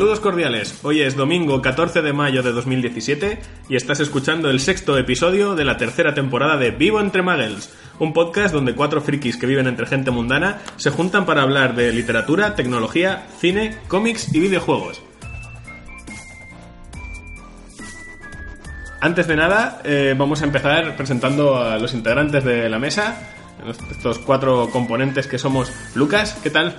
Saludos cordiales, hoy es domingo 14 de mayo de 2017 y estás escuchando el sexto episodio de la tercera temporada de Vivo entre Muggles, un podcast donde cuatro frikis que viven entre gente mundana se juntan para hablar de literatura, tecnología, cine, cómics y videojuegos. Antes de nada, eh, vamos a empezar presentando a los integrantes de la mesa, estos cuatro componentes que somos. Lucas, ¿qué tal?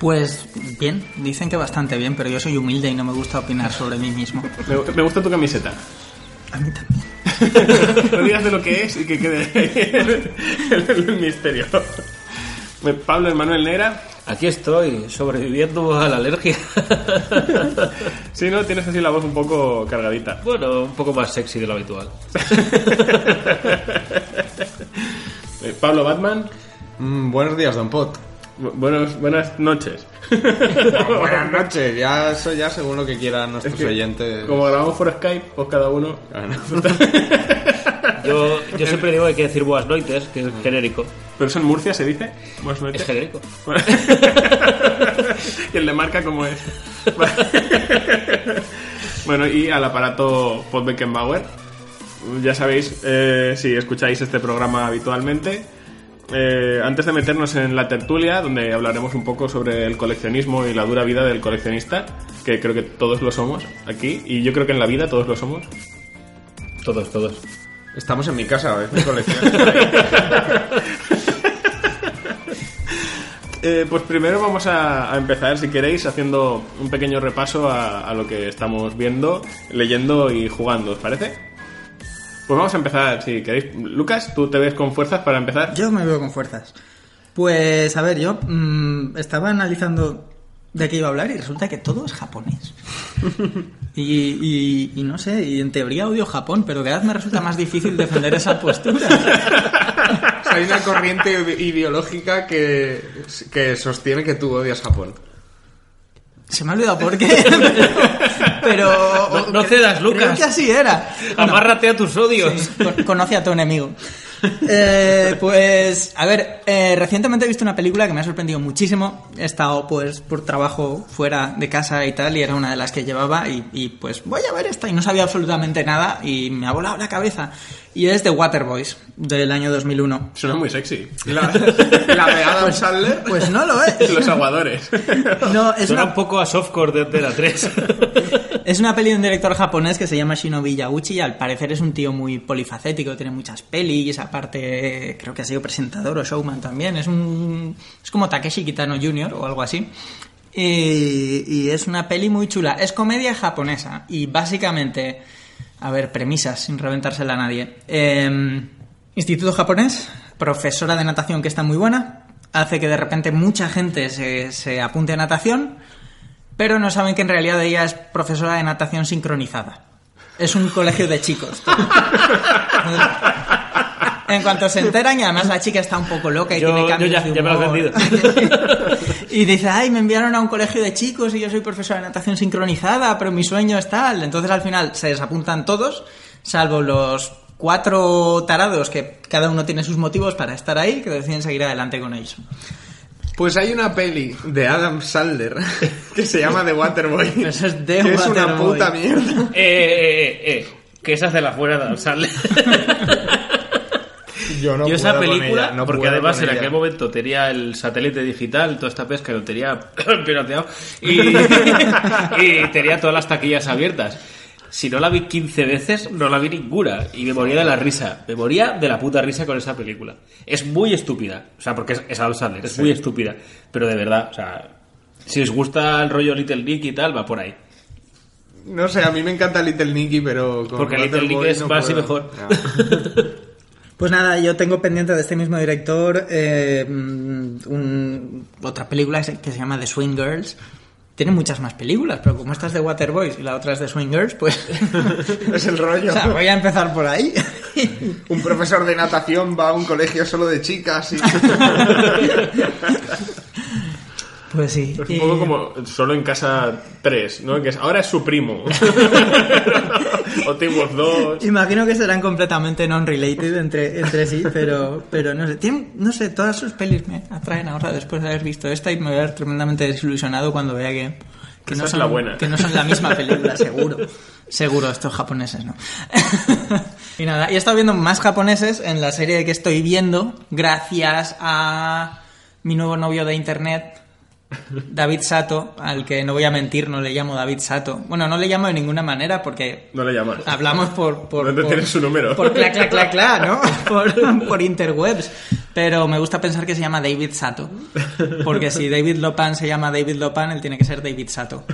Pues bien, dicen que bastante bien, pero yo soy humilde y no me gusta opinar sobre mí mismo. Me, me gusta tu camiseta. A mí también. no digas de lo que es y que quede el, el misterio. Pablo Emanuel Negra. Aquí estoy, sobreviviendo a la alergia. Sí, ¿no? Tienes así la voz un poco cargadita. Bueno, un poco más sexy de lo habitual. Eh, Pablo Batman. Mm, buenos días, Don Pot. Bu- Buenos, buenas noches. buenas noches, ya eso ya según lo que quieran nuestros Es que, oyentes. Como grabamos por Skype, pues cada uno. Bueno. Yo, yo siempre digo que hay que decir buenas noites, que es genérico. Pero eso en Murcia se dice. Buenas noches. Es genérico. y el de marca, como es? bueno, y al aparato Pod Beckenbauer. Ya sabéis, eh, si escucháis este programa habitualmente. Eh, antes de meternos en la tertulia, donde hablaremos un poco sobre el coleccionismo y la dura vida del coleccionista, que creo que todos lo somos aquí, y yo creo que en la vida todos lo somos. Todos, todos. Estamos en mi casa, es mi colección. Eh, pues primero vamos a, a empezar, si queréis, haciendo un pequeño repaso a, a lo que estamos viendo, leyendo y jugando, ¿os parece? Pues vamos a empezar, si queréis. Lucas, ¿tú te ves con fuerzas para empezar? Yo me veo con fuerzas. Pues, a ver, yo mm, estaba analizando de qué iba a hablar y resulta que todo es japonés. Y, y- y no sé, y en teoría odio Japón, pero cada vez me resulta más difícil defender esa postura. O sea, hay una corriente ide- ideológica que, que sostiene que tú odias Japón. Se me ha olvidado por qué. Pero. No- no cedas, Lucas. Creo que así era. Amárrate a tus odios. Sí, con- conoce a tu enemigo. Eh, pues, a ver, eh, recientemente he visto una película que me ha sorprendido muchísimo. He estado, pues, por trabajo fuera de casa y tal, y era una de las que llevaba, y, y, pues, voy a ver esta, y no sabía absolutamente nada, y me ha volado la cabeza. Y es The Waterboys, del año 2001. Suena muy sexy. La, la de Adam Sandler. Pues no lo es. Los aguadores. No, es Suena una, un poco a softcore de, de la 3. Es una peli de un director japonés que se llama Shinobi Yaguchi y al parecer es un tío muy polifacético, tiene muchas pelis, aparte creo que ha sido presentador o showman también, es un es como Takeshi Kitano Jr. o algo así. Y, es una peli muy chula, es comedia japonesa y básicamente, a ver, premisas sin reventársela a nadie. Eh, instituto japonés, profesora de natación que está muy buena, hace que de repente mucha gente se, se apunte a natación pero no saben que en realidad ella es profesora de natación sincronizada. Es un colegio de chicos. En cuanto se enteran, y además la chica está un poco loca y Yo- tiene yo cambios ya- de ya me lo has humor. y dice, ay, me enviaron a un colegio de chicos y yo soy profesora de natación sincronizada, pero mi sueño es tal. Entonces al final se desapuntan todos, salvo los cuatro tarados que cada uno tiene sus motivos para estar ahí, que deciden seguir adelante con ellos. Pues hay una peli de Adam Sandler que se llama The Waterboy. Eso es The que es una puta mierda. eh, eh, eh, eh, que esa de la fuera de sale. Yo no Yo esa película, ella, no porque además en aquel momento tenía el satélite digital, toda esta pesca lo tenía pirateado y, y tenía todas las taquillas abiertas. Si no la vi 15 veces, no la vi ninguna. Y me moría de la risa. Me moría de la puta risa con esa película. Es muy estúpida. O sea, porque es, es Adam Sandler, es muy estúpida. Pero de verdad, o sea, si os gusta el rollo Little Nick y tal, va por ahí. No sé, a mí me encanta Little Nicky, pero... con Porque Little Waterboy Nick es no más y puedo. mejor. Ya. Pues nada, yo tengo pendiente de este mismo director eh, mm, un- otra película que se llama The Swing Girls. Tiene muchas más películas, pero como esta es de Waterboys y la otra es de Swing Girls, pues Es el rollo. o sea, voy a empezar por ahí. Un profesor de natación va a un colegio solo de chicas y... Pues sí. Es un poco como solo en casa 3, ¿no? Que es, ahora es su primo. o Team Wolf 2. Imagino que serán completamente non-related entre, entre sí, pero, pero no sé. Tienen, no sé, todas sus pelis me atraen ahora después de haber visto esta y me voy a ver tremendamente desilusionado cuando vea que, que, Esa no, son, la buena. que no son la misma película, seguro. Seguro, estos japoneses, ¿no? y nada, y he estado viendo más japoneses en la serie que estoy viendo gracias a mi nuevo novio de internet, David Sato, al que no voy a mentir, no le llamo David Sato. Bueno, no le llamo de ninguna manera porque No le llamas. Hablamos por... por ¿Dónde por- tienes su número? Por clac, clac, clac, clac, ¿no? Por, por interwebs. Pero me gusta pensar que se llama David Sato. Porque si David Lopan se llama David Lopan, él tiene que ser David Sato.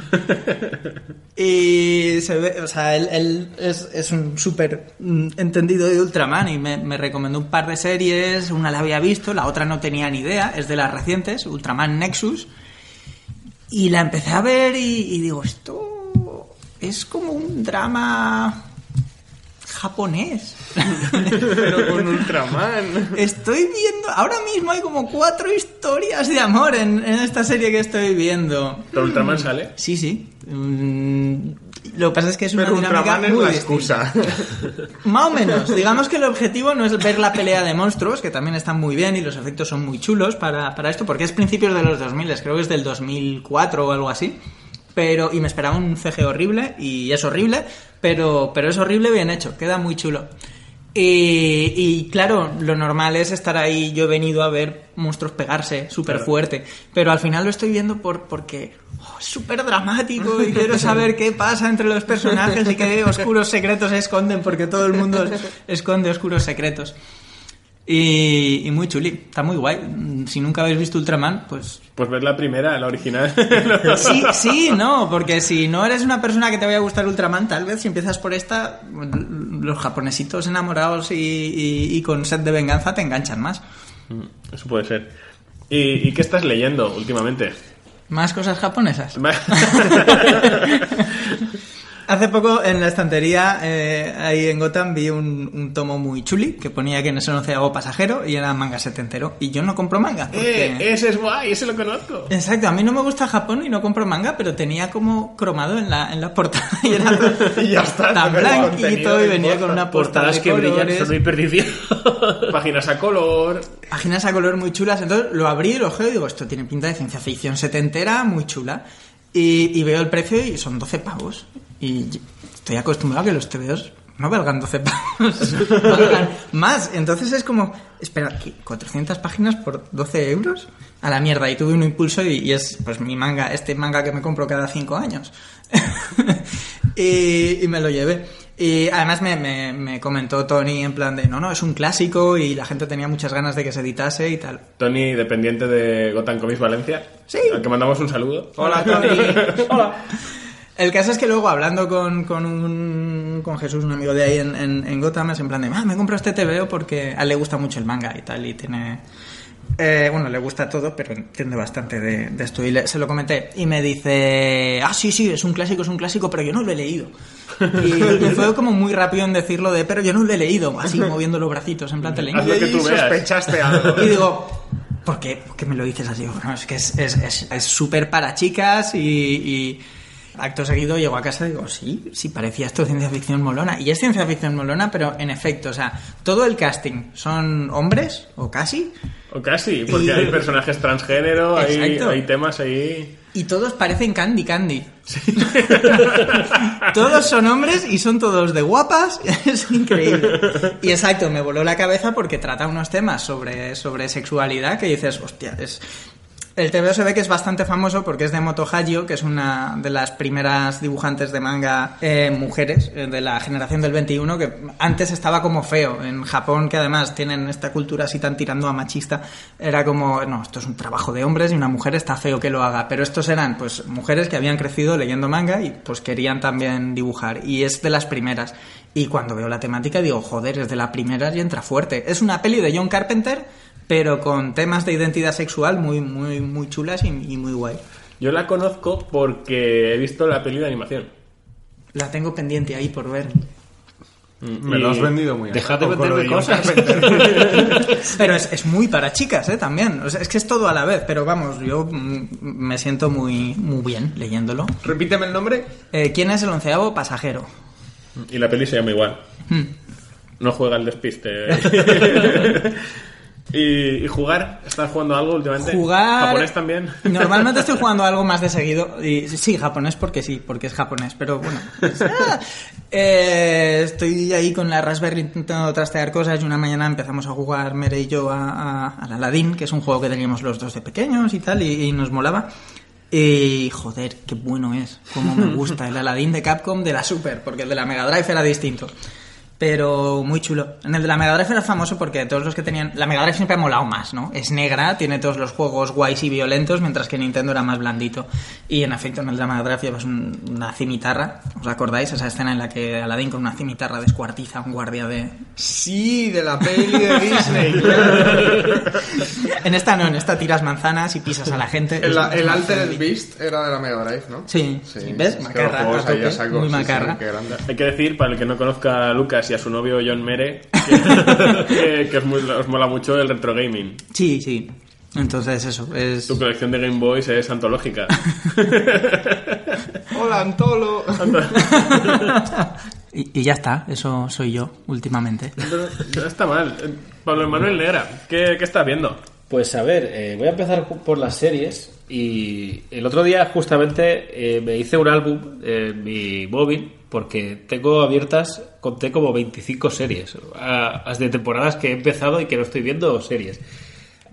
Y se ve, o sea, él, él es, es un súper mm, entendido de Ultraman y me, me recomendó un par de series. Una la había visto, la otra no tenía ni idea. Es de las recientes, Ultraman Nexus. Y la empecé a ver y, y digo, esto es como un drama japonés. pero con Ultraman. Estoy viendo, ahora mismo hay como cuatro historias de amor en, en esta serie que estoy viendo. ¿Pero Ultraman sale? Sí, sí. Lo que pasa es que es una Pero dinámica Ultraman es la excusa. Más o menos. Digamos que el objetivo no es ver la pelea de monstruos, que también están muy bien y los efectos son muy chulos para, para esto, porque es principios de los 2000, creo que es del 2004 o algo así. Pero, y me esperaba un CG horrible, y es horrible, pero, pero es horrible bien hecho, queda muy chulo. Y, y, claro, lo normal es estar ahí. Yo he venido a ver monstruos pegarse súper fuerte. Pero al final lo estoy viendo por, porque oh, es súper dramático y quiero saber qué pasa entre los personajes y qué oscuros secretos se esconden, porque todo el mundo esconde oscuros secretos. Y, y muy chuli, está muy guay. Si nunca habéis visto Ultraman, pues Pues ver la primera, la original. Sí, sí, no, porque si no eres una persona que te vaya a gustar Ultraman, tal vez si empiezas por esta, los japonesitos enamorados y, y- y con sed de venganza te enganchan más. Eso puede ser. ¿Y, y qué estás leyendo últimamente? Más cosas japonesas. Hace poco en la estantería, eh, ahí en Gotham, vi un, un tomo muy chuli que ponía que en ese onceavo pasajero y era manga setentero. Y yo no compro manga. porque- Eh, ese es guay, ese lo conozco. Exacto, a mí no me gusta Japón y no compro manga, pero tenía como cromado en la, en la portada y era Y ya está, tan blanquito y venía con una portada Portadas de que brillan colores, son mi perdición. Páginas a color. páginas a color muy chulas. Entonces lo abrí, lo ojeo y digo, esto tiene pinta de ciencia ficción setentera, muy chula. Y, y veo el precio y son 12 pavos. Y estoy acostumbrado a que los TVOs no valgan 12 pavos, valgan más. Entonces es como, espera, ¿qué? ¿400 páginas por 12 euros? A la mierda. Y tuve un impulso y, y es pues mi manga, este manga que me compro cada 5 años. y, y me lo llevé. Y además me, me- me comentó Tony en plan de, no, no, es un clásico y la gente tenía muchas ganas de que se editase y tal. Tony, dependiente de Gotham Comics Valencia. Sí. Al que mandamos un saludo. Hola, Tony. Hola. El caso es que luego hablando con, con, un, con Jesús, un amigo de ahí en, en, en Gotham, es en plan de, ah, me compro este TVO porque a él le gusta mucho el manga y tal, y tiene... eh, bueno, le gusta todo, pero entiende bastante de, de esto. Y le- se lo comenté. Y me dice, ah, sí, sí, es un clásico, es un clásico, pero yo no lo he leído. Y, y fue como muy rápido en decirlo de, pero yo no lo he leído, así moviendo los bracitos, en plan te leí. Haz lo que Y tú veas. sospechaste algo. Y digo, ¿por qué, ¿Por qué me lo dices así? Bueno, es que es es- es- es súper para chicas y, y acto seguido llego a casa y digo, sí, sí, parecía esto ciencia ficción molona. Y es ciencia ficción molona, pero en efecto, o sea, todo el casting son hombres, o casi, O casi, porque Y- hay personajes transgénero, hay, hay temas ahí. y todos parecen Candy Candy. todos son hombres y son todos de guapas, es increíble. Y exacto, me voló la cabeza porque trata unos temas sobre, sobre sexualidad que dices, hostia, es... El TVO se ve que es bastante famoso porque es de Moto Hagio, que es una de las primeras dibujantes de manga eh, mujeres eh, de la generación del 21, que antes estaba como feo. En Japón, que además tienen esta cultura así tan tirando a machista, era como, no, esto es un trabajo de hombres y una mujer está feo que lo haga. Pero estos eran pues mujeres que habían crecido leyendo manga y pues querían también dibujar. Y es de las primeras. Y cuando veo la temática digo, joder, es de las primeras y entra fuerte. Es una peli de John Carpenter pero con temas de identidad sexual muy, muy, muy chulas y, y muy guay. Yo la conozco porque he visto la peli de animación. La tengo pendiente ahí por ver. Me lo has vendido muy Dejad de venderme cosas. Pero es, es muy para chicas, ¿eh? También. O sea, es que es todo a la vez, pero vamos, yo mm, me siento muy, muy bien leyéndolo. Repíteme el nombre. Eh, ¿Quién es el onceavo pasajero? Y la peli se llama igual. Hmm. No juega el despiste. ¿Y, y jugar? ¿Estás jugando algo últimamente? Jugar. ¿Japonés también? Normalmente estoy jugando algo más de seguido. Y sí, japonés porque sí, porque es japonés. Pero bueno. pues, ah, eh, estoy ahí con la Raspberry intentando trastear cosas. Y una mañana empezamos a jugar Mere y yo a, a- al Aladdin, que es un juego que teníamos los dos de pequeños y tal, y, y nos molaba. Y joder, qué bueno es. Cómo me gusta el Aladdin de Capcom de la Super, porque el de la Mega Drive era distinto. Pero muy chulo. En el de la Mega Drive era famoso porque todos los que tenían. La Mega Drive siempre ha molado más, ¿no? Es negra, tiene todos los juegos guays y violentos, mientras que Nintendo era más blandito. Y en efecto, en el de la Mega Drive llevas un- una cimitarra. ¿Os acordáis? Esa escena en la que Aladdin con una cimitarra descuartiza a un guardia de. Sí, de la peli de Disney. En esta no, en esta tiras manzanas y pisas a la gente. El, el Altered. Beast era de la Mega Drive, ¿no? Sí, sí, ¿ves? es que los Macarra, saco, muy sí, sí, macarra. qué grande. Hay que decir, para el que no conozca a Lucas y a su novio John Mere, que, que- que os, muy- os mola mucho el retro gaming. Sí, sí. Entonces eso, es... Tu colección de Game Boys es antológica. Hola, Antolo. Y, y ya está, eso soy yo últimamente. No está mal. Pablo Manuel Negra, ¿qué, qué estás viendo? Pues a ver, eh, voy a empezar por las series y el otro día justamente eh, me hice un álbum en mi móvil porque tengo abiertas, conté como 25 series, de temporadas que he empezado y que no estoy viendo series.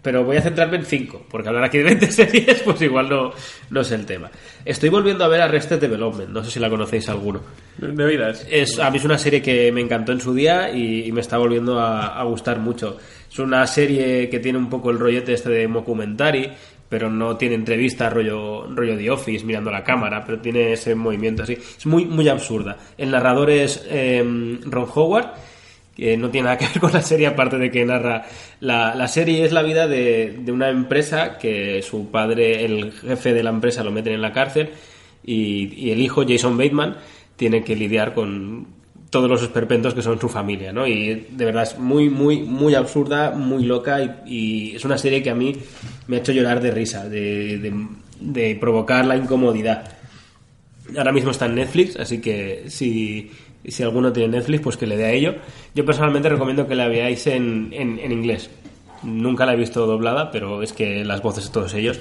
Pero voy a centrarme en 5, porque hablar aquí de 20 series pues igual no, no es el tema. Estoy volviendo a ver Arrested Development, no sé si la conocéis alguno. De vidas. Es, a mí es una serie que me encantó en su día y, y me está volviendo a, a gustar mucho. Es una serie que tiene un poco el rollete este de mockumentary, pero no tiene entrevistas rollo, rollo The Office mirando la cámara, pero tiene ese movimiento así. Es muy, muy absurda. El narrador es eh, Ron Howard, que no tiene nada que ver con la serie, aparte de que narra. La, la serie es la vida de, de una empresa que su padre, el jefe de la empresa, lo meten en la cárcel y el hijo, Jason Bateman, tiene que lidiar con todos los esperpentos que son su familia, ¿no? Y de verdad es muy, muy, muy absurda, muy loca y, es una serie que a mí me ha hecho llorar de risa, de, de- de provocar la incomodidad. Ahora mismo está en Netflix, así que si, si alguno tiene Netflix, pues que le dé a ello. Yo personalmente recomiendo que la veáis en, en, en inglés. Nunca la he visto doblada, pero es que las voces de todos ellos.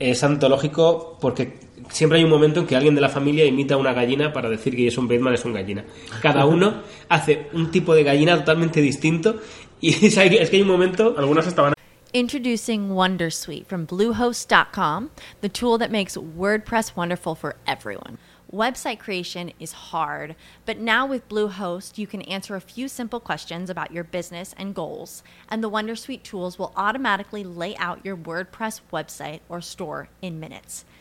Es antológico porque siempre hay un momento en que alguien de la familia imita a una gallina para decir que Jason Bateman es un gallina. Cada uno hace un tipo de gallina totalmente distinto y es que hay un momento... Algunos estaban Introducing Wondersuite from Bluehost.com, the tool that makes WordPress wonderful for everyone. Website creation is hard, but now with Bluehost, you can answer a few simple questions about your business and goals, and the Wondersuite tools will automatically lay out your WordPress website or store in minutes.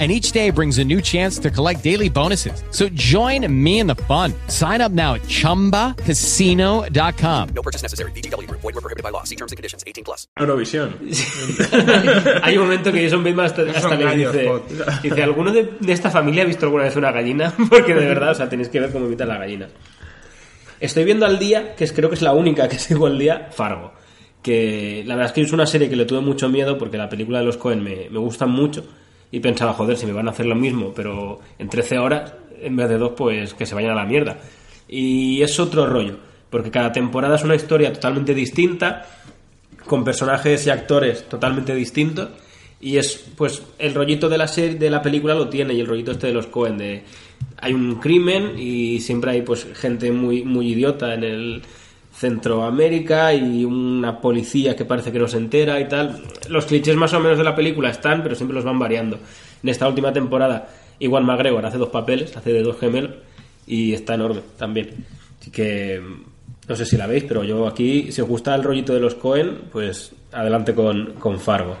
And each day brings a new chance to collect daily bonuses. So join me in the fun. Sign up now at chumbacasino.com. No purchase necessary. VGW Group. Void were prohibited by law. See terms and conditions. 18 plus. Eurovisión. Hay un momento que Jason Bateman hasta, hasta gallos, dice, dice, ¿alguno de, de esta familia ha visto alguna vez una gallina? Porque de verdad, o sea, tenéis que ver cómo imitan las gallinas. Estoy viendo al día, que es, creo que es la única que sigo al día, Fargo. Que la verdad es que es una serie que le tuve mucho miedo porque la película de los Cohen me, me gusta mucho y pensaba, joder, si me van a hacer lo mismo, pero en 13 horas, en vez de dos, pues que se vayan a la mierda. Y es otro rollo, porque cada temporada es una historia totalmente distinta, con personajes y actores totalmente distintos y es pues el rollito de la serie de la película lo tiene y el rollito este de los Cohen de hay un crimen y siempre hay pues gente muy muy idiota en el Centroamérica y una policía que parece que no se entera y tal los clichés más o menos de la película están pero siempre los van variando en esta última temporada igual McGregor hace dos papeles hace de dos gemelos y está enorme también así que no sé si la veis, pero yo aquí, si os gusta el rollito de los Cohen, pues adelante con, con Fargo.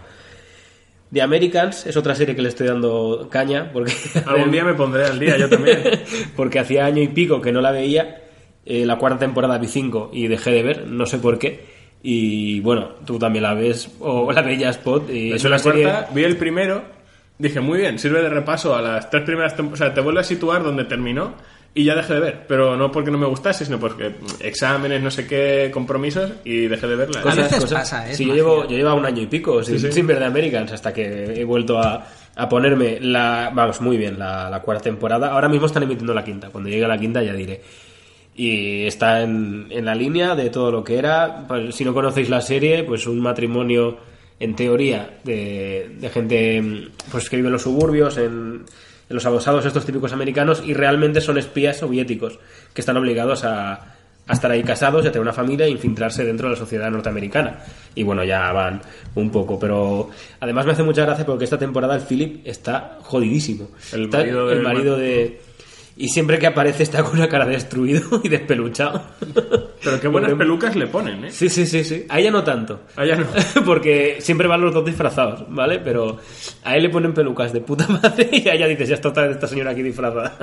The Americans es otra serie que le estoy dando caña, porque... Algún día me pondré al día, yo también. porque hacía año y pico que no la veía, eh, la cuarta temporada vi cinco y dejé de ver, no sé por qué. Y bueno, tú también la ves, o la veías, Spot, y es una la serie... cuarta, vi el primero, dije, muy bien, sirve de repaso a las tres primeras temporadas. O sea, te vuelve a situar donde terminó y ya dejé de ver. Pero no porque no me gustase, sino porque mm, exámenes, no sé qué, compromisos y dejé de verla. A veces pasa, ¿eh? Sí, yo llevo, yo llevaba un año y pico sin, Sí, sí. sin ver de Americans hasta que he vuelto a, a ponerme la, vamos, muy bien, la, la cuarta temporada. Ahora mismo están emitiendo la quinta. Cuando llegue la quinta ya diré. Y está en, en la línea de todo lo que era. Pues, si no conocéis la serie, pues un matrimonio en teoría de, de gente mm, pues que vive en los suburbios, en, en los adosados estos típicos americanos y realmente son espías soviéticos que están obligados a, a estar ahí casados y a tener una familia e infiltrarse dentro de la sociedad norteamericana. Y bueno, ya van un poco, pero además me hace mucha gracia porque esta temporada el Philip está jodidísimo. El Está- marido de... Y siempre que aparece está con una cara destruido y despeluchado. Pero qué buenas pelucas le ponen, ¿eh? Sí, sí, sí, sí. A ella no tanto. A ella no. Porque siempre van los dos disfrazados, ¿vale? Pero a él le ponen pelucas de puta madre y a ella dices, ya está otra vez esta señora aquí disfrazada.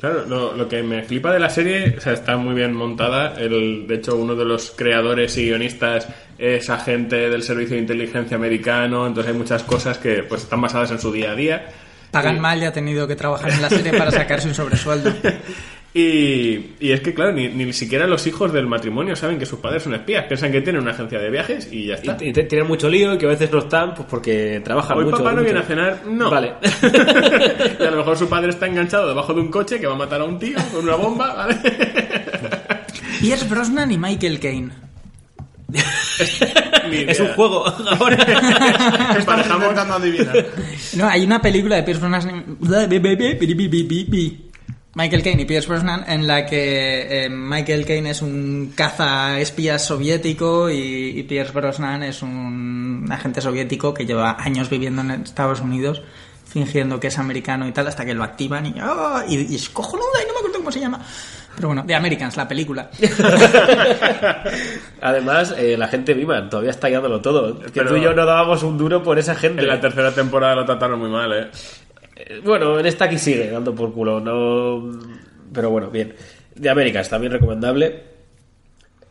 Claro, lo, lo que me flipa de la serie, o sea, está muy bien montada. El, de hecho, uno de los creadores y guionistas es agente del Servicio de Inteligencia Americano, entonces hay muchas cosas que pues están basadas en su día a día. Pagan mal y ha tenido que trabajar en la serie para sacarse un sobresueldo. Y, y es que, claro, ni, ni siquiera los hijos del matrimonio saben que sus padres son espías. Piensan que tienen una agencia de viajes y ya está. Y, y te- tienen mucho lío y que a veces no están pues porque trabajan Hoy mucho. papá no mucho. viene a cenar, no. Vale. y a lo mejor su padre está enganchado debajo de un coche que va a matar a un tío con una bomba, ¿vale? Pierce Brosnan y Michael Caine. Es un juego ahora. Estamos intentando adivinar. No, hay una película de Pierce Brosnan. Michael Caine y Pierce Brosnan en la que eh, Michael Caine es un caza espías soviético y, y Pierce Brosnan es un agente soviético que lleva años viviendo en Estados Unidos fingiendo que es americano y tal hasta que lo activan y, ¡ah! y, y es cojonuda y no me acuerdo cómo se llama. Pero bueno, The Americans, la película. Además, eh, la gente viva todavía está guiándolo todo. Que Pero- tú y yo no dábamos un duro por esa gente. En la tercera temporada lo trataron muy mal, ¿eh? Eh, Bueno, en esta aquí sigue dando por culo, no. Pero bueno, bien. De Américas, también recomendable.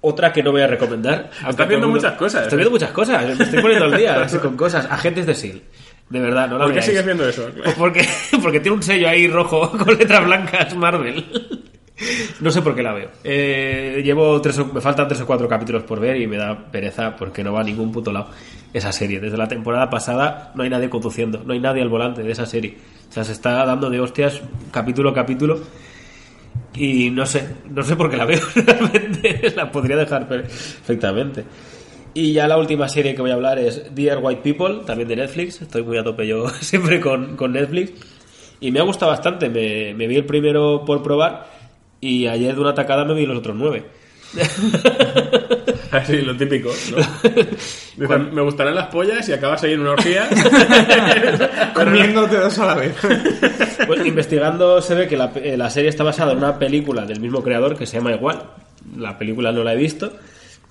Otra que no voy a recomendar. aunque viendo mundo- muchas cosas, Estoy ¿eh? viendo muchas cosas. Me estoy poniendo al día así con cosas. Agentes de S.H.I.E.L.D. De verdad, no la ¿Por qué sigues viendo eso? Pues porque, porque tiene un sello ahí rojo con letras blancas Marvel. No sé por qué la veo. Eh, llevo tres o- me faltan tres o cuatro capítulos por ver y me da pereza porque no va a ningún puto lado esa serie. Desde la temporada pasada no hay nadie conduciendo, no hay nadie al volante de esa serie. O sea, se está dando de hostias capítulo a capítulo y no sé, no sé por qué la veo realmente. La podría dejar perfectamente. Y ya la última serie que voy a hablar es Dear White People, también de Netflix. Estoy muy a tope yo siempre con, con Netflix. Y me ha gustado bastante. Me, me vi el primero por probar y ayer de una tacada me vi los otros nueve. Así, lo típico, ¿no? Dicen, me gustarán las pollas y acabas ahí en una orgía. Comiéndote dos a la vez. Pues investigando se ve que la, eh, la serie está basada en una película del mismo creador que se llama igual. La película no la he visto.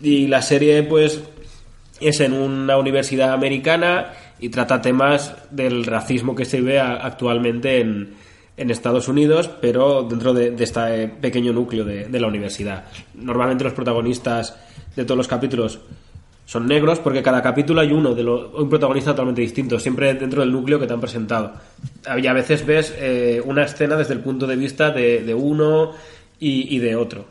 Y la serie, pues, es en una universidad americana y trata temas del racismo que se ve a- actualmente en, en Estados Unidos, pero dentro de, este pequeño núcleo de, la universidad. Normalmente los protagonistas de todos los capítulos son negros porque cada capítulo hay uno de lo- un protagonista totalmente distinto, siempre dentro del núcleo que te han presentado. Y a veces ves eh, una escena desde el punto de vista de, uno y, de otro.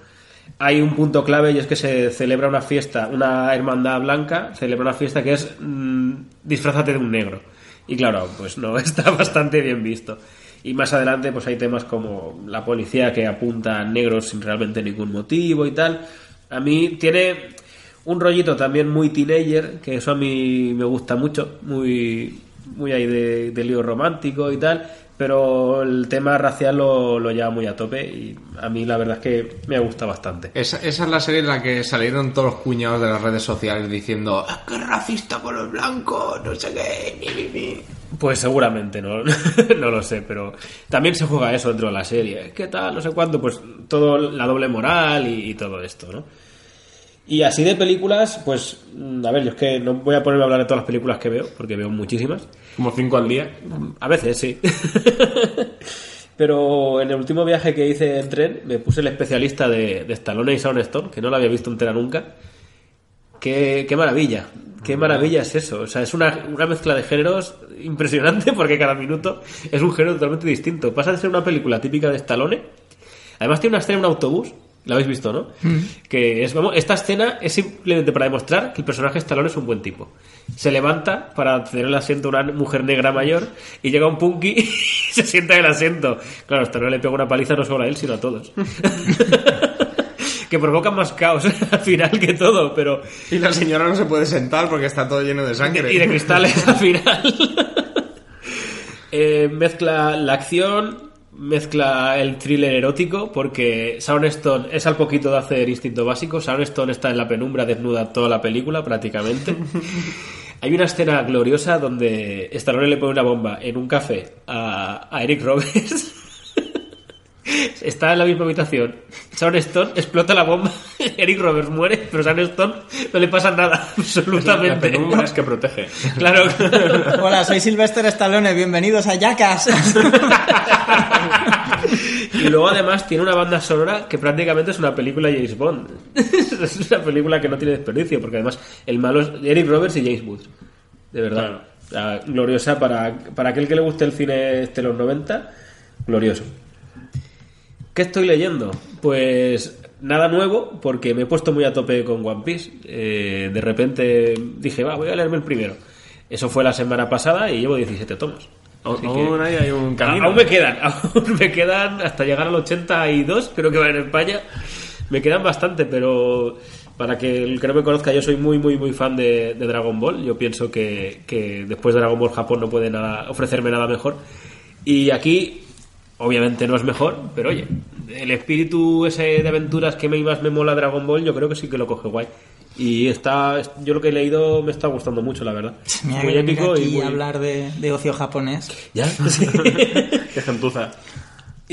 Hay un punto clave y es que se celebra una fiesta, una hermandad blanca celebra una fiesta que es mm, disfrázate de un negro. Y claro, pues no, está bastante bien visto. Y más adelante pues hay temas como la policía que apunta a negros sin realmente ningún motivo y tal. A mí tiene un rollito también muy teenager, que eso a mí me gusta mucho, muy, muy ahí de, de lío romántico y tal, pero el tema racial lo, lo lleva muy a tope y a mí la verdad es que me gusta bastante. Esa, esa es la serie en la que salieron todos los cuñados de las redes sociales diciendo "Ah, ¡Qué racista con los blancos! No sé qué. mi, mi, mi". Pues seguramente, no, no lo sé, pero también se juega eso dentro de la serie. ¿Qué tal? No sé cuánto, pues todo la doble moral y, y todo esto, ¿no? Y así de películas, pues, mm, a ver, yo es que no voy a ponerme a hablar de todas las películas que veo, porque veo muchísimas. Como cinco al día. A veces sí. Pero en el último viaje que hice en tren me puse el especialista de, de Stallone y Shaun Stone, que no la había visto entera nunca. Qué, qué maravilla, qué maravilla es eso. O sea, es una, una mezcla de géneros impresionante porque cada minuto es un género totalmente distinto. Pasa de ser una película típica de Stallone. Además tiene una escena en un autobús, la habéis visto, ¿no? Que es, vamos, esta escena es simplemente para demostrar que el personaje Stallone es un buen tipo. Se levanta para tener el asiento a una mujer negra mayor y llega un punky y se sienta en el asiento. Claro, Stallone le pega una paliza no solo a él, sino a todos. que provoca más caos al final que todo, pero... Y la señora no se puede sentar porque está todo lleno de sangre. Y de cristales al final. Eh, mezcla la acción, mezcla el thriller erótico, porque Shaun Stone es al poquito de hacer instinto básico. Shaun Stone está en la penumbra desnuda toda la película prácticamente. Hay una escena gloriosa donde Stallone le pone una bomba en un café a, a Eric Roberts. Está en la misma habitación. Shaun Stone explota la bomba. Eric Roberts muere, pero Shaun Stone no le pasa nada. La Absolutamente. penumbra es que protege. Claro. Hola, soy Sylvester Stallone, bienvenidos a Jackass. Y luego además tiene una banda sonora que prácticamente es una película James Bond. es una película que no tiene desperdicio, porque además el malo es Eric Roberts y James Woods. De verdad. O sea, gloriosa para, para aquel que le guste el cine de los 90, glorioso. ¿Qué estoy leyendo? Pues nada nuevo, porque me he puesto muy a tope con One Piece. Eh, de repente dije, va, voy a leerme el primero. Eso fue la semana pasada y llevo 17 tomos. Aún Así que- aún hay, hay un camino. Aún me quedan, aún me quedan hasta llegar al 82, creo que va en España. Me quedan bastante, pero para que el que no me conozca, yo soy muy, muy, muy fan de, de Dragon Ball. Yo pienso que, que después de Dragon Ball Japón no puede nada, ofrecerme nada mejor. Y aquí, obviamente no es mejor, pero oye, el espíritu ese de aventuras que me más me mola Dragon Ball, yo creo que sí que lo coge guay. Y está, yo lo que he leído me está gustando mucho, la verdad. Mira muy épico y aquí muy... a hablar de, de ocio japonés. ¿Ya? Sí. Qué gentuza.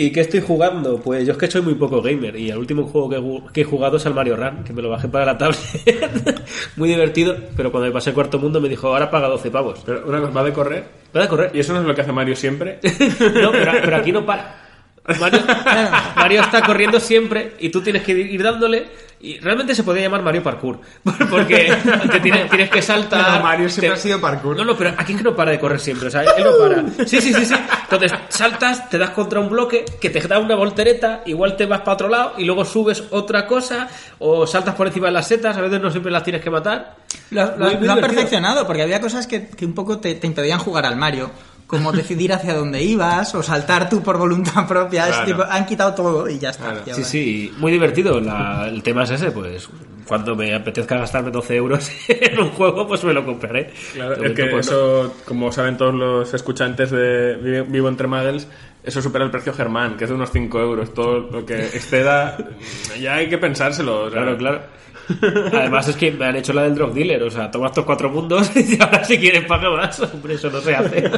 ¿Y qué estoy jugando? Pues yo es que soy muy poco gamer y el último juego que, he jugado es el Mario Run, que me lo bajé para la tablet. muy divertido, pero cuando me pasé el cuarto mundo me dijo, ahora paga 12 pavos. Pero una cosa, ¿va de correr? ¿Para correr? ¿Y eso no es lo que hace Mario siempre? No, pero, pero aquí no para. Mario, Mario está corriendo siempre y tú tienes que ir dándole. Y realmente se podría llamar Mario Parkour. Porque te tienes, tienes que saltar. Pero Mario siempre te- ha sido parkour. No, no, pero aquí es que no para de correr siempre. O sea, él no para. Sí, sí, sí, sí. Entonces saltas, te das contra un bloque que te da una voltereta, igual te vas para otro lado y luego subes otra cosa o saltas por encima de las setas. A veces no siempre las tienes que matar. Lo, lo- han perfeccionado, porque había cosas que, que un poco te, te impedían jugar al Mario. Como decidir hacia dónde ibas o saltar tú por voluntad propia. Es Claro. tipo, han quitado todo y ya está. Claro. ya Sí, va. sí, muy divertido. La- el tema es ese, pues cuando me apetezca gastarme 12 euros en un juego, pues me lo compraré. Claro, es que eso, como saben todos los escuchantes de Vi- Vivo entre Muggles, eso supera el precio Germán, que es de unos 5 euros. Todo lo que exceda, ya hay que pensárselo. o sea, Claro, claro. Además es que me han hecho la del drug dealer, o sea, toma estos cuatro mundos y ahora si quieres paga más. Hombre, eso no se hace.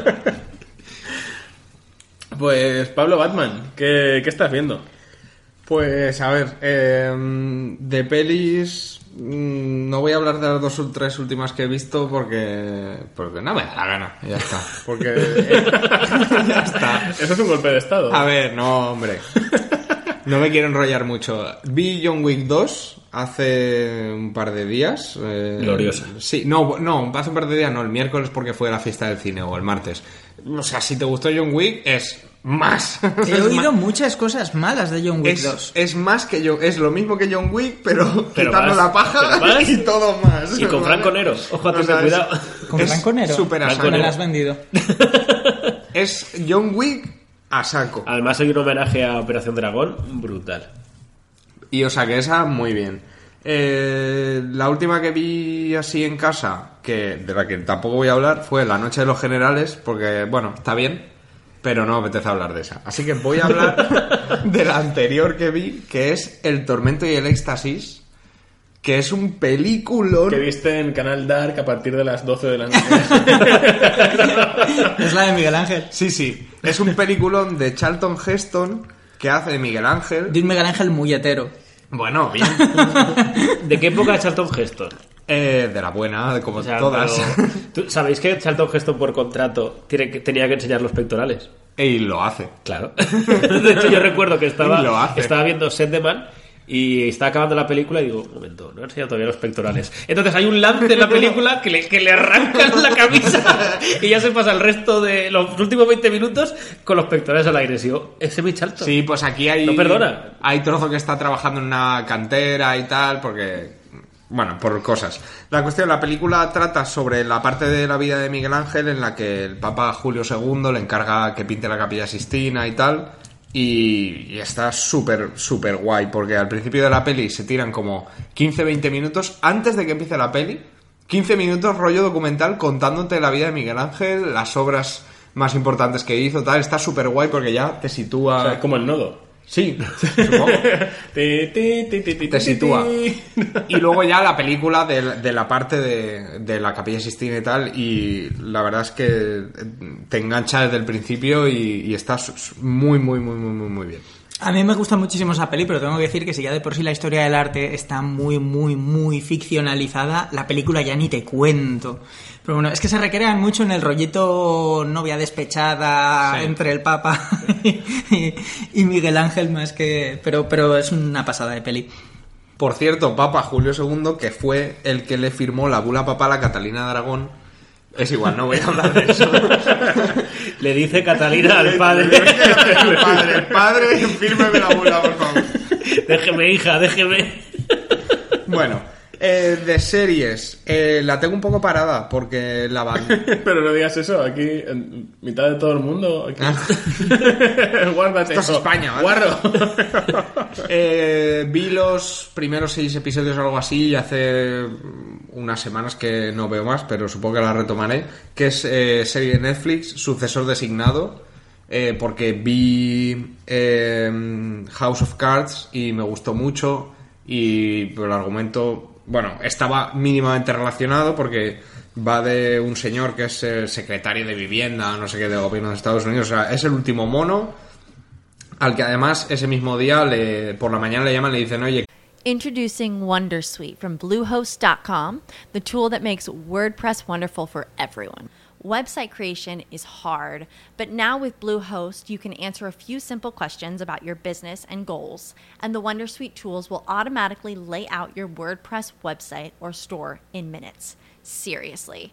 Pues Pablo Batman, ¿qué, qué estás viendo? Pues a ver, eh, de pelis no voy a hablar de las dos o tres últimas que he visto porque porque no me da la gana, ya está. Porque ya está. Eso es un golpe de estado. A ver, no, hombre. No me quiero enrollar mucho. Vi John Wick 2 hace un par de días. eh, Gloriosa. Sí, no, no, hace un par de días, no, el miércoles porque fue la fiesta del cine o el martes. O sea, si te gustó John Wick, es más. He Es oído más- muchas cosas malas de John Wick es, 2. es más que yo, es lo mismo que John Wick, pero, Pero quitando más, la paja pero y todo más. Y con ¿vale? Franco Nero. Ojo a tu O sea, es- cuidado. ¿Con es Franco Nero? saco. Me la has vendido. Es John Wick a saco. Además hay un homenaje a Operación Dragón brutal. Y o sea que esa, muy bien. Eh, la última que vi así en casa, que de la que tampoco voy a hablar, fue La Noche de los Generales, porque, bueno, está bien, pero no me apetece hablar de esa. Así que voy a hablar de la anterior que vi, que es El Tormento y el Éxtasis, que es un peliculón. Que viste en Canal Dark a partir de las 12 de la noche. Es la de Miguel Ángel. Sí, sí. Es un peliculón de Charlton Heston que hace de Miguel Ángel. De un Miguel Ángel muy hetero. Bueno, bien. ¿De qué época es Charlton Heston? Eh, de la buena, como O sea, todas. pero- ¿tú ¿Sabéis que Charlton Heston por contrato tiene que- tenía que enseñar los pectorales? y lo hace. Claro. De hecho, yo recuerdo que estaba, lo hace. estaba viendo Set de Man y estaba acabando la película y digo, un momento, no he enseñado todavía los pectorales. Entonces hay un lance en la película que le, que le arrancan la camisa y ya se pasa el resto de los últimos 20 minutos con los pectorales al aire. Y digo, ese es mi. Sí, pues aquí hay. No perdona. Hay trozo que está trabajando en una cantera y tal, porque. Bueno, por cosas. La cuestión, la película trata sobre la parte de la vida de Miguel Ángel en la que el Papa Julio II le encarga que pinte la Capilla Sistina y tal. Y, está súper, súper guay, porque al principio de la peli se tiran como 15-20 minutos antes de que empiece la peli. 15 minutos rollo documental contándote la vida de Miguel Ángel, las obras más importantes que hizo, tal. Está súper guay porque ya te sitúa. Como el nodo. Sí, supongo. Te sitúa. Y luego ya la película de, de la parte de, de la Capilla Sistina y tal, y la verdad es que te engancha desde el principio y, y está su- su- muy, muy, muy, muy, muy, muy bien. A mí me gusta muchísimo esa peli, pero tengo que decir que si ya de por sí la historia del arte está muy, muy, muy ficcionalizada, la película ya ni te cuento. Pero bueno, es que se recrean mucho en el rollito novia despechada Sí. entre el Papa y, y Miguel Ángel más que... Pero, pero es una pasada de peli. Por cierto, Papa Julio II, que fue el que le firmó la bula papal a Catalina de Aragón, Es igual, no voy a hablar de eso. Le dice Catalina al el padre. padre, el padre, fírmeme la bula, por favor. déjeme, hija, déjeme. Bueno, eh, de series, eh, la tengo un poco parada porque la van. Pero no digas eso, aquí en mitad de todo el mundo. Aquí. Guárdate Esto es eso. España, ¿vale? Guarro. Eh, vi los primeros seis episodios o algo así y hace unas semanas que no veo más, pero supongo que la retomaré. Que es eh, serie de Netflix, sucesor designado. eh, porque vi eh, House of Cards y me gustó mucho. Y el argumento, bueno, estaba mínimamente relacionado porque va de un señor que es el secretario de vivienda, no sé qué, del gobierno de Estados Unidos. O sea, es el último mono al que además ese mismo día le- por la mañana le llaman y le dicen, oye, Introducing Wondersuite from Bluehost.com, the tool that makes WordPress wonderful for everyone. Website creation is hard, but now with Bluehost, you can answer a few simple questions about your business and goals, and the Wondersuite tools will automatically lay out your WordPress website or store in minutes. Seriously.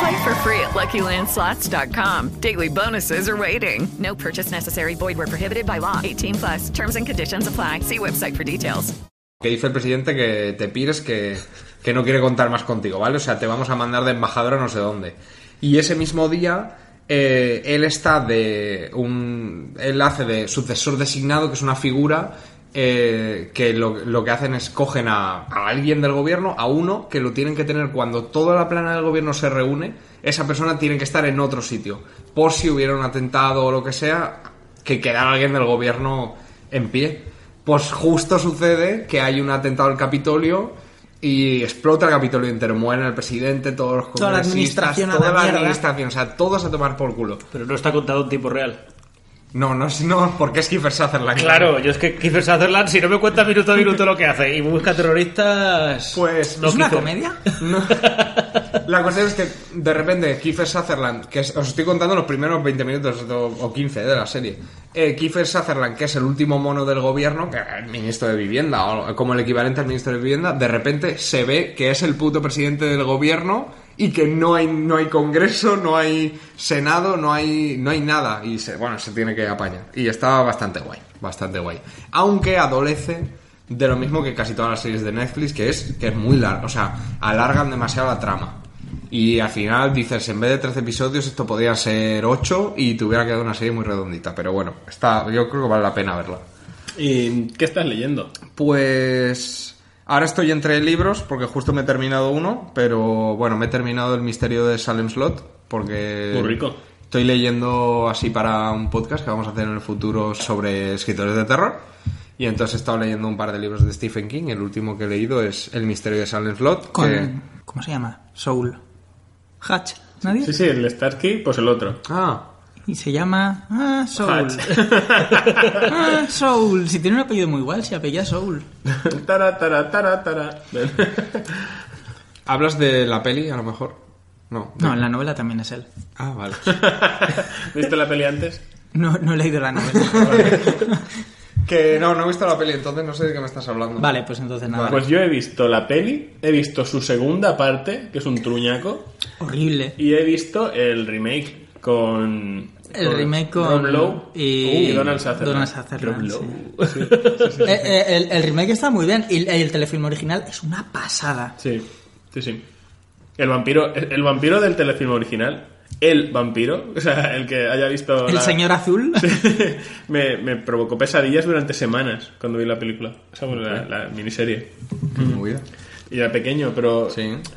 Play for free at LuckyLandSlots.com. Daily bonuses are waiting. No purchase necessary. Void where prohibited by law. 18 plus. Terms and conditions apply. See website for details. que dice el presidente que te pires que, que no quiere contar más contigo, ¿vale? O sea, te vamos a mandar de embajador a no sé dónde. Y ese mismo día, eh, él está de un... Él hace de sucesor designado, que es una figura eh, que lo, lo que hacen es cogen a, a alguien del gobierno, a uno, que lo tienen que tener cuando toda la plana del gobierno se reúne, esa persona tiene que estar en otro sitio. Por si hubiera un atentado o lo que sea, que quedara alguien del gobierno en pie. Pues justo sucede que hay un atentado al Capitolio y explota el Capitolio entero. Mueren el presidente, todos los Toda la congresistas, administración toda la administración, o sea, todos a tomar por culo. Pero no está contado en tiempo real. No, no, no, porque es Kiefer Sutherland. Claro, yo es que Kiefer Sutherland, si no me cuenta minuto a minuto lo que hace y busca terroristas. Pues no ¿Es una comedia? La cuestión es que de repente Kiefer Sutherland, que es- os estoy contando los primeros 20 minutos o, o 15 de la serie, eh, Kiefer Sutherland, que es el último mono del gobierno, que era el ministro de Vivienda, o como el equivalente al ministro de Vivienda, de repente se ve que es el puto presidente del gobierno y que no hay, no hay congreso, no hay senado, no hay, no hay nada. Y se, bueno, se tiene que apañar. Y está bastante guay, bastante guay. Aunque adolece de lo mismo que casi todas las series de Netflix, que es, que es muy largo, o sea, alargan demasiado la trama. Y al final dices, en vez de 13 episodios, esto podría ser 8 y te hubiera quedado una serie muy redondita. Pero bueno, está, yo creo que vale la pena verla. ¿Y qué estás leyendo? Pues ahora estoy entre libros porque justo me he terminado uno, pero bueno, me he terminado El misterio de Salem Slot porque Muy rico. estoy leyendo así para un podcast que vamos a hacer en el futuro sobre escritores de terror. Y entonces he estado leyendo un par de libros de Stephen King. El último que he leído es El misterio de Salem Slot. Con, que- ¿Cómo se llama? Soul. Hatch. ¿Nadie? Sí, sí, el Starsky, pues el otro. Ah, Y se llama... Ah, Soul. Ah, Soul. Si tiene un apellido muy igual, se apellida Soul. tara, tara, tara, tara. ¿hablas de la peli a lo mejor? No. No, en la novela también es él. Ah, vale. ¿Viste la peli antes? No, no he leído la novela. que no, no he visto la peli, entonces no sé de qué me estás hablando. vale, pues entonces nada. Pues yo he visto la peli, he visto su segunda parte, que es un truñaco, Horrible. y he visto el remake. con... El remake con- Rob Lowe y- Donald Sutherland. Donald Sutherland, Rob sí. Lowe. Eh, eh, el, el remake está muy bien y el, el telefilm original es una pasada. Sí, sí, sí. El vampiro, el, vampiro del telefilm original, el vampiro, o sea, el que haya visto... El la- señor azul. me, me provocó pesadillas durante semanas cuando vi la película. O sea, bueno, la, la miniserie. Y era pequeño, pero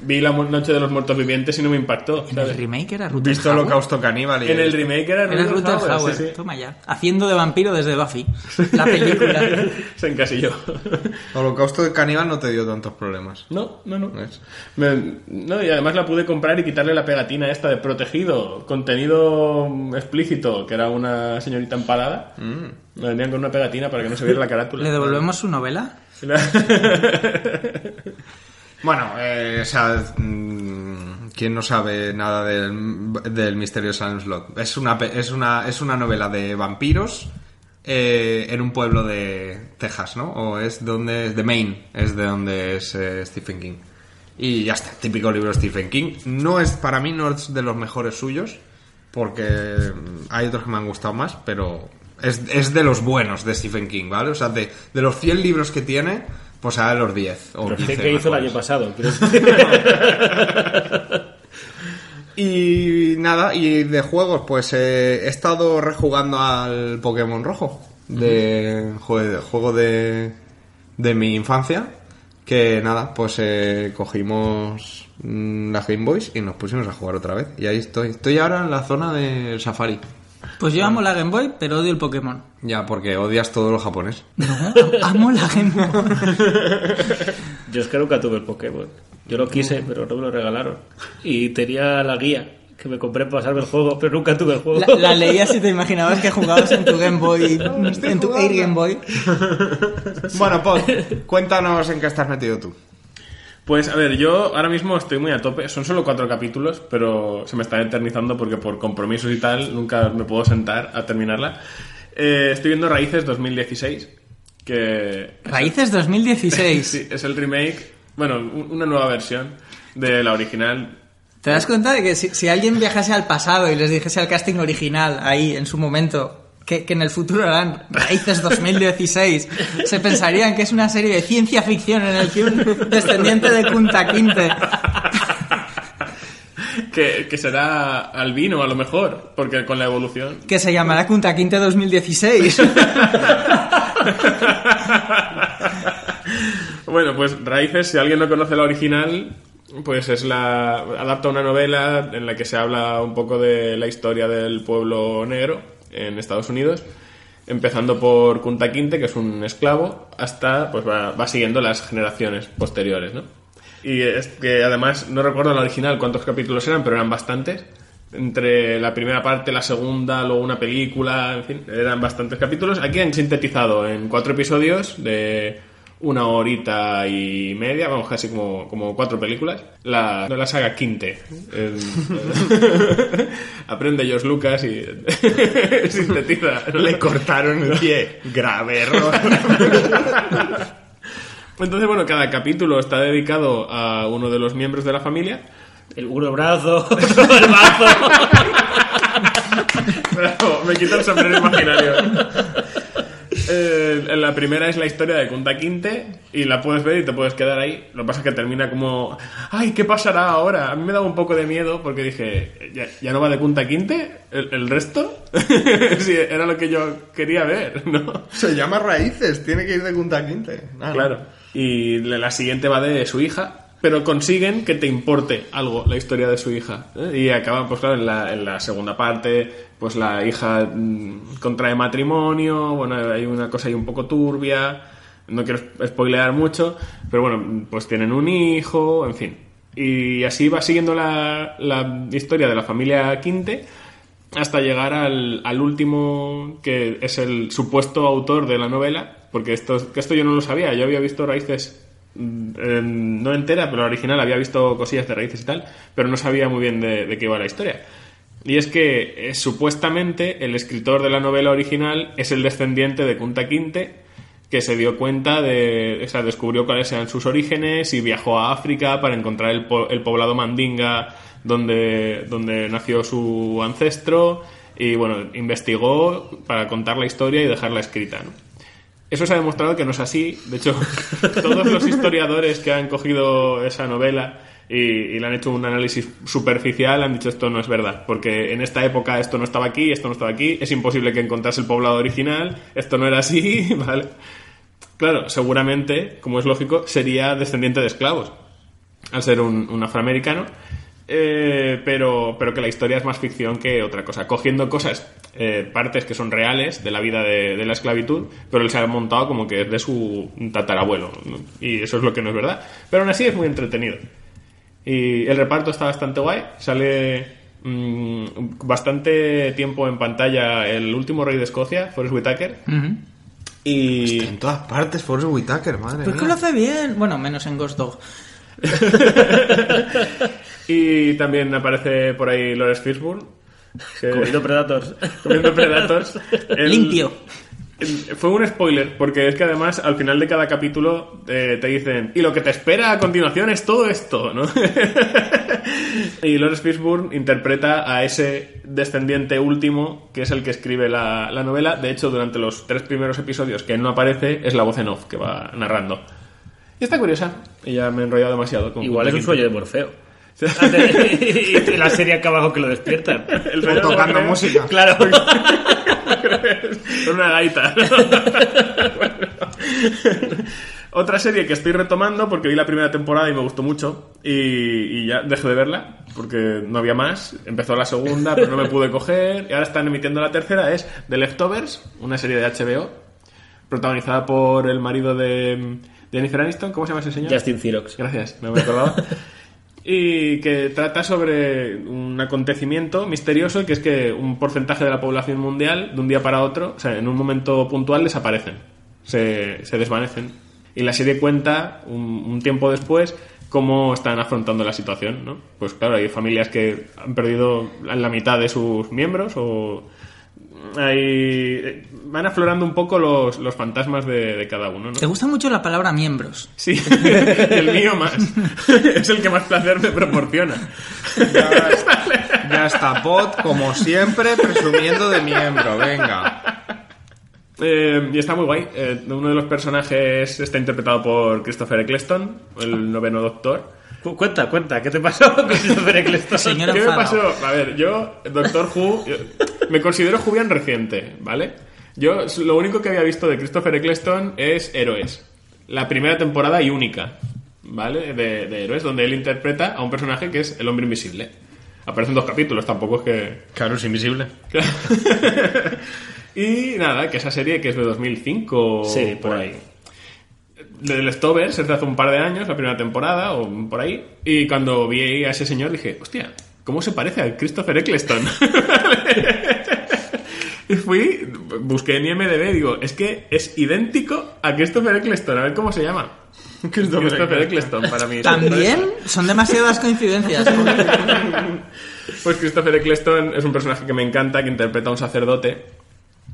vi la Noche de los Muertos Vivientes y no me impactó. ¿sabes? El remake era Visto Rutherford. Holocausto Caníbal. y- En el remake era Rutger Hauer, Hauer, sí, sí. toma ya. Haciendo de vampiro desde Buffy, la película. Se encasilló. Holocausto de Caníbal no te dio tantos problemas. No, no, no. ¿Ves? Me- no, y además la pude comprar y quitarle la pegatina esta de protegido, contenido explícito, que era una señorita empalada. Mm. Me vendían con una pegatina para que no se viera la carátula. ¿Le devolvemos su novela? Bueno, eh, o sea, mm, ¿quién no sabe nada del, del misterio de Silent Slot? Es una, es una, es una novela de vampiros eh, en un pueblo de Texas, ¿no? O es donde de Maine, es de donde es eh, Stephen King. Y ya está, típico libro de Stephen King. No es, para mí no es de los mejores suyos, porque mm, hay otros que me han gustado más, pero es, es de los buenos de Stephen King, ¿vale? O sea, de, de los 100 libros que tiene, pues a los 10 o Pero 15 ¿Qué, qué hizo el año pasado? Y nada, y de juegos, pues eh, he estado rejugando al Pokémon Rojo, de jue- juego de, de mi infancia, que nada, pues eh, cogimos mm, las Game Boys y nos pusimos a jugar otra vez. Y ahí estoy. Estoy ahora en la zona del Safari. Pues yo amo la Game Boy, pero odio el Pokémon. Ya, porque odias todo lo japonés. No, amo la Game Boy. Yo es que nunca tuve el Pokémon. Yo lo quise, pero no me lo regalaron. Y tenía la guía que me compré para pasarme el juego, pero nunca tuve el juego. La, la leías y te imaginabas que jugabas en tu Game Boy, en tu Air Game Boy. Bueno, Pod, cuéntanos en qué estás metido tú. Pues a ver, yo ahora mismo estoy muy a tope. Son solo cuatro capítulos, pero se me está eternizando porque por compromisos y tal nunca me puedo sentar a terminarla. Eh, estoy viendo Raíces 2016, que... Raíces 2016. sí, es el remake, bueno, un- una nueva versión de la original. ¿Te das cuenta de que si, si alguien viajase al pasado y les dijese al casting original ahí en su momento que, que en el futuro harán Raíces 2016, se pensarían que es una serie de ciencia ficción en el que un descendiente de Kunta Kinte Que, que será albino a lo mejor, porque con la evolución... que se llamará Kunta Kinte 2016. Bueno, pues Raíces, si alguien no conoce la original, pues es la adapta una novela en la que se habla un poco de la historia del pueblo negro en Estados Unidos, empezando por Kunta Kinte, que es un esclavo, hasta pues va, va siguiendo las generaciones posteriores, ¿no? Y es que además no recuerdo la original cuántos capítulos eran, pero eran bastantes. Entre la primera parte, la segunda, luego una película, en fin, eran bastantes capítulos. Aquí han sintetizado en cuatro episodios de una horita y media, vamos, casi como, como cuatro películas, la, no, la saga Quinte. El- aprende George Lucas y sintetiza. Le cortaron el pie. Grave error. Entonces, bueno, cada capítulo está dedicado a uno de los miembros de la familia. El uno brazo, otro el brazo. Bravo, me quito el sombrero imaginario. Eh, la primera es la historia de Kunta Quinte y la puedes ver y te puedes quedar ahí. Lo que pasa es que termina como, ay, ¿qué pasará ahora? A mí me daba un poco de miedo porque dije, ¿ya, ya no va de Kunta Quinte? ¿El, el resto? sí, era lo que yo quería ver, ¿no? Se llama Raíces, tiene que ir de Kunta Quinte. Ah. Claro. Y la siguiente va de su hija, pero consiguen que te importe algo la historia de su hija. ¿eh? Y acaban, pues claro, en la, segunda parte, pues la hija mm, contrae matrimonio, bueno, hay una cosa ahí un poco turbia, no quiero spoilear mucho, pero bueno, pues tienen un hijo, en fin. Y así va siguiendo la, historia de la familia Quinte hasta llegar al, último que es el supuesto autor de la novela, porque esto, esto yo no lo sabía, yo había visto Raíces eh, no entera, pero la original había visto cosillas de Raíces y tal, pero no sabía muy bien de, qué iba la historia. Y es que eh, supuestamente el escritor de la novela original es el descendiente de Kunta Kinte, que se dio cuenta de, o sea, descubrió cuáles eran sus orígenes y viajó a África para encontrar el, po- el poblado Mandinga donde, donde nació su ancestro y bueno, investigó para contar la historia y dejarla escrita, ¿no? Eso se ha demostrado que no es así. De hecho, todos los historiadores que han cogido esa novela y, y le han hecho un análisis superficial han dicho esto no es verdad, porque en esta época esto no estaba aquí, esto no estaba aquí, es imposible que encontrase el poblado original, esto no era así, ¿vale? Claro, seguramente, como es lógico, sería descendiente de esclavos, al ser un, un afroamericano, eh, pero, pero que la historia es más ficción que otra cosa, cogiendo cosas, eh, partes que son reales de la vida de, de la esclavitud, pero él se ha montado como que es de su tatarabuelo, ¿no? y eso es lo que no es verdad. Pero aún así es muy entretenido. Y el reparto está bastante guay, sale mm, bastante tiempo en pantalla el último rey de Escocia, Forrest Whitaker, y... En todas partes, Forrest Whitaker, madre Pues que mía. lo hace bien. Bueno, menos en Ghost Dog. Y también aparece por ahí Lawrence Fishburne. que- Comiendo Predators. comiendo Predators. El- Limpio. Fue un spoiler, porque es que además al final de cada capítulo eh, te dicen, y lo que te espera a continuación es todo esto, ¿no? y Lawrence Fishburne interpreta a ese descendiente último, que es el que escribe la, la novela. De hecho, durante los tres primeros episodios que él no aparece, es la voz en off que va narrando. Y está curiosa, y ya me he enrollado demasiado. Con Igual es un sueño de Morfeo. y la serie acaba con que lo despiertan. El de tocando música. Claro. Con una gaita. Bueno. Otra serie que estoy retomando porque vi la primera temporada y me gustó mucho y, y ya dejé de verla porque no había más. Empezó la segunda pero no me pude coger y ahora están emitiendo la tercera. Es The Leftovers, una serie de HBO protagonizada por el marido de Jennifer Aniston. ¿Cómo se llama ese señor? Justin Cirox. Gracias, no me acordaba. Y que trata sobre un acontecimiento misterioso que es que un porcentaje de la población mundial, de un día para otro, o sea, en un momento puntual desaparecen, se, se desvanecen. Y la serie cuenta un, un tiempo después cómo están afrontando la situación, ¿no? Pues claro, hay familias que han perdido la mitad de sus miembros o hay, van aflorando un poco los, los fantasmas de, de cada uno, ¿no? Te gusta mucho la palabra miembros. Sí, el mío más. es el que más placer me proporciona. Ya está Pot, como siempre, presumiendo de miembro. Venga. Eh, y está muy guay. Eh, uno de los personajes está interpretado por Christopher Eccleston, el noveno doctor. Cu- Cuenta, cuenta, ¿qué te pasó con Christopher Eccleston? ¿Qué me pasó? A ver, yo, Doctor Who, yo- me considero Julian reciente, ¿vale? Yo lo único que había visto de Christopher Eccleston es Héroes. La primera temporada y única, ¿vale? De, de Héroes, donde él interpreta a un personaje que es el hombre invisible. Aparecen dos capítulos, tampoco es que... Claro, es invisible. y nada, que esa serie que es de 2005 Sí, por por ahí. De Leftovers es de hace un par de años, la primera temporada o por ahí. Y cuando vi a ese señor dije, hostia, ¿cómo se parece a Christopher Eccleston? y fui, busqué en IMDB y digo, es que es idéntico a Christopher Eccleston, a ver cómo se llama. Christopher, Eccleston para mí. También son demasiadas coincidencias. Pues Christopher Eccleston es un personaje que me encanta, que interpreta a un sacerdote,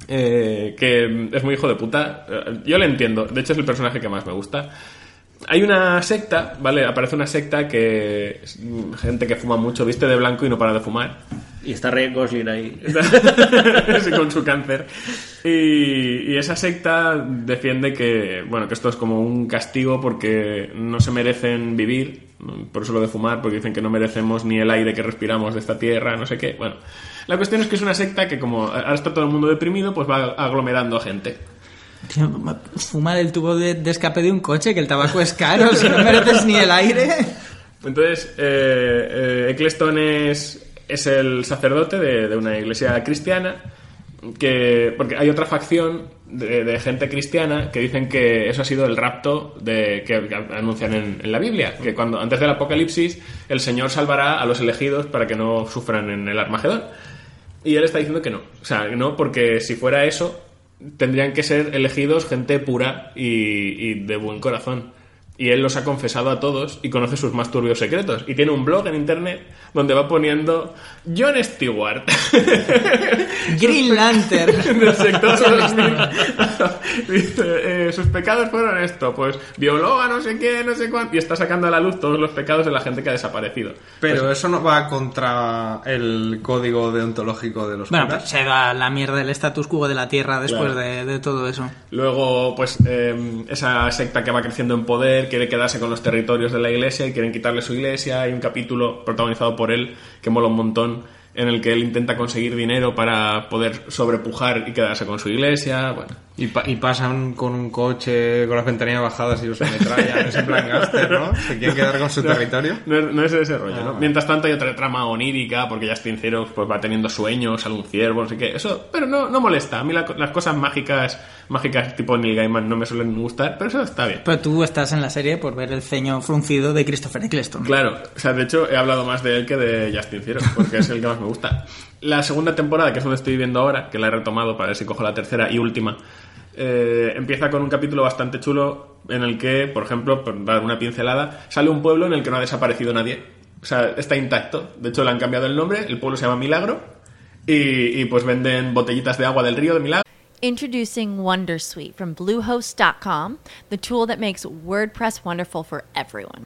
eh, que es muy hijo de puta. Eh, Yo le entiendo, de hecho es el personaje que más me gusta. Hay una secta, ¿vale? Aparece una secta que gente que fuma mucho, viste de blanco y no para de fumar. Y está Ryan Gosling ahí. Sí, con su cáncer. Y, y esa secta defiende que, bueno, que esto es como un castigo porque no se merecen vivir, por eso lo de fumar, porque dicen que no merecemos ni el aire que respiramos de esta tierra, no sé qué. Bueno, la cuestión es que es una secta que como ahora está todo el mundo deprimido, pues va aglomerando a gente. Tío, fuma del tubo de, de escape de un coche, que el tabaco es caro, si no mereces ni el aire. Entonces, eh, eh, Eccleston es, es el sacerdote de, de una iglesia cristiana. Que, porque hay otra facción de, gente cristiana que dicen que eso ha sido el rapto de, que, anuncian en, la Biblia. Que cuando antes del apocalipsis el Señor salvará a los elegidos para que no sufran en el Armagedón. Y él está diciendo que no. O sea, no, porque si fuera eso, tendrían que ser elegidos gente pura y, y de buen corazón. Y él los ha confesado a todos y conoce sus más turbios secretos. Y tiene un blog en internet donde va poniendo John Stewart. Green Lantern. del sector 2000. Dice, eh, sus pecados fueron esto, pues violó a no sé qué, no sé cuánto, y está sacando a la luz todos los pecados de la gente que ha desaparecido. Pero Pues, eso no va contra el código deontológico de los Bueno, pero se va la mierda el status quo de la Tierra después Claro. de, de todo eso. Luego, pues, eh, esa secta que va creciendo en poder quiere quedarse con los territorios de la iglesia y quieren quitarle su iglesia. Hay un capítulo protagonizado por él que mola un montón, en el que él intenta conseguir dinero para poder sobrepujar y quedarse con su iglesia. Bueno, Y, pa- y pasan con un coche con las ventanillas bajadas y los ametrallan. es en plan gángster, ¿no? Se quieren quedar con su territorio. No, es- no es ese rollo, ¿no? Ah. Mientras tanto hay otra trama onírica, porque Justin Zero pues, va teniendo sueños, sale un ciervo, no sé qué. Eso, pero no, no molesta. A mí la- las cosas mágicas, mágicas tipo Neil Gaiman no me suelen gustar, pero eso está bien. Pero tú estás en la serie por ver el ceño fruncido de Christopher Eccleston. Claro, o sea, de hecho he hablado más de él que de Justin Zero, porque es el que más me gusta. La segunda temporada, que es donde estoy viendo ahora, que la he retomado para ver si cojo la tercera y última, eh, empieza con un capítulo bastante chulo en el que, por ejemplo, por dar una pincelada, sale un pueblo en el que no ha desaparecido nadie. O sea, está intacto. De hecho, le han cambiado el nombre, el pueblo se llama Milagro, y, pues venden botellitas de agua del río de Milagro. Introducing Wondersuite from Bluehost.com, the tool that makes WordPress wonderful for everyone.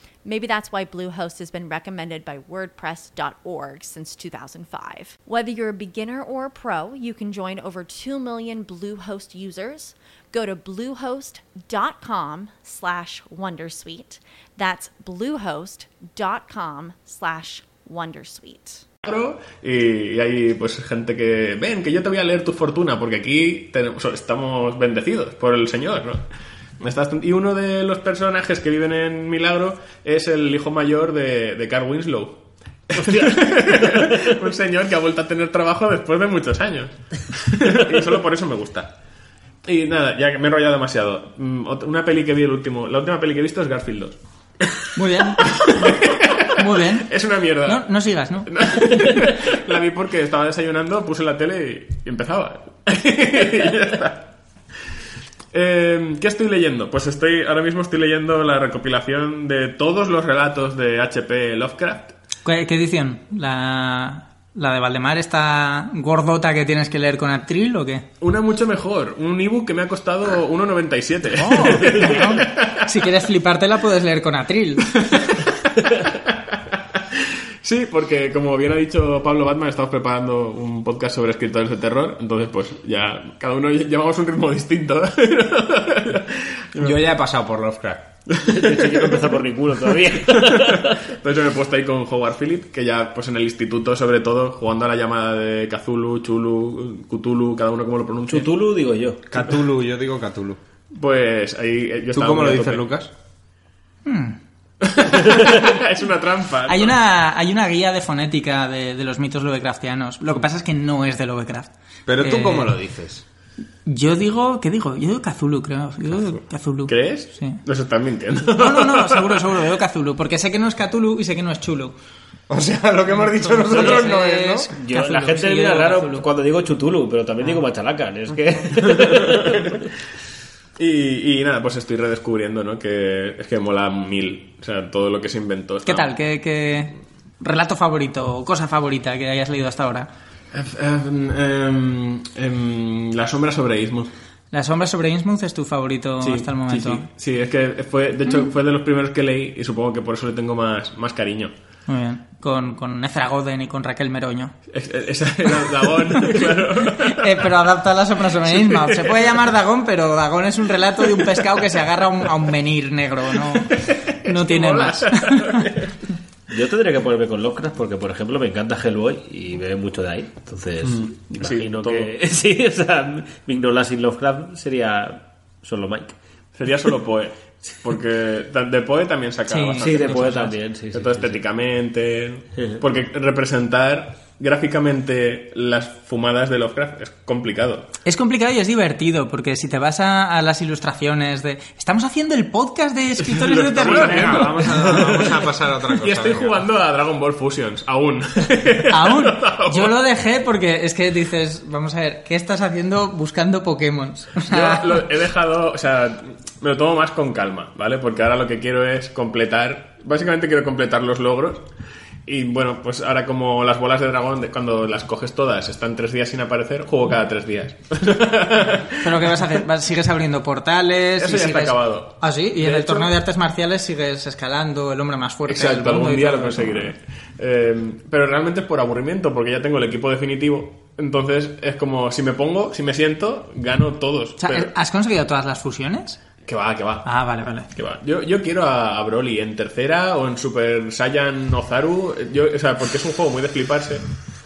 Maybe that's why Bluehost has been recommended by WordPress.org since 2005. Whether you're a beginner or a pro, you can join over 2 million Bluehost users. Go to bluehost.com slash Wondersuite. That's bluehost.com slash Wondersuite. y, hay pues gente que ven que yo te voy a leer tu fortuna porque aquí tenemos- estamos bendecidos por el Señor ¿no? Estás- y uno de los personajes que viven en Milagro es el hijo mayor de, de Carl Winslow un señor que ha vuelto a tener trabajo después de muchos años y solo por eso me gusta y nada, ya que me he enrollado demasiado Mm, una peli que vi el último la última peli que he visto es Garfield 2 Muy bien. Muy bien. es una mierda No, no sigas, ¿no? La vi porque estaba desayunando, puse la tele y, y empezaba. Y ya está. Eh, ¿Qué estoy leyendo? Pues estoy ahora mismo estoy leyendo la recopilación de todos los relatos de H.P. Lovecraft. ¿Qué, qué edición? ¿La, ¿La de Valdemar esta gordota que tienes que leer con atril o qué? Una mucho mejor, un ebook que me ha costado 1,97. Oh, si quieres flipártela puedes leer con atril. Sí, porque como bien ha dicho Pablo Batman, estamos preparando un podcast sobre escritores de terror, entonces pues ya cada uno llevamos un ritmo distinto. Yo ya he pasado por Lovecraft. De hecho, yo no he empezado por ninguno todavía. Entonces yo me he puesto ahí con Howard Phillips, que ya pues en el instituto sobre todo, jugando a la llamada de Cthulhu, Chulu, Cthulhu, cada uno como lo pronuncia. Chutulu digo yo. Cthulhu, yo digo Cthulhu. Pues ahí eh, yo ¿Tú estaba cómo lo dices. Lucas? es una trampa. Hay una, hay una guía de fonética de, de los mitos Lovecraftianos. Lo que pasa es que no es de Lovecraft. Pero tú Eh, cómo lo dices. Yo digo, ¿qué digo? Yo digo Cthulhu, creo. Yo digo Cthulhu. ¿Crees? Sí. Nos están mintiendo. No, no, no, seguro, seguro, digo Cthulhu. Porque sé que no es Cthulhu y sé que no es Chulu. O sea, lo que hemos dicho nosotros no es, ¿no? Yo- Cthulhu, la gente sí, yo mira raro Cthulhu. cuando digo Chutulu, pero también digo Machalacan. Es que. Y, y nada, pues estoy redescubriendo, ¿no? Que es que mola mil. O sea, todo lo que se inventó. está- ¿Qué tal? ¿Qué, qué relato favorito o cosa favorita que hayas leído hasta ahora? Em, em, em, la sombra sobre Ismos. La sombra sobre Innsmouth es tu favorito hasta el momento. Sí, sí. Sí, es que fue, de hecho, fue de los primeros que leí y supongo que por eso le tengo más, más cariño. Muy bien. Con, con Ezra Goden y con Raquel Meroño. Es- Esa era Dagón, claro. Eh, pero adapta a la sombra. Se puede llamar Dagón, pero Dagón es un relato de un pescado que se agarra a un, a un menir negro. No, no tiene mola. más. Yo tendría que ponerme con Lovecraft porque, por ejemplo, me encanta Hellboy y me ve mucho de ahí. Entonces, imagino sí, que. Sí, o sea, mi ignorancia sin Lovecraft sería solo Mike. Sería solo Poe. Porque de Poe también saca Sí, bastante Sí, de Poe también, sí, sí, Sobre todo sí, sí. estéticamente. Porque representar gráficamente las fumadas de Lovecraft es complicado. Es complicado y es divertido, porque si te vas a, a las ilustraciones de... Estamos haciendo el podcast de escritores de terror. Venga, vamos a, vamos a pasar a otra cosa. Y estoy venga. jugando a Dragon Ball Fusions, aún. Aún. Yo lo dejé porque es que dices, vamos a ver, ¿qué estás haciendo buscando Pokémon? O sea, Yo lo he dejado, o sea, me lo tomo más con calma, ¿vale? Porque ahora lo que quiero es completar, básicamente quiero completar los logros. Y bueno, pues ahora como las bolas de dragón, cuando las coges todas, están tres días sin aparecer, juego cada tres días. ¿Pero qué vas a hacer? ¿Vas- ¿Sigues abriendo portales? Eso y ya está acabado. Ah, sí, y De en el hecho- torneo de artes marciales sigues escalando el hombre más fuerte. del Exacto, mundo algún día lo conseguiré. Eh, pero realmente es por aburrimiento, porque ya tengo el equipo definitivo. Entonces es como, si me pongo, si me siento, gano todos. O sea, Pero- ¿has conseguido todas las fusiones? Que va, que va. Ah, vale, vale. Que va. Yo, yo quiero a, a Broly en tercera o en Super Saiyan Ozaru. Yo, o sea, porque es un juego muy de fliparse.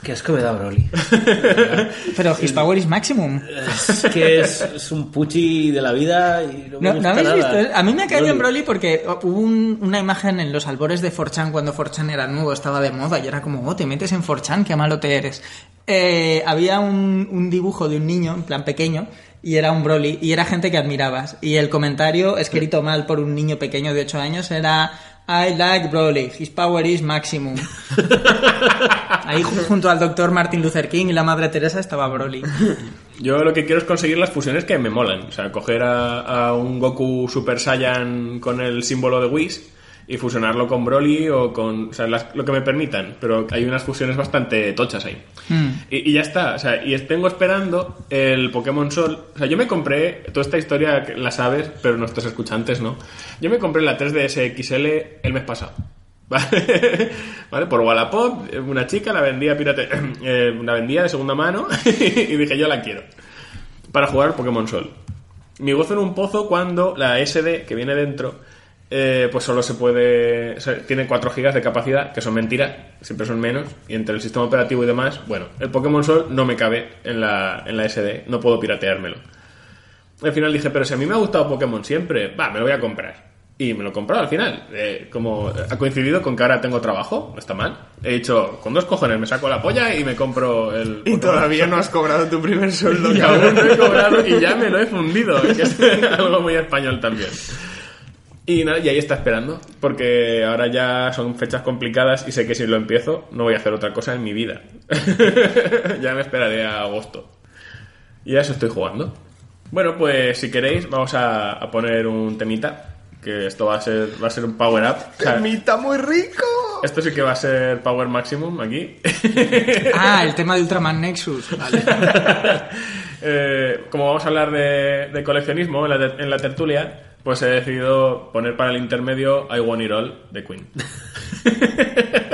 Qué asco me da Broly. Pero His Power is Maximum. Es que es, es un puchi de la vida y no me ¿No, gusta ¿no habéis nada. visto? A mí me cae bien Broly. Broly porque hubo un- una imagen en los albores de 4chan cuando 4chan era nuevo, estaba de moda y era como, oh, te metes en 4chan, qué malo te eres. Eh, había un, un dibujo de un niño, en plan pequeño, y era un Broly, y era gente que admirabas. Y el comentario, escrito mal por un niño pequeño de 8 años, era I like Broly, his power is maximum. Ahí ju- junto al doctor Martin Luther King y la madre Teresa estaba Broly. Yo lo que quiero es conseguir las fusiones que me molan. O sea, coger a, a un Goku Super Saiyan con el símbolo de Whis y fusionarlo con Broly o con. O sea, las- lo que me permitan. Pero hay unas fusiones bastante tochas ahí. Y, y ya está. O sea, y tengo esperando el Pokémon Sol. O sea, yo me compré. Toda esta historia la sabes, pero nuestros escuchantes no. Yo me compré la 3DS XL el mes pasado. ¿Vale? ¿Vale? Por Wallapop, una chica la vendía pirate, eh, la vendía de segunda mano y dije yo la quiero para jugar Pokémon Sol. Mi gozo en un pozo cuando la SD que viene dentro eh, pues solo se puede o sea, tiene 4 GB de capacidad que son mentiras siempre son menos y entre el sistema operativo y demás bueno el Pokémon Sol no me cabe en la, en la SD no puedo pirateármelo al final dije pero si a mí me ha gustado Pokémon siempre va me lo voy a comprar y me lo he comprado al final. Eh, como ha coincidido con que ahora tengo trabajo, no está mal. He dicho, con dos cojones me saco la polla y me compro el. Y todavía no has cobrado tu primer sueldo, Y aún no he cobrado y ya me lo he fundido, que es algo muy español también. Y nada, y ahí está esperando, porque ahora ya son fechas complicadas y sé que si lo empiezo no voy a hacer otra cosa en mi vida. ya me esperaré a agosto. Y a eso estoy jugando. Bueno, pues si queréis vamos a, a poner un temita, que esto va a ser, va a ser un power up. O sea, ¡Temita muy rico! esto sí que va a ser power maximum aquí. Ah, el tema de Ultraman Nexus. Vale. Eh, como vamos a hablar de, de coleccionismo en la, ter- en la tertulia, pues he decidido poner para el intermedio I Want It All de Queen.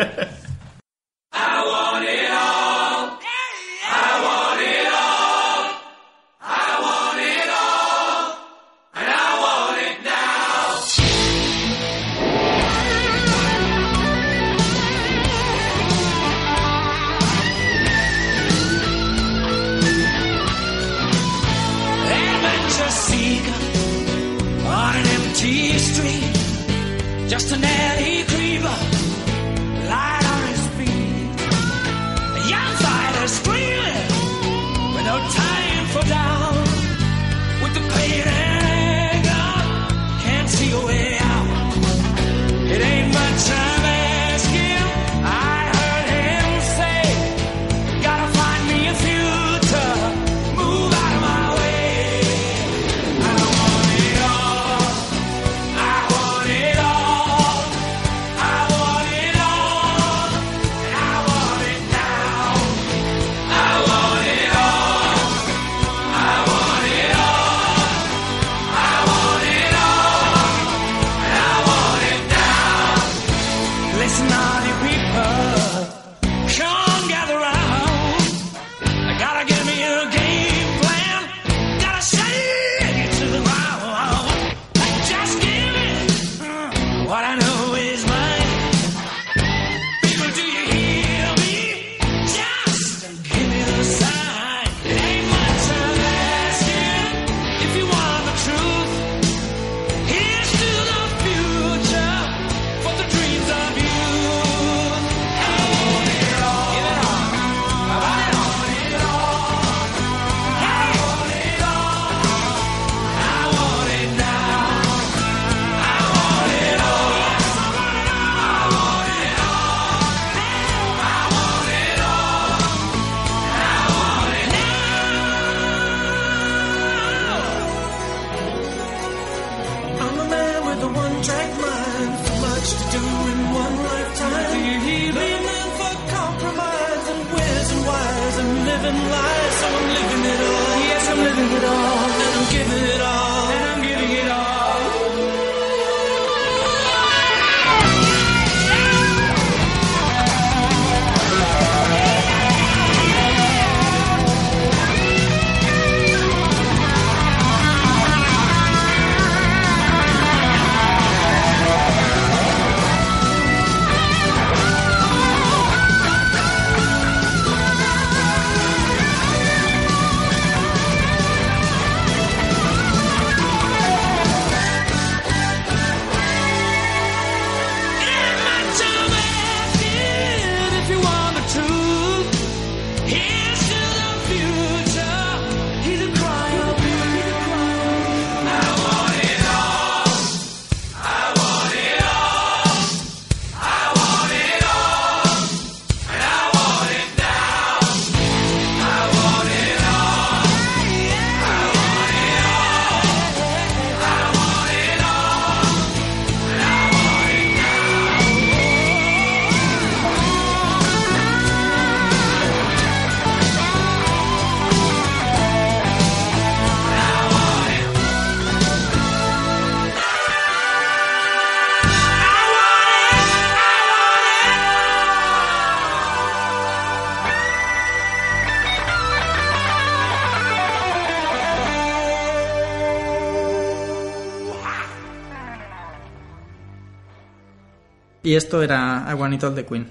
Y esto era I Want It All de Queen.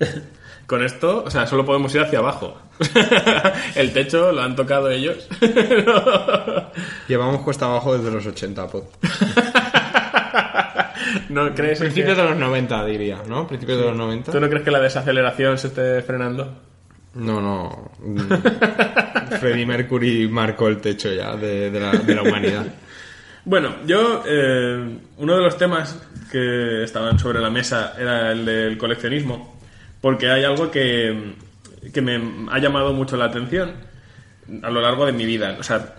Con esto, o sea, solo podemos ir hacia abajo. El techo lo han tocado ellos. Llevamos cuesta abajo desde los 80, pod. ¿No crees Principios que- de los 90, diría, ¿no? Principios de los 90. ¿Tú no crees que la desaceleración se esté frenando? No, no. Mm. Freddie Mercury marcó el techo ya de, de la, de la humanidad. Bueno, yo, eh, uno de los temas que estaban sobre la mesa era el del coleccionismo, porque hay algo que, que me ha llamado mucho la atención a lo largo de mi vida. O sea,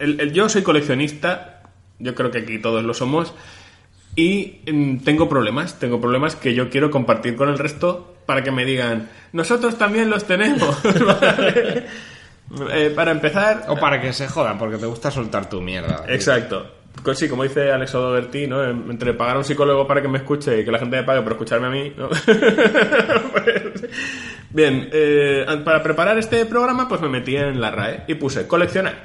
el- el- yo soy coleccionista, yo creo que aquí todos lo somos, y mm, tengo problemas, tengo problemas que yo quiero compartir con el resto para que me digan, nosotros también los tenemos. ¿vale? Eh, para empezar... O para que se jodan, porque te gusta soltar tu mierda. Exacto. Co- Sí, como dice Alex O'Doherty, ¿no? En- Entre pagar a un psicólogo para que me escuche y que la gente me pague por escucharme a mí, ¿no? Pues, Bien, eh, para preparar este programa, pues me metí en la RAE y puse coleccionar.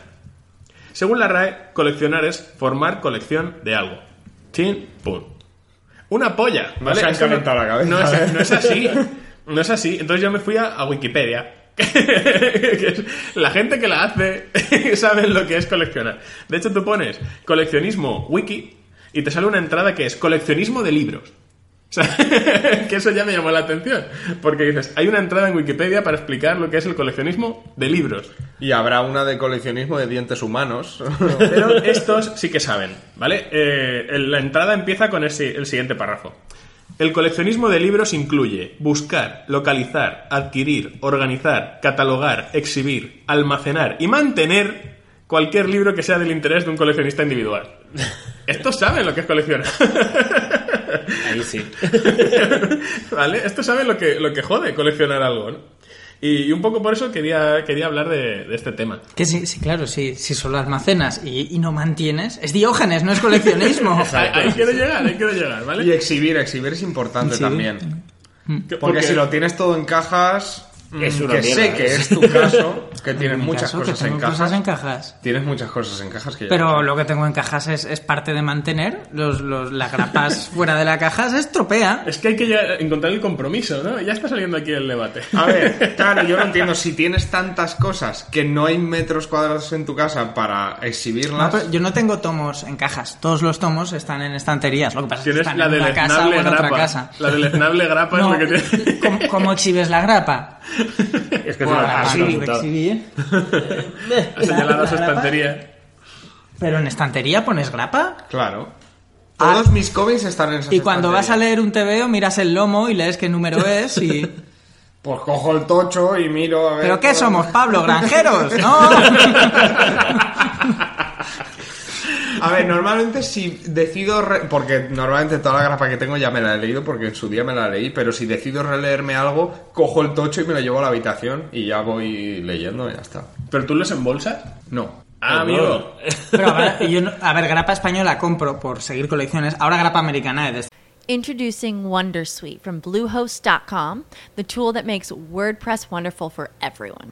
Según la RAE, coleccionar es formar colección de algo. Chin, pum. Una polla, No ¿vale? se Eso calentado la cabeza, No es, no es así. No es así. Entonces yo me fui a, a Wikipedia. la gente que la hace sabe lo que es coleccionar. De hecho, tú pones coleccionismo wiki y te sale una entrada que es coleccionismo de libros. O sea, que eso ya me llamó la atención. Porque dices, hay una entrada en Wikipedia para explicar lo que es el coleccionismo de libros. Y habrá una de coleccionismo de dientes humanos. Pero estos sí que saben, ¿vale? Eh, la entrada empieza con el siguiente párrafo. El coleccionismo de libros incluye buscar, localizar, adquirir, organizar, catalogar, exhibir, almacenar y mantener cualquier libro que sea del interés de un coleccionista individual. Estos saben lo que es coleccionar. Ahí sí. ¿Vale? Estos saben lo que, lo que jode coleccionar algo, ¿no? Y, y un poco por eso quería, quería hablar de, de este tema. Que sí, sí claro, sí, si solo almacenas y, y no mantienes, es diógenes, no es coleccionismo. Ahí, ahí quiero llegar, ahí quiero llegar, ¿vale? Y exhibir, exhibir es importante Exhibir. también. Porque, Porque- si lo tienes todo en cajas, Es mm, una que mierda, sé que es- tu caso, que tienes muchas caso, que cosas en cajas. cosas en cajas. Tienes muchas cosas en cajas que Pero no lo que tengo en cajas es, es parte de mantener. Los, los, las grapas fuera de la caja se estropea. Es que hay que ya- encontrar el compromiso, ¿no? Ya está saliendo aquí el debate. A ver, claro, yo no entiendo. Si tienes tantas cosas que no hay metros cuadrados en tu casa para No, exhibirlas, pero yo no tengo tomos en cajas. Todos los tomos están en estanterías. Lo que pasa es que Tienes están la en del una casa o esnable en otra grapa. casa. La del esnable grapa No, es lo que tiene. ¿cómo, cómo exhibes la grapa? Es que así, todo. exhibir. Ha señalado su estantería. Pero en estantería pones grapa. claro. Todos mis cómics están en esas Y cuando vas a leer un TVO miras el lomo y lees qué número es y... Pues cojo el tocho y miro a ver... ¿Pero qué somos, Pablo? ¿Granjeros? ¿No? A ver, normalmente si decido... re- Porque normalmente toda la grapa que tengo ya me la he leído porque en su día me la leí, pero si decido releerme algo, cojo el tocho y me lo llevo a la habitación y ya voy leyendo y ya está. ¿Pero tú los embolsas? No. Ah, amigo. Pero a ver, yo no- a ver, grapa española compro por seguir colecciones. Ahora grapa americana he Introducing Wondersuite from Bluehost.com, the tool that makes WordPress wonderful for everyone.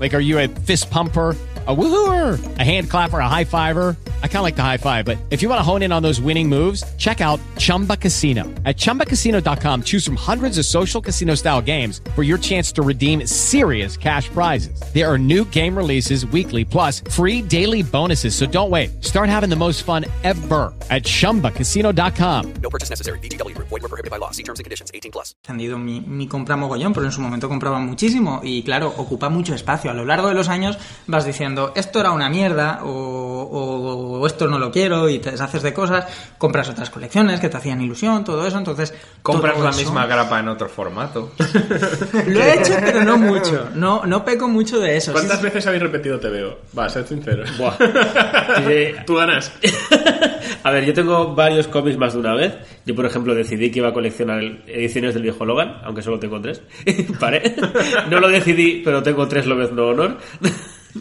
Like, are you a fist pumper? A woohooer, a hand clapper, a high fiver. I kind of like the high five, but if you want to hone in on those winning moves, check out Chumba Casino. At chumbacasino.com, choose from hundreds of social casino style games for your chance to redeem serious cash prizes. There are new game releases weekly, plus free daily bonuses. So don't wait. Start having the most fun ever at chumbacasino.com. No purchase necessary. VGW Group. Void were prohibited by law. See terms and conditions. 18 plus. encendido mi, mi compra mogollón, pero en su momento compraba muchísimo y claro, ocupa mucho espacio. A lo largo de los años vas diciendo, esto era una mierda o, o- o esto no lo quiero y te deshaces de cosas, compras otras colecciones que te hacían ilusión, todo eso, entonces... Compras la eso- misma grapa en otro formato. Lo he hecho, pero no mucho. No, no peco mucho de eso. ¿Cuántas Sí, veces habéis repetido te veo? Va, sed sincero. Buah. Sí. Tú ganas. A ver, yo tengo varios cómics más de una vez. Yo, por ejemplo, decidí que iba a coleccionar ediciones del viejo Logan, aunque solo tengo tres. Paré. No lo decidí, pero tengo tres Lobez No Honor.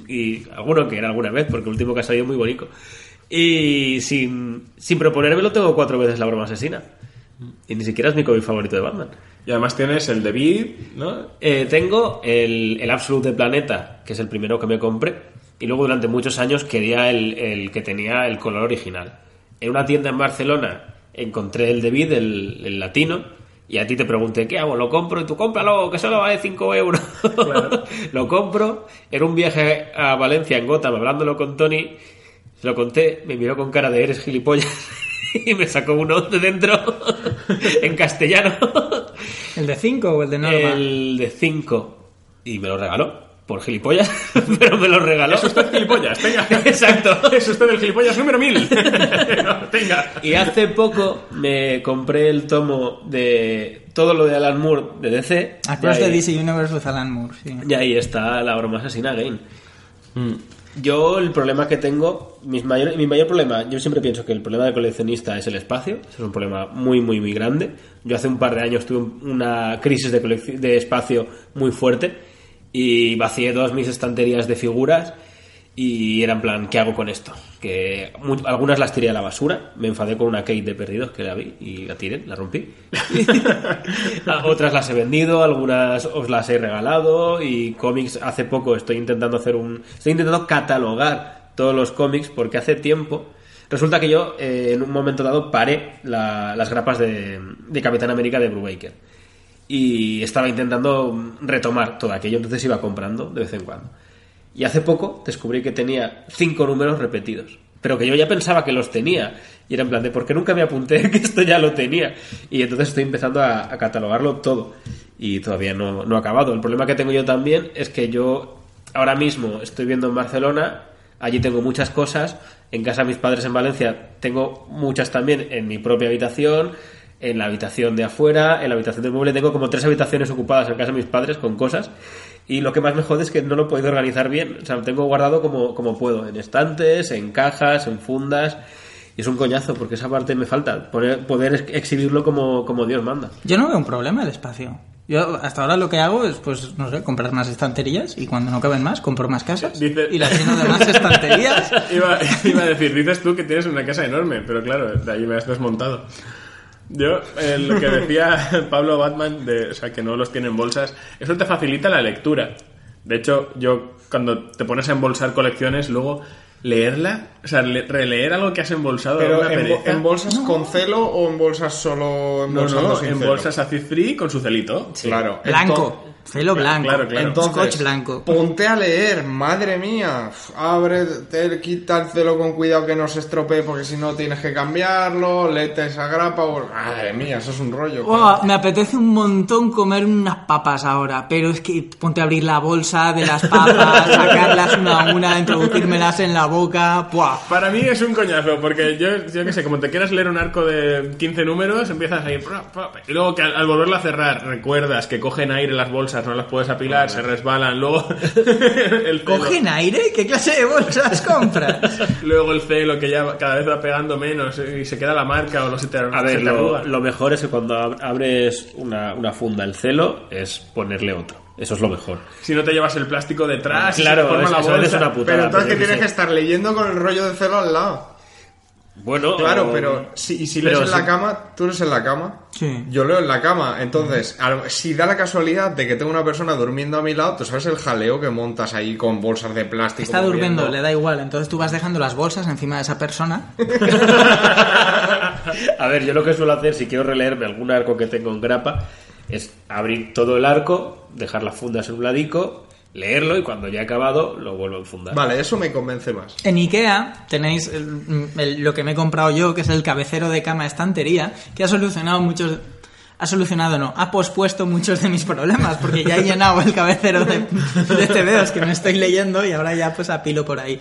Y alguno que era alguna vez, porque el último que ha salido muy bonito. Y sin, sin proponérmelo, tengo cuatro veces la broma asesina. Y ni siquiera es mi cómic favorito de Batman. Y además tienes el de ¿no? Eh, tengo el, el Absolute de Planeta, que es el primero que me compré. Y luego durante muchos años quería el, el que tenía el color original. En una tienda en Barcelona encontré el de el, el latino, y a ti te pregunté, ¿qué hago? ¿Lo compro? Y tú cómpralo, que solo vale 5 euros. lo compro. Era un viaje a Valencia en Gotham, hablándolo con Tony. Se lo conté, me miró con cara de eres gilipollas. y me sacó uno de dentro en castellano. ¿El de 5 o el de norma? El de 5. Y me lo regaló. Por gilipollas. Pero me lo regaló. Es usted gilipollas, venga. Exacto. Es usted el gilipollas número 1000. venga. Y hace poco me compré el tomo de todo lo de Alan Moore de DC. Across Y the ahí- DC Universe with Alan Moore, sí. Y ahí está la broma asesina Game. Yo el problema que tengo, mis mayor- mi mayor problema, yo siempre pienso que el problema del coleccionista es el espacio, es un problema muy, muy, muy grande. Yo hace un par de años tuve una crisis de, de espacio muy fuerte y vacié todas mis estanterías de figuras y era en plan, ¿qué hago con esto? Que algunas las tiré a la basura, me enfadé con una Kate de perdidos que la vi y la tiré, la rompí. Otras las he vendido, algunas os las he regalado y cómics hace poco estoy intentando hacer un... Estoy intentando catalogar todos los cómics porque hace tiempo... Resulta que yo eh, en un momento dado paré la- las grapas de, de Capitán América de Brubaker y estaba intentando retomar todo aquello, entonces iba comprando de vez en cuando. Y hace poco descubrí que tenía cinco números repetidos. Pero que yo ya pensaba que los tenía. Y era en plan de, ¿por qué nunca me apunté que esto ya lo tenía? Y entonces estoy empezando a, a catalogarlo todo. Y todavía no, no he acabado. El problema que tengo yo también es que yo ahora mismo estoy viendo en Barcelona. Allí tengo muchas cosas. En casa de mis padres en Valencia tengo muchas también en mi propia habitación. En la habitación de afuera, en la habitación del mueble, tengo como tres habitaciones ocupadas en casa de mis padres con cosas. Y lo que más me jode es que no lo he podido organizar bien. O sea, lo tengo guardado como, como puedo, en estantes, en cajas, en fundas. Y es un coñazo, porque esa parte me falta, poder, poder ex- exhibirlo como, como Dios manda. Yo no veo un problema el espacio. Yo hasta ahora lo que hago es, pues, no sé, comprar más estanterías y cuando no caben más, compro más casas Dice- y las lleno de más estanterías. Iba, iba a decir, dices tú que tienes una casa enorme, pero claro, de ahí me has desmontado. Yo, eh, lo que decía Pablo Batman, de, o sea, que no los tiene en bolsas, eso te facilita la lectura. De hecho, yo cuando te pones a embolsar colecciones, luego leerla, o sea, le- releer algo que has embolsado Pero una en, pereza. en bolsas con celo o en bolsas solo No, embolsando no, sin en celo? bolsas acid free con su celito. Claro. Blanco, celo blanco, Claro, claro. Entonces, scotch blanco. ponte a leer, madre mía. Abre, te, quita el celo con cuidado que no se estropee porque si no tienes que cambiarlo, léete esa grapa. o- Madre mía, eso es un rollo. Me apetece un montón comer unas papas ahora, pero es que ponte a abrir la bolsa de las papas, sacarlas una a una, introducírmelas en la boca. Buah. Para mí es un coñazo, porque yo, yo qué sé, como te quieras leer un arco de 15 números, empiezas ahí, pra, pra, y luego que al, al volverlo a cerrar, recuerdas que cogen aire las bolsas, no las puedes apilar, se resbalan, luego el celo, ¿Cogen aire? ¿Qué clase de bolsas compras? luego el celo que ya cada vez va pegando menos eh, y se queda la marca o no se te, A ver, lo, lo mejor es que cuando ab- abres una, una funda el celo es ponerle otro. Eso es lo mejor. Si no te llevas el plástico detrás, y Claro, se forma es- la eso es bolsa. una putada. Pero entonces que tienes que estar leyendo con el rollo de celo al lado. Bueno, Claro, o- pero si, y si pero lees en la cama, tú lees en la cama. Sí. Yo leo en la cama. Entonces, al- si da la casualidad de que tengo una persona durmiendo a mi lado, tú sabes el jaleo que montas ahí con bolsas de plástico. Está durmiendo, le da igual. Entonces tú vas dejando las bolsas encima de esa persona. A ver, yo lo que suelo hacer si quiero releerme algún arco que tengo en grapa es abrir todo el arco, dejar las fundas en un ladico, leerlo y cuando ya he acabado lo vuelvo a enfundar. Vale, eso me convence más. En Ikea tenéis el- el- lo que me he comprado yo, que es el cabecero de cama estantería, que ha solucionado muchos... Ha solucionado, no, ha pospuesto muchos de mis problemas, porque ya he llenado el cabecero de, de TVOs que me estoy leyendo y ahora ya pues apilo por ahí.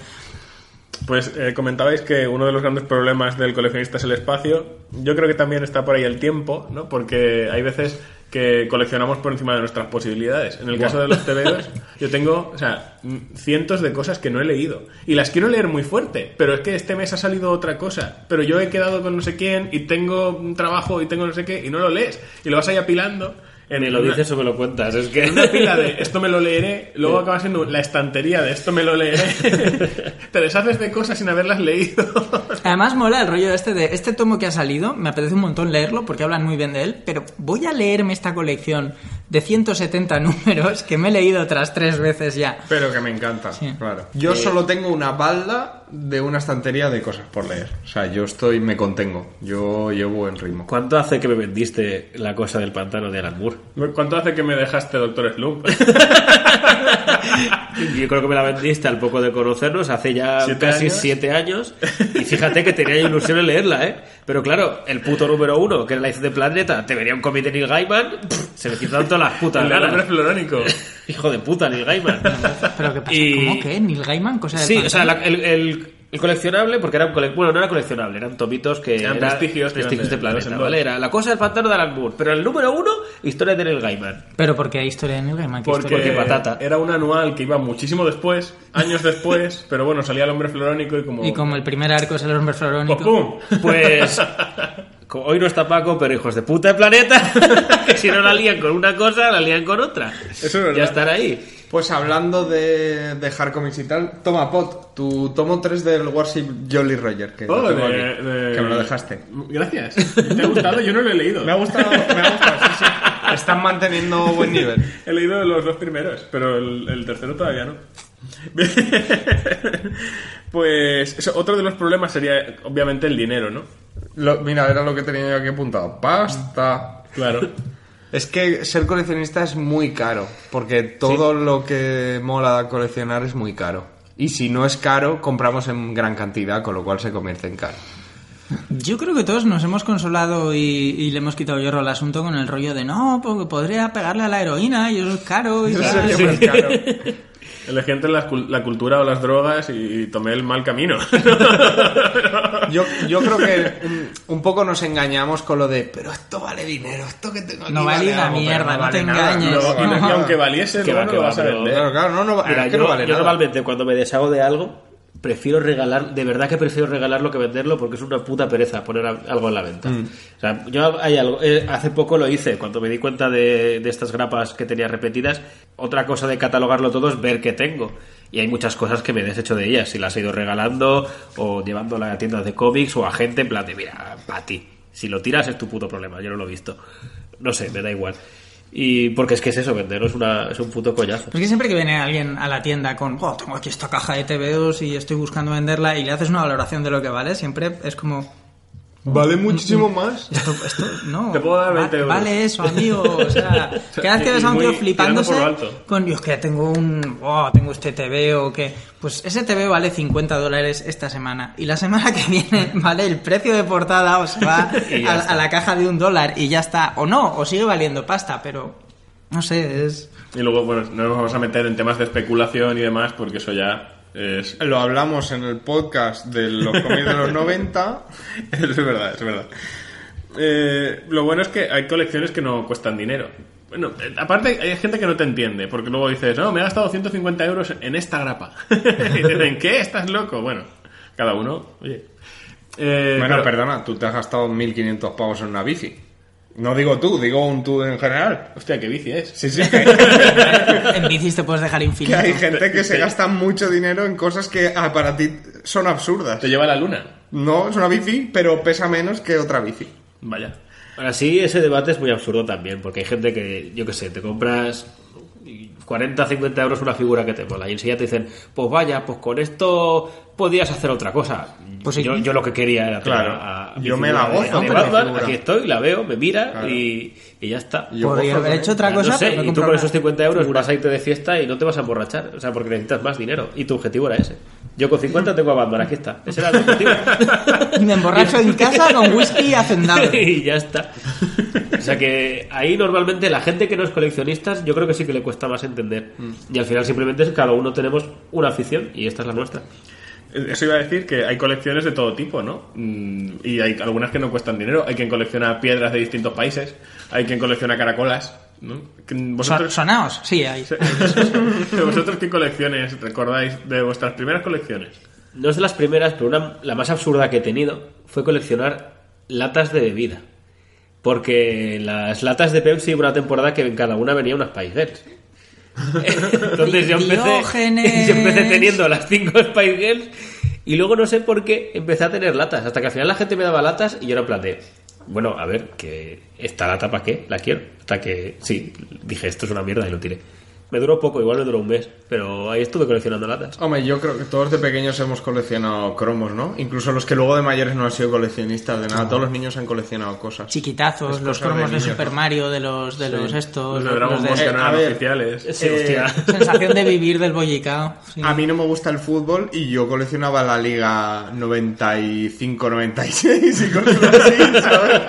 Pues eh, comentabais que uno de los grandes problemas del coleccionista es el espacio. Yo creo que también está por ahí el tiempo, ¿no? Porque hay veces que coleccionamos por encima de nuestras posibilidades. En el caso de los TVOs, yo tengo, o sea, mm, cientos de cosas que no he leído. Y las quiero leer muy fuerte, pero es que este mes ha salido otra cosa. Pero yo he quedado con no sé quién y tengo un trabajo y tengo no sé qué y no lo lees. Y lo vas ahí apilando. En Me lo una- dices o me lo cuentas, es que... en una pila de esto me lo leeré, luego acaba siendo la estantería de esto me lo leeré. Te deshaces de cosas sin haberlas leído. Además mola el rollo este de este tomo que ha salido, me apetece un montón leerlo porque hablan muy bien de él, pero voy a leerme esta colección de 170 números que me he leído otras tres veces ya. Pero que me encanta, Sí. claro. Yo solo tengo una balda de una estantería de cosas por leer. O sea, yo estoy, me contengo. Yo llevo buen ritmo. ¿Cuánto hace que me vendiste la cosa del pantano de Alan Moore? ¿Cuánto hace que me dejaste, Doctor Slump? Yo creo que me la vendiste al poco de conocernos, hace ya ¿Siete casi años? siete años. Y fíjate que tenía ilusión en leerla, ¿eh? Pero claro, el puto número uno, que era la edición de Planeta, te venía un de Neil Gaiman, pff, se me quitaron las putas El ganas. florónico. Hijo de puta, Neil Gaiman. ¿Pero qué pasa? Y- ¿Cómo que? ¿Neil Gaiman? Cosa Sí, o sea, la- el, el- el coleccionable, porque era un cole- bueno, no era coleccionable, eran tomitos que Eran eran prestigios prestigios de, de- planeta, ¿vale? Era la cosa del pantano de Alan Moore, pero el número uno, historia de Neil Gaiman. Pero porque hay historia de Neil Gaiman. ¿Qué Porque, historia? patata. era un anual que iba muchísimo después, años después, pero bueno, salía el hombre florónico y como... Y como el primer arco es el hombre ¡Pues florónico. pum! Pues hoy no está Paco, pero hijos de puta de planeta, que si no la lían con una cosa, la lían con otra. Eso es verdad. Ya están ahí. Pues hablando de dejar cómics y tal, toma Pot, tu tomo 3 del Warship Jolly Roger, que, lo Oh, tengo de- aquí, de- que me lo dejaste. Gracias. ¿Te ha gustado? Yo no lo he leído. Me ha gustado, me ha gustado, sí, sí. Están manteniendo buen nivel. He leído los dos primeros, pero el, el tercero todavía no. pues eso, otro de los problemas sería obviamente el dinero, ¿no? Lo- mira, era lo que tenía yo aquí apuntado. Pasta. Claro. Es que ser coleccionista es muy caro, porque todo lo que mola coleccionar es muy caro. Y si no es caro, compramos en gran cantidad, con lo cual se convierte en caro. Yo creo que todos nos hemos consolado y, y le hemos quitado hierro al asunto con el rollo de no, porque podría pegarle a la heroína y eso es caro y Eso tal". sería más caro. Elegí entre la, cul- la cultura o las drogas y, tomé el mal camino. Yo, yo creo que un, un poco nos engañamos con lo de, pero esto vale dinero, esto que tengo aquí No vale una algo", pero mierda, no vale te nada, engañes. no y, vale y nada. aunque valiese, Que luego va, no que lo va, vas a vender. Claro, claro, no, no, Mira, es que yo, no vale yo nada. normalmente cuando me deshago de algo, prefiero regalar, de verdad que prefiero regalarlo que venderlo porque es una puta pereza poner algo en la venta. Mm. O sea, yo hay algo, eh, hace poco lo hice, cuando me di cuenta de, de estas grapas que tenía repetidas, otra cosa de catalogarlo todo es ver qué tengo. Y hay muchas cosas que me he deshecho de ellas, si las he ido regalando o llevándolas a tiendas de cómics o a gente en plan de, mira, para ti, si lo tiras es tu puto problema, yo no lo he visto. No sé, me da igual. Y porque es que es eso, venderlo es, una, es un puto collazo. Que siempre que viene alguien a la tienda con, oh, tengo aquí esta caja de TVOs y estoy buscando venderla y le haces una valoración de lo que vale, siempre es como, Vale muchísimo más. esto, esto, no, Te puedo dar 20 va- euros. vale eso, amigo, o sea, cada vez que ves a un tío flipándose con, Dios, que tengo un, oh, tengo este TVO que, pues ese TVO vale 50 dólares esta semana y la semana que viene vale el precio de portada o se va a, a la caja de un dólar y ya está, o no, o sigue valiendo pasta, pero, no sé, es... Y luego, bueno, no nos vamos a meter en temas de especulación y demás, porque eso ya es... Lo hablamos en el podcast de los cómics de los 90. es verdad, es verdad. Eh, lo bueno es que hay colecciones que no cuestan dinero. Bueno, eh, aparte hay gente que no te entiende, porque luego dices, no, me he gastado 150 euros en esta grapa. y dicen, ¿qué? ¿Estás loco? Bueno, cada uno, oye. Eh, Bueno, pero- perdona, tú te has gastado 1.500 pavos en una bici. No digo tú, digo un tú en general. Hostia, qué bici es. Sí, sí. en bicis te puedes dejar que infinito. hay gente que se gasta mucho dinero en cosas que ah, para ti son absurdas. Te lleva a la luna. No, es una bici, pero pesa menos que otra bici. Vaya. Ahora sí, ese debate es muy absurdo también, porque hay gente que, yo qué sé, te compras 40, 50 euros una figura que te mola y enseguida te dicen, pues vaya, pues con esto podías hacer otra cosa. Pues sí. yo, yo lo que quería era tener Claro. a- a Yo me la gozo de Batman, aquí estoy, la veo, me mira Claro. y, y ya está. Yo Podría gozo haber hecho otra cosa, no sé, y tú con esos 50 euros vas a irte de fiesta y no te vas a emborrachar, o sea, porque necesitas más dinero. Y tu objetivo era ese. Yo con 50 tengo a Batman, aquí está. Ese era el objetivo. Y me emborracho en casa con whisky hacendado. y ya está. O sea que ahí normalmente la gente que no es coleccionistas, yo creo que sí que le cuesta más entender. Y al final simplemente es cada uno tenemos una afición y esta es la nuestra. Eso iba a decir que hay colecciones de todo tipo, ¿no? Mm, Y hay algunas que no cuestan dinero. Hay quien colecciona piedras de distintos países. Hay quien colecciona caracolas, ¿no? ¿Vosotros, Sonaos, sí, hay. ¿Vosotros qué colecciones recordáis de vuestras primeras colecciones? No es de las primeras, pero una, la más absurda que he tenido fue coleccionar latas de bebida. Porque las latas de Pepsi hubo una temporada que en cada una venía unas Spice Girls. Entonces yo empecé, yo empecé teniendo las cinco Spice Girls y luego no sé por qué empecé a tener latas. Hasta que al final la gente me daba latas y yo era en plan de, bueno, a ver, que esta lata para qué, la quiero. Hasta que, sí, dije, esto es una mierda y lo tiré. Me duró poco, igual me duró un mes, pero ahí estuve coleccionando latas. Hombre, yo creo que todos de pequeños hemos coleccionado cromos, ¿no? Incluso los que luego de mayores no han sido coleccionistas de nada. Todos los niños han coleccionado cosas. Chiquitazos, Es los de cromos de, niños, Super. Mario, de los, de Sí. los estos. Los de Dragon Ball que no a eran ver, oficiales. Sí, hostia. Sensación de vivir del bollicao. sí. A mí no me gusta el fútbol y yo coleccionaba la Liga 95-96 y cosas así, ¿sabes?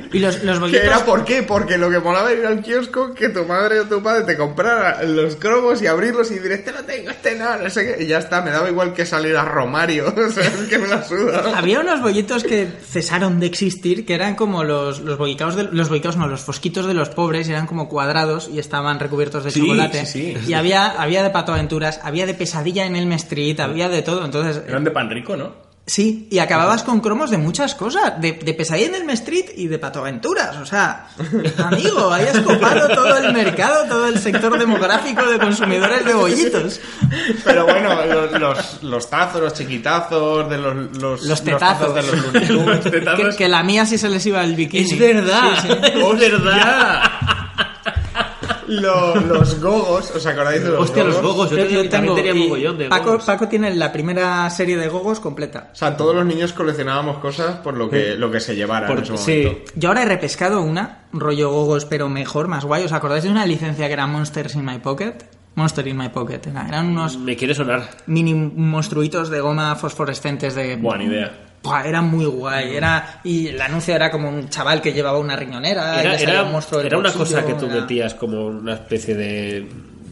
Y los, los ¿Qué bollitos. era por qué? Porque lo que molaba era ir al kiosco que tu madre o tu padre te comprara los cromos y abrirlos y decir, este no tengo, este no, no sé qué. Y ya está, me daba igual que salir a Romario, o sea, es que me la suda. Había unos bollitos que cesaron de existir, que eran como los, los bollicaos, de, los bollicaos no, los fosquitos de los pobres, y eran como cuadrados y estaban recubiertos de Sí, chocolate. sí, sí. Y había, había de Pato Aventuras, había de Pesadilla en Elm Street, había de todo. Entonces, Eran de pan rico, ¿no? Sí, y acababas con cromos de muchas cosas, de, de Pesadilla en Elm Street y de Pato Aventuras. O sea, amigo, hayas copado todo el mercado, todo el sector demográfico de consumidores de bollitos. Pero bueno, los, los, los tazos, los chiquitazos, de los, los, Los tetazos. de los. Los tetazos. Que, que la mía sí se les iba el bikini. Es verdad, Sí, sí. es verdad. Lo- los gogos, ¿os acordáis de los Hostia, los gogos, yo, Yo- tenía- también tengo- tenía y mogollón de Paco, gogos. Paco tiene la primera serie de gogos completa. O sea, todos los niños coleccionábamos cosas por lo que, lo que se llevara Por- en ese sí. momento. Yo ahora he repescado una, rollo gogos, pero mejor, más guay. ¿Os acordáis de una licencia que era Monsters in My Pocket? Monster in My Pocket. era- Eran unos Me quiere sonar. mini monstruitos de goma fosforescentes de... Buena idea. Era muy guay. Era, y el anuncio era como un chaval que llevaba una riñonera. y Era, salía era, un monstruo era una cosa que tú era- metías como una especie de,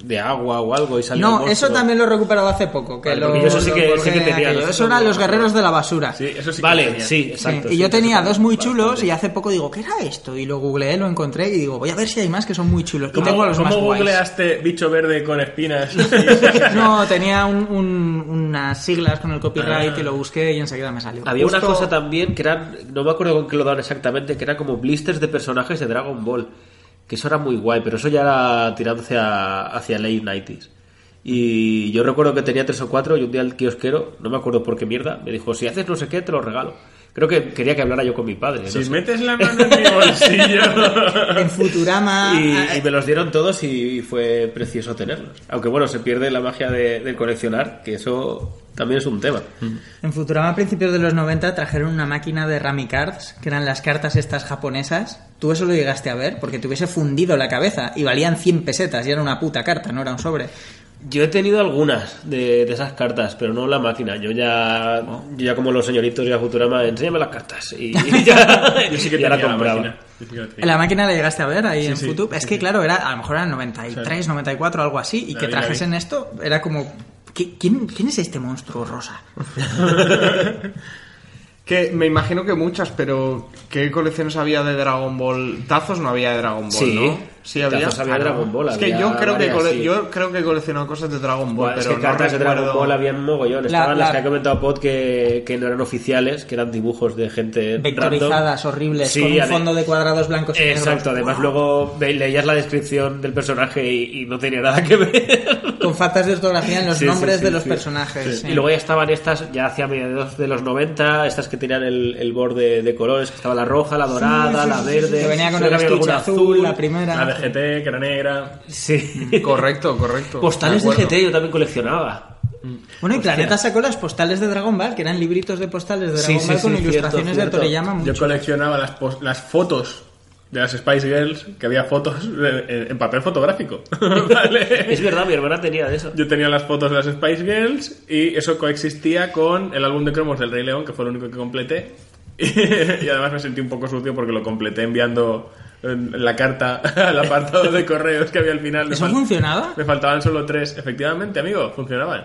de agua o algo y sale el No, eso también lo he recuperado hace poco. Que Vale, lo, porque eso sí que- colgué sí que tenía. ¿no? Eso eran los guerreros de la basura. Sí, eso sí que Vale, tenía. sí, Sí, exacto. y sí, yo tenía sí, dos muy bastante. chulos y hace poco digo, ¿qué era esto? Y lo googleé, lo encontré y digo, voy a ver si hay más que son muy chulos. Y ¿Cómo, tengo los cómo más guays. googleaste bicho verde con espinas? No, tenía un- un- unas siglas con el copyright Ah. y lo busqué y enseguida me salió. Había una cosa también que eran, no me acuerdo con qué lo daban exactamente, que era como blisters de personajes de Dragon Ball. Que eso era muy guay, pero eso ya era tirándose a- hacia late 90s. Y yo recuerdo que tenía tres o cuatro y un día el kiosquero, no me acuerdo por qué mierda, me dijo, si haces no sé qué, te lo regalo. Creo que quería que hablara yo con mi padre. no si sé. metes la mano en mi bolsillo. En Futurama... Y, y me los dieron todos y fue precioso tenerlos. Aunque bueno, se pierde la magia de, de coleccionar, que eso también es un tema. En Futurama a principios de los 90 trajeron una máquina de Rami Cards, que eran las cartas estas japonesas. Tú eso lo llegaste a ver porque te hubiese fundido la cabeza y valían 100 pesetas y era una puta carta, no era un sobre. Yo he tenido algunas de, de esas cartas, pero no la máquina. Yo ya, yo ya como los señoritos y a Futurama, enséñame las cartas. Y, y ya, Yo sí que ya la la compraba. máquina. La tenía. La máquina la llegaste a ver ahí Sí, en sí, Futup. Es que claro, era, a lo mejor eran 93, 94, algo así, y La que vi, trajesen esto era como... ¿qui- ¿Quién, ¿Quién es este monstruo rosa? Que me imagino que muchas, pero ¿qué colecciones había de Dragon Ball? Tazos no había de Dragon Ball, Sí. ¿no? Sí había. Había Ah, de. Dragon Ball, Es que yo creo que varias, cole- sí. yo creo que he coleccionado cosas de Dragon Ball, es pero que no cartas de recuerdo. Dragon Ball había un mogollón. La- Estaban las la- que ha comentado Pod que, que no eran oficiales, que eran dibujos de gente Vectorizadas, random. horribles, Sí, con un ade- fondo de cuadrados blancos y negros. Exacto, además luego ve- leías la descripción del personaje y, y no tenía nada que ver. Con faltas de ortografía en los Sí, nombres sí, de los sí. personajes. sí. Y luego ya estaban estas, ya hacia mediados de los 90, estas que tenían el, el borde de colores, que estaba la roja, la dorada, sí, la sí, sí, verde. que venía con el que estuche azul, la primera. De GT, que era negra. Sí. Correcto, correcto. Postales de. GT yo también coleccionaba. Bueno, y Hostia. Planeta sacó las postales de Dragon Ball, que eran libritos de postales de Sí, Dragon sí, Ball con sí, ilustraciones cierto, de Toriyama. muy Yo coleccionaba las, las fotos de las Spice Girls, que había fotos en, papel fotográfico. ¿Vale? Es verdad, mi hermana tenía de eso. Yo tenía las fotos de las Spice Girls y eso coexistía con el álbum de cromos del Rey León, que fue lo único que completé. Y, además me sentí un poco sucio porque lo completé enviando eh, la carta al apartado de correos que había al final. ¿Eso funcionaba? Me faltaban solo tres. Efectivamente, amigo, funcionaban.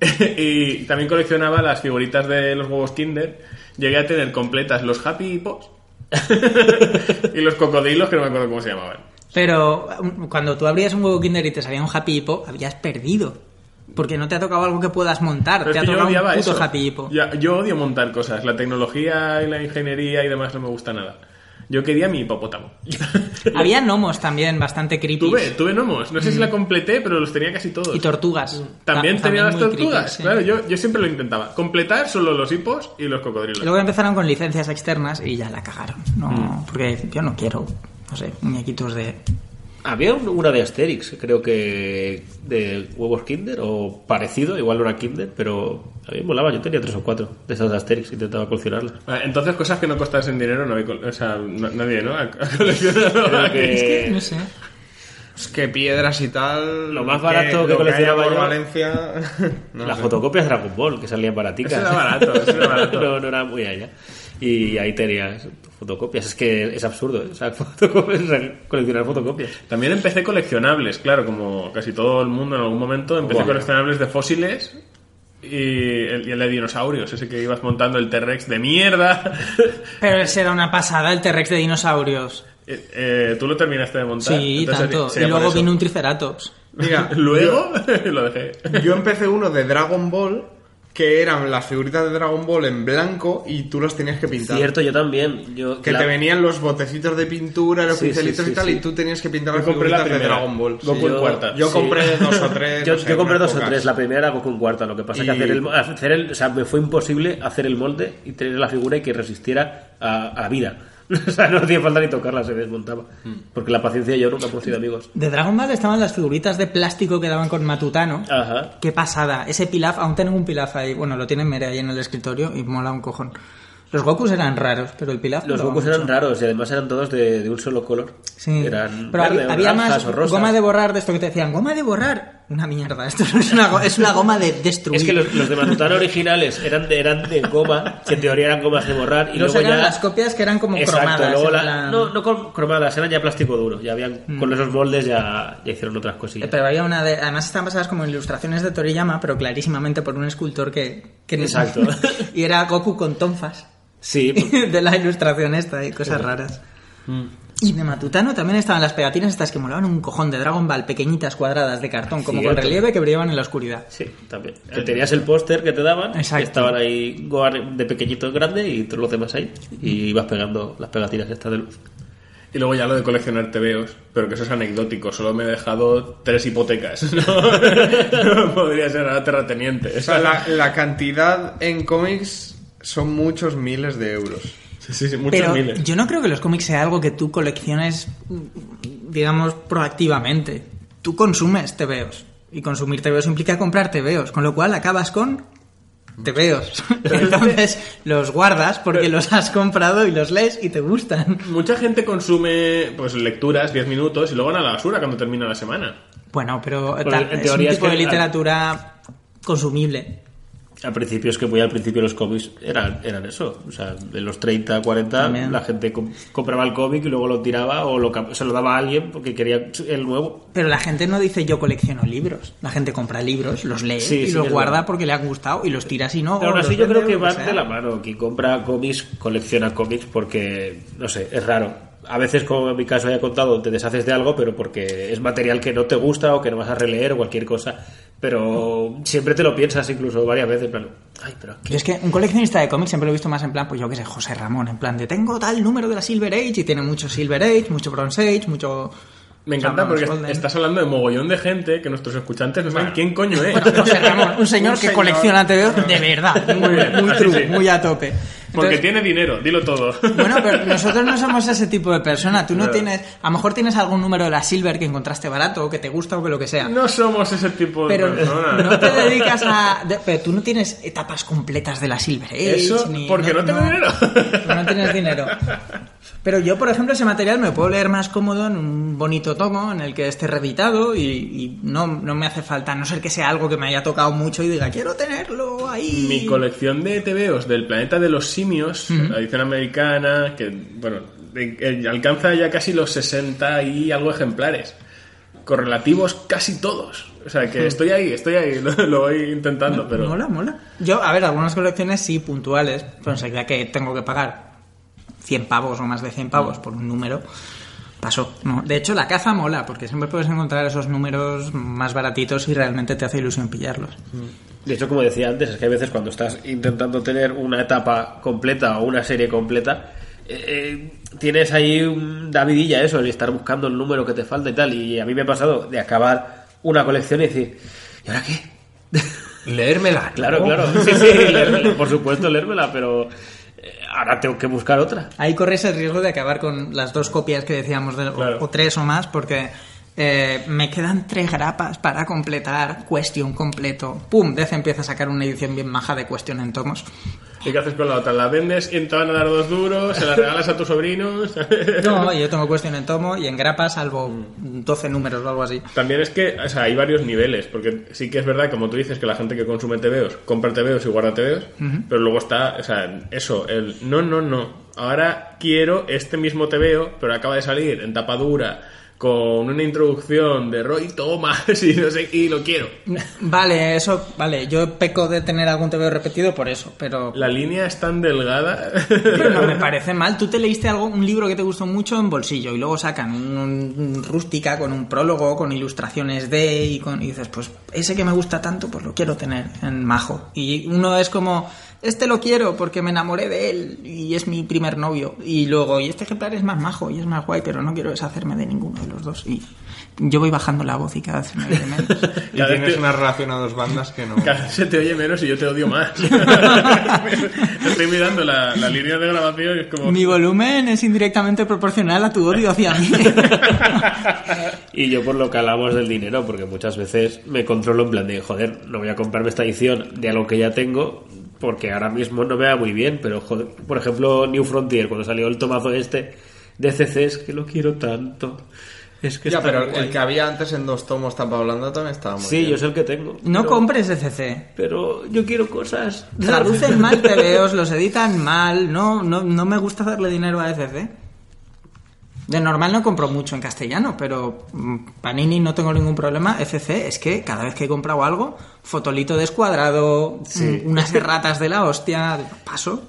y también coleccionaba las figuritas de los huevos Kinder. Llegué a tener completas los Happy Hippos y los cocodrilos, que no me acuerdo cómo se llamaban. Pero um, cuando tú abrías un huevo Kinder y te salía un Happy Hippo, habías perdido. Porque no te ha tocado algo que puedas montar, Pero te ha tocado un puto eso. Happy Hippo. Ya- yo odio montar cosas. La tecnología y la ingeniería y demás no me gusta nada. Yo quería mi hipopótamo. Había gnomos también, bastante creepy. tuve, tuve gnomos. No sé si la completé, pero los tenía casi todos. Y tortugas. También Ta- tenía las tortugas. creepy, sí. Claro, yo, yo siempre lo intentaba. Completar solo los hipos y los cocodrilos. Luego empezaron con licencias externas y ya la cagaron. No, Mm. Porque yo no quiero, no sé, muñequitos de... Había un- una de Asterix, creo que de huevos Kinder o parecido, igual no era Kinder, pero a mí me molaba. Yo tenía tres o cuatro de esas de Asterix, intentaba coleccionarlas. Vale, Entonces, cosas que no costasen dinero, no había o sea, no- nadie, ¿no? Que- Es que, no sé. Es que piedras y tal. Lo más barato que coleccionaba por yo- Valencia. no Las sé. fotocopias de Dragon Ball, que salían baraticas. Eso era barato, eso era barato. no, no era muy allá. Y ahí tenías fotocopias. Es que es absurdo, ¿eh? O sea, fotocopias, coleccionar fotocopias. También empecé coleccionables, claro, como casi todo el mundo en algún momento. Empecé coleccionables de fósiles y el, y el de dinosaurios, ese que ibas montando el T-Rex de mierda. Pero ese era una pasada, el T-Rex de dinosaurios. Eh, eh, Tú lo terminaste de montar. Sí, Entonces, tanto. Y luego vino un Triceratops. Mira, Luego lo dejé. Yo empecé uno de Dragon Ball que eran las figuritas de Dragon Ball en blanco y tú las tenías que pintar. Cierto, yo también. Yo, Que la- te venían los botecitos de pintura, los Sí, pincelitos sí, y tal, sí, y tú tenías que pintar Yo las compré la figuritas de primera. Dragon Ball. Goku en cuarta. Yo Sí. compré dos o tres. Yo, no sé, yo compré dos o tres. La primera era Goku en cuarta. Lo que pasa es que Y- hacer el, hacer el. O sea, me fue imposible hacer el molde y tener la figura y que resistiera a, a la vida. O sea, no hacía falta ni tocarla, se desmontaba. Mm. Porque la paciencia yo nunca hemos sido amigos. De Dragon Ball estaban las figuritas de plástico que daban con Matutano. Ajá. Qué pasada. Ese pilaf, aún tengo un pilaf ahí. Bueno, lo tiene Mere ahí en el escritorio y mola un cojón. Los Gokus eran raros, pero el pilaf. Los Gokus mucho. eran raros y además eran todos de, de un solo color. Sí. Eran pero había, verde, había naranjas más o goma de borrar de esto que te decían, goma de borrar. Una mierda. Esto no es una, es una goma de destruir. Es que los, los de Matutano originales eran de, eran de goma, que en teoría eran gomas de borrar. Y Los luego eran ya... las copias que eran como Exacto, cromadas. luego en la- plan- no, no cromadas, eran ya plástico duro. Ya habían, Mm. con esos moldes ya, ya hicieron otras cosillas. Pero había una de. Además están basadas como en ilustraciones de Toriyama, pero clarísimamente por un escultor que. que Exacto. y era Goku con tonfas. Sí. de la ilustración esta y cosas raras. Mm. Y de Matutano también estaban las pegatinas estas que molaban un cojón de Dragon Ball, pequeñitas cuadradas de cartón, como con relieve que brillaban en la oscuridad. Sí, también. Que tenías el póster que te daban, Exacto. estaban ahí Gohan de pequeñito en grande y todos los demás ahí. Y ibas pegando las pegatinas estas de luz. Y luego ya lo de coleccionar TVOs, pero que eso es anecdótico, solo me he dejado tres hipotecas, ¿no? No Podría ser ahora terrateniente. O sea, la, la cantidad en cómics son muchos miles de euros. Sí, sí, sí, muchos Pero miles. yo no creo que los cómics sea algo que tú colecciones, digamos, proactivamente. Tú consumes TVOs. Y consumir TVOs implica comprar TVOs. Con lo cual acabas con TVOs. Entonces los guardas porque los has comprado y los lees y te gustan. Mucha gente consume pues lecturas 10 minutos y luego van a la basura cuando termina la semana. Bueno, pero ta- en es un teoría es tipo que- de literatura consumible. Al principio es que muy al principio los cómics eran, eran eso. O sea, de los 30, 40, También. la gente com- compraba el cómic y luego lo tiraba o lo, se lo daba a alguien porque quería el nuevo. Pero la gente no dice yo colecciono libros. La gente compra libros, los lee Sí, y sí, los guarda verdad. porque le han gustado y los tira si no. Pero aún así yo creo que van de la mano. Quien compra cómics colecciona cómics porque, no sé, es raro. A veces, como en mi caso haya contado, te deshaces de algo, pero porque es material que no te gusta o que no vas a releer o cualquier cosa. Pero siempre te lo piensas incluso varias veces. en Ay, pero es que un coleccionista de cómics siempre lo he visto más en plan, pues yo qué sé, José Ramón, en plan de tengo tal número de la Silver Age y tiene mucho Silver Age, mucho Bronze Age, mucho... Me encanta porque Golden. estás hablando de mogollón de gente que nuestros escuchantes no saben quién coño es. José Ramón, un señor Un que colecciona TVOs de verdad, muy, muy Así true, sí. muy a tope. Porque Entonces, tiene dinero, dilo todo. Bueno, pero nosotros no somos ese tipo de persona. Tú no Claro. tienes, a lo mejor tienes algún número de la Silver que encontraste barato o que te gusta o que lo que sea. No somos ese tipo de Pero personas. no te dedicas a. de- pero tú no tienes etapas completas de la Silver Age. Eso ni- porque no, tengo dinero. no tienes dinero. Pero yo, por ejemplo, ese material me lo puedo leer más cómodo en un bonito tomo en el que esté reeditado y, y no, no me hace falta, a no ser que sea algo que me haya tocado mucho y diga, quiero tenerlo ahí. Mi colección de TVOs del planeta de los simios, la edición americana, que bueno, eh, alcanza ya casi los 60 y algo ejemplares. Correlativos casi todos. O sea que estoy ahí, estoy ahí, lo, lo voy intentando, pero. Mola, mola. Yo, a ver, algunas colecciones sí puntuales, pero enseguida que tengo que pagar 100 pavos o más de 100 pavos por un número, pasó. No. De hecho, la caza mola, porque siempre puedes encontrar esos números más baratitos y realmente te hace ilusión pillarlos. De hecho, como decía antes, es que a veces cuando estás intentando tener una etapa completa o una serie completa, eh, eh, tienes ahí un Davidilla eso, el estar buscando el número que te falta y tal. Y a mí me ha pasado de acabar una colección y decir, ¿y ahora qué? Leérmela. Claro, ¿no? claro. Sí, sí, leérmela, por supuesto, leérmela, pero ahora tengo que buscar otra. Ahí corres el riesgo de acabar con las dos copias que decíamos, de- o- Claro. o, tres o más, porque eh, me quedan tres grapas para completar Question completo. ¡Pum! Dez empieza a sacar una edición bien maja de Question en tomos. ¿Y qué haces con la otra? ¿La vendes y te van a dar dos duros? ¿Se la regalas a tus sobrinos? No, yo tengo Question en tomo y en grapa salvo 12 números o algo así. También es que, o sea, hay varios niveles, porque sí que es verdad, como tú dices, que la gente que consume TVOs compra TVOs y guarda TVOs, Ujú. pero luego está, o sea, eso, el no, no, no, ahora quiero este mismo TVO, pero acaba de salir en tapa dura, con una introducción de Roy Thomas y no sé, y lo quiero. Vale, eso, vale, yo peco de tener algún TVO repetido por eso, pero, La línea es tan delgada. pero no me parece mal. Tú te leíste algo, un libro que te gustó mucho en bolsillo y luego sacan un, un rústica con un prólogo, con ilustraciones de y, con, y dices, pues ese que me gusta tanto, pues lo quiero tener en majo. Y uno es como, este lo quiero porque me enamoré de él y es mi primer novio. Y luego, y este ejemplar es más majo y es más guay, pero no quiero deshacerme de ninguno de los dos. Y yo voy bajando la voz y cada vez se me oye menos. Y Cada tienes te- una relación a dos bandas que no. Cada vez se te oye menos y yo te odio más. Estoy mirando la, la línea de grabación y es como... Mi volumen es indirectamente proporcional a tu odio hacia mí. Y yo por lo que hablamos del dinero, porque muchas veces me controlo en plan de, joder, no voy a comprarme esta edición de algo que ya tengo, porque ahora mismo no me va muy bien, pero joder, por ejemplo, New Frontier, cuando salió el tomazo este de CCs, que lo quiero tanto. Es que ya, pero el que había antes en dos tomos tapa hablando también estaba muy Sí, bien. yo es el que tengo. No Pero- compres SCC. Pero yo quiero cosas. Traducen mal TVOs, los editan mal. No, no, no me gusta darle dinero a SCC. De normal no compro mucho en castellano, pero mm, Panini no tengo ningún problema. FC es que cada vez que he comprado algo, fotolito descuadrado, Sí. mm, unas erratas de la hostia, paso.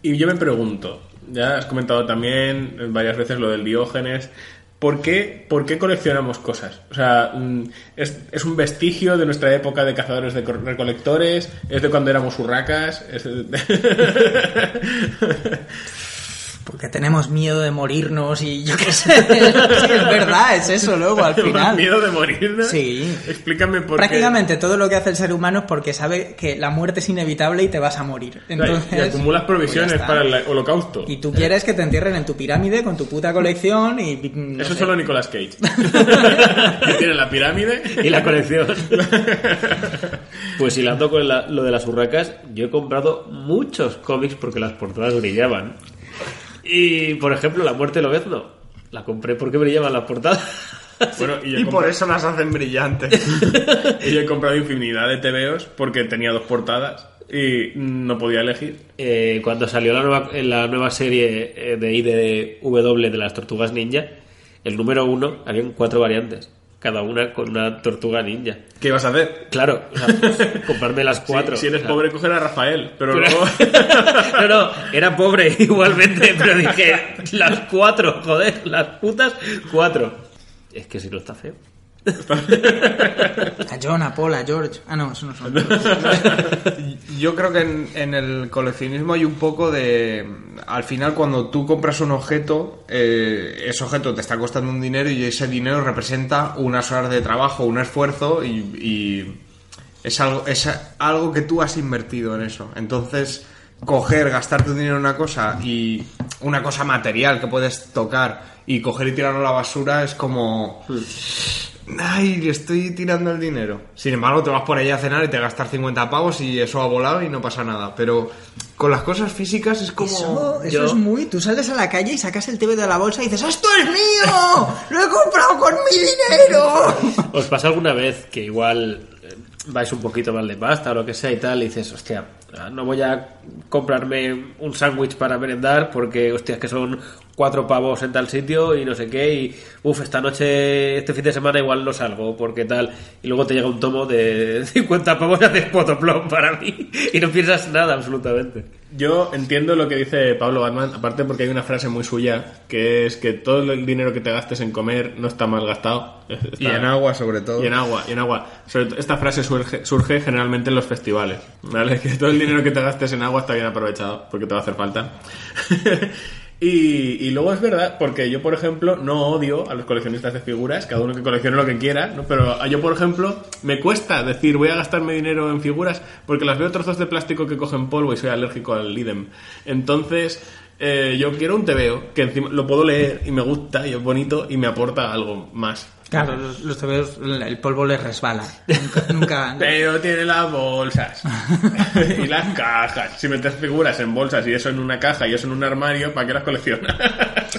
Y yo me pregunto, ya has comentado también varias veces lo del Diógenes, ¿por qué, por qué coleccionamos cosas? O sea, mm, ¿es, es un vestigio de nuestra época de cazadores de recolectores? ¿Es de cuando éramos urracas? ¿Es de- Porque tenemos miedo de morirnos y yo qué sé. Sí, es verdad, es eso luego al final. ¿Miedo de morirnos? Sí. Explícame por Prácticamente todo lo que hace el ser humano es porque sabe que la muerte es inevitable y te vas a morir. Entonces, y acumulas provisiones pues está. para el holocausto. Y tú quieres que te entierren en tu pirámide con tu puta colección y... no Eso sé. solo Nicolas Cage. que tiene la pirámide y la colección. Pues hilando con la- lo de las urracas, yo he comprado muchos cómics porque las portadas brillaban. Y, por ejemplo, La muerte de Lobezno. La compré porque brillaban las portadas. Bueno, y, por eso las hacen brillantes. y yo he comprado infinidad de TVOs porque tenía dos portadas y no podía elegir. Eh, cuando salió la nueva, en la nueva serie eh, de IDW de las tortugas ninja, el número uno habían cuatro variantes. Cada una con una tortuga ninja. ¿Qué ibas a hacer? Claro, o sea, comprarme las cuatro. Si, si eres O sea, pobre, coger a Rafael. Pero Pero- luego. No, no, era pobre igualmente, pero dije, las cuatro, joder, las putas cuatro. Es que si no está feo. A John, a Paul, a George... Ah, no, eso no son... Yo creo que en, en el coleccionismo hay un poco de... Al final, cuando tú compras un objeto, eh, ese objeto te está costando un dinero y ese dinero representa unas horas de trabajo, un esfuerzo y, y es, algo, es algo que tú has invertido en eso. Entonces, coger, gastar tu dinero en una cosa y una cosa material que puedes tocar y coger y tirarlo a la basura es como... Ay, le estoy tirando el dinero. Sin embargo, te vas por ahí a cenar y te gastas 50 pavos y eso ha volado y no pasa nada. Pero con las cosas físicas es como... Eso, eso Yo- es muy... Tú sales a la calle y sacas el TV de la bolsa y dices ¡Esto es mío! ¡Lo he comprado con mi dinero! ¿Os pasa alguna vez que igual eh, vais un poquito mal de pasta o lo que sea y tal y dices, hostia, no voy a comprarme un sándwich para merendar porque, hostia, que son cuatro pavos en tal sitio y no sé qué y, uff, esta noche, este fin de semana igual no salgo porque tal y luego te llega un tomo de 50 pavos y haces potoplom para mí y no piensas nada absolutamente. Yo entiendo lo que dice Pablo Batman, aparte porque hay una frase muy suya que es que todo el dinero que te gastes en comer no está mal gastado. Está- Y en agua, sobre todo. Y en agua, y en agua. Sobre esta frase surge, surge generalmente en los festivales, ¿vale? Que todo el dinero que te gastes en agua está bien aprovechado, porque te va a hacer falta. y, luego es verdad, porque yo, por ejemplo, no odio a los coleccionistas de figuras, cada uno que coleccione lo que quiera, ¿no? Pero yo, por ejemplo, me cuesta decir voy a gastarme dinero en figuras porque las veo trozos de plástico que cogen polvo y soy alérgico al idem. Entonces... eh, yo quiero un TVO que encima lo puedo leer y me gusta y es bonito y me aporta algo más. Claro, los, los TVOs, el polvo les resbala. Nunca... nunca- Pero tiene las bolsas y las cajas. Si metes figuras en bolsas y eso en una caja y eso en un armario, ¿para qué las coleccionas?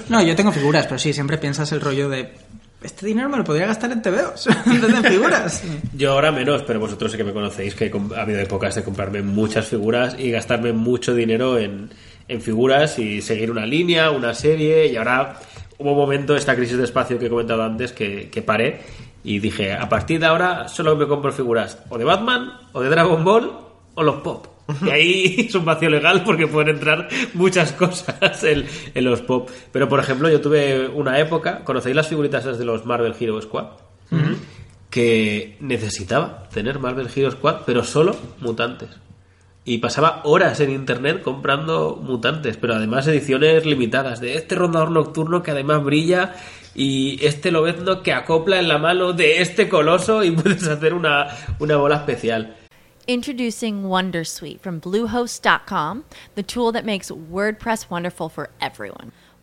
No, yo tengo figuras, pero sí, siempre piensas el rollo de... Este dinero me lo podría gastar en TVOs, en figuras. Yo ahora menos, pero vosotros sé que me conocéis que ha habido épocas de comprarme muchas figuras y gastarme mucho dinero en, en figuras y seguir una línea, una serie y ahora hubo un momento, esta crisis de espacio que he comentado antes, que, que paré y dije, a partir de ahora solo me compro figuras o de Batman, o de Dragon Ball, o los pop. Y ahí es un vacío legal porque pueden entrar muchas cosas en, en los pop. Pero por ejemplo, yo tuve una época, ¿conocéis las figuritas esas de los Marvel Hero Squad? que necesitaba tener Marvel Hero Squad, pero solo mutantes. Y pasaba horas en internet comprando mutantes, pero además ediciones limitadas, de este rondador nocturno que además brilla y este lobezno que acopla en la mano de este coloso y puedes hacer una, una bola especial. Introducing Wondersuite from Bluehost.com, the tool that makes WordPress wonderful for everyone.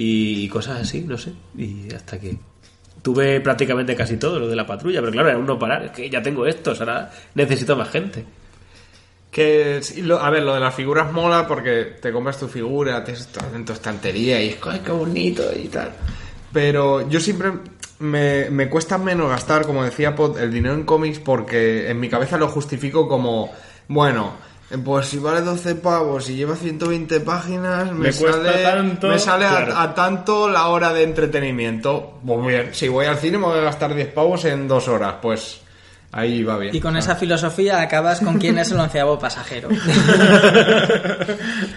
Y cosas así, no sé. Y hasta que tuve prácticamente casi todo lo de la patrulla, pero claro, era un no parar. Es que ya tengo estos, ahora necesito más gente. Que, a ver, lo de las figuras mola porque te compras tu figura, te en tu estantería y es "Ay, qué bonito y tal. Pero yo siempre me, me cuesta menos gastar, como decía Pod, el dinero en cómics porque en mi cabeza lo justifico como, bueno, pues si vale 12 pavos y lleva 120 páginas, me, Me cuesta sale, tanto, me sale a- claro. a, tanto la hora de entretenimiento. Pues bien, si voy al cine me voy a gastar 10 pavos en dos horas, pues ahí va bien. Y con esa filosofía acabas con quién es el onceavo pasajero.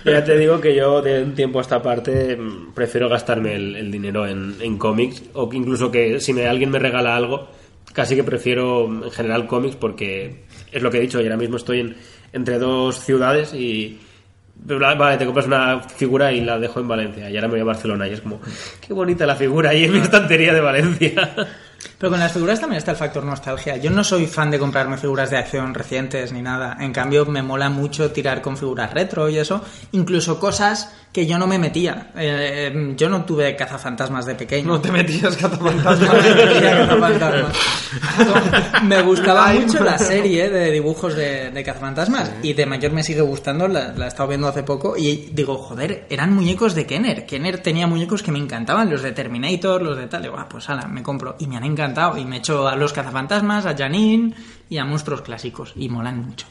Ya te digo que yo de un tiempo a esta parte mm, prefiero gastarme el, el dinero en, en cómics o que incluso que si me, alguien me regala algo, casi que prefiero mm, en general cómics porque es lo que he dicho, y ahora mismo estoy en- entre dos ciudades y vale, te compras una figura y la dejo en Valencia y ahora me voy a Barcelona y es como, qué bonita la figura ahí en mi estantería de Valencia. Pero con las figuras también está el factor nostalgia. Yo no soy fan de comprarme figuras de acción recientes ni nada. En cambio, me mola mucho tirar con figuras retro y eso. Incluso cosas que yo no me metía. Eh, yo no tuve cazafantasmas de pequeño. No te metías cazafantasmas. No me metía cazafantasmas. me gustaba mucho la serie de dibujos de, de cazafantasmas. Y de mayor me sigue gustando. La, la he estado viendo hace poco. Y digo, joder, eran muñecos de Kenner. Kenner tenía muñecos que me encantaban. Los de Terminator, los de tal. Digo, ah, pues ala, me compro. Y me han encantado. Y me echo a los cazafantasmas, a Janine y a monstruos clásicos. Y molan mucho.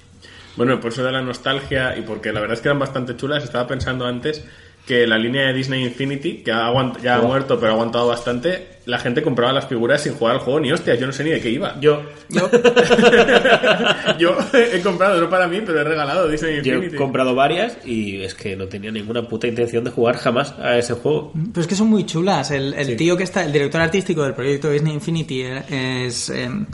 Bueno, por eso de la nostalgia y porque la verdad es que eran bastante chulas, estaba pensando antes que la línea de Disney Infinity, que ha ya ha muerto pero ha aguantado bastante, la gente compraba las figuras sin jugar al juego ni hostias, yo no sé ni de qué iba. Yo, yo he comprado, no para mí, pero he regalado Disney yo Infinity. he comprado varias y es que no tenía ninguna puta intención de jugar jamás a ese juego. Pero es que son muy chulas. El, el tío que está, el director artístico del proyecto Disney Infinity es. eh,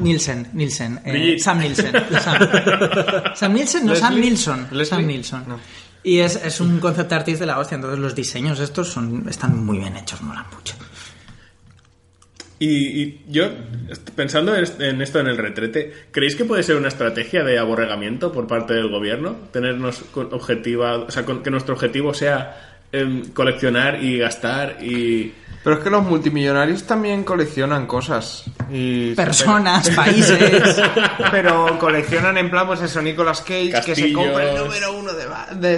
Nielsen, Nielsen, eh. Sam Nielsen. Sam, Sam Nielsen, no, Sam Leslie. Nilsson. Sam. Nilsson. Y es, es un concept artist de la hostia, entonces los diseños estos son, están muy bien hechos, molan mucho. Y, y yo, pensando en est- en esto en el retrete, ¿creéis que puede ser una estrategia de aborregamiento por parte del gobierno? Tenernos objetiva, o sea, que nuestro objetivo sea em, coleccionar y gastar y... Pero es que los multimillonarios también coleccionan cosas. Y Personas, países. Pero coleccionan en plan, pues eso, Nicolas Cage, que se Castillos. compra el número uno de,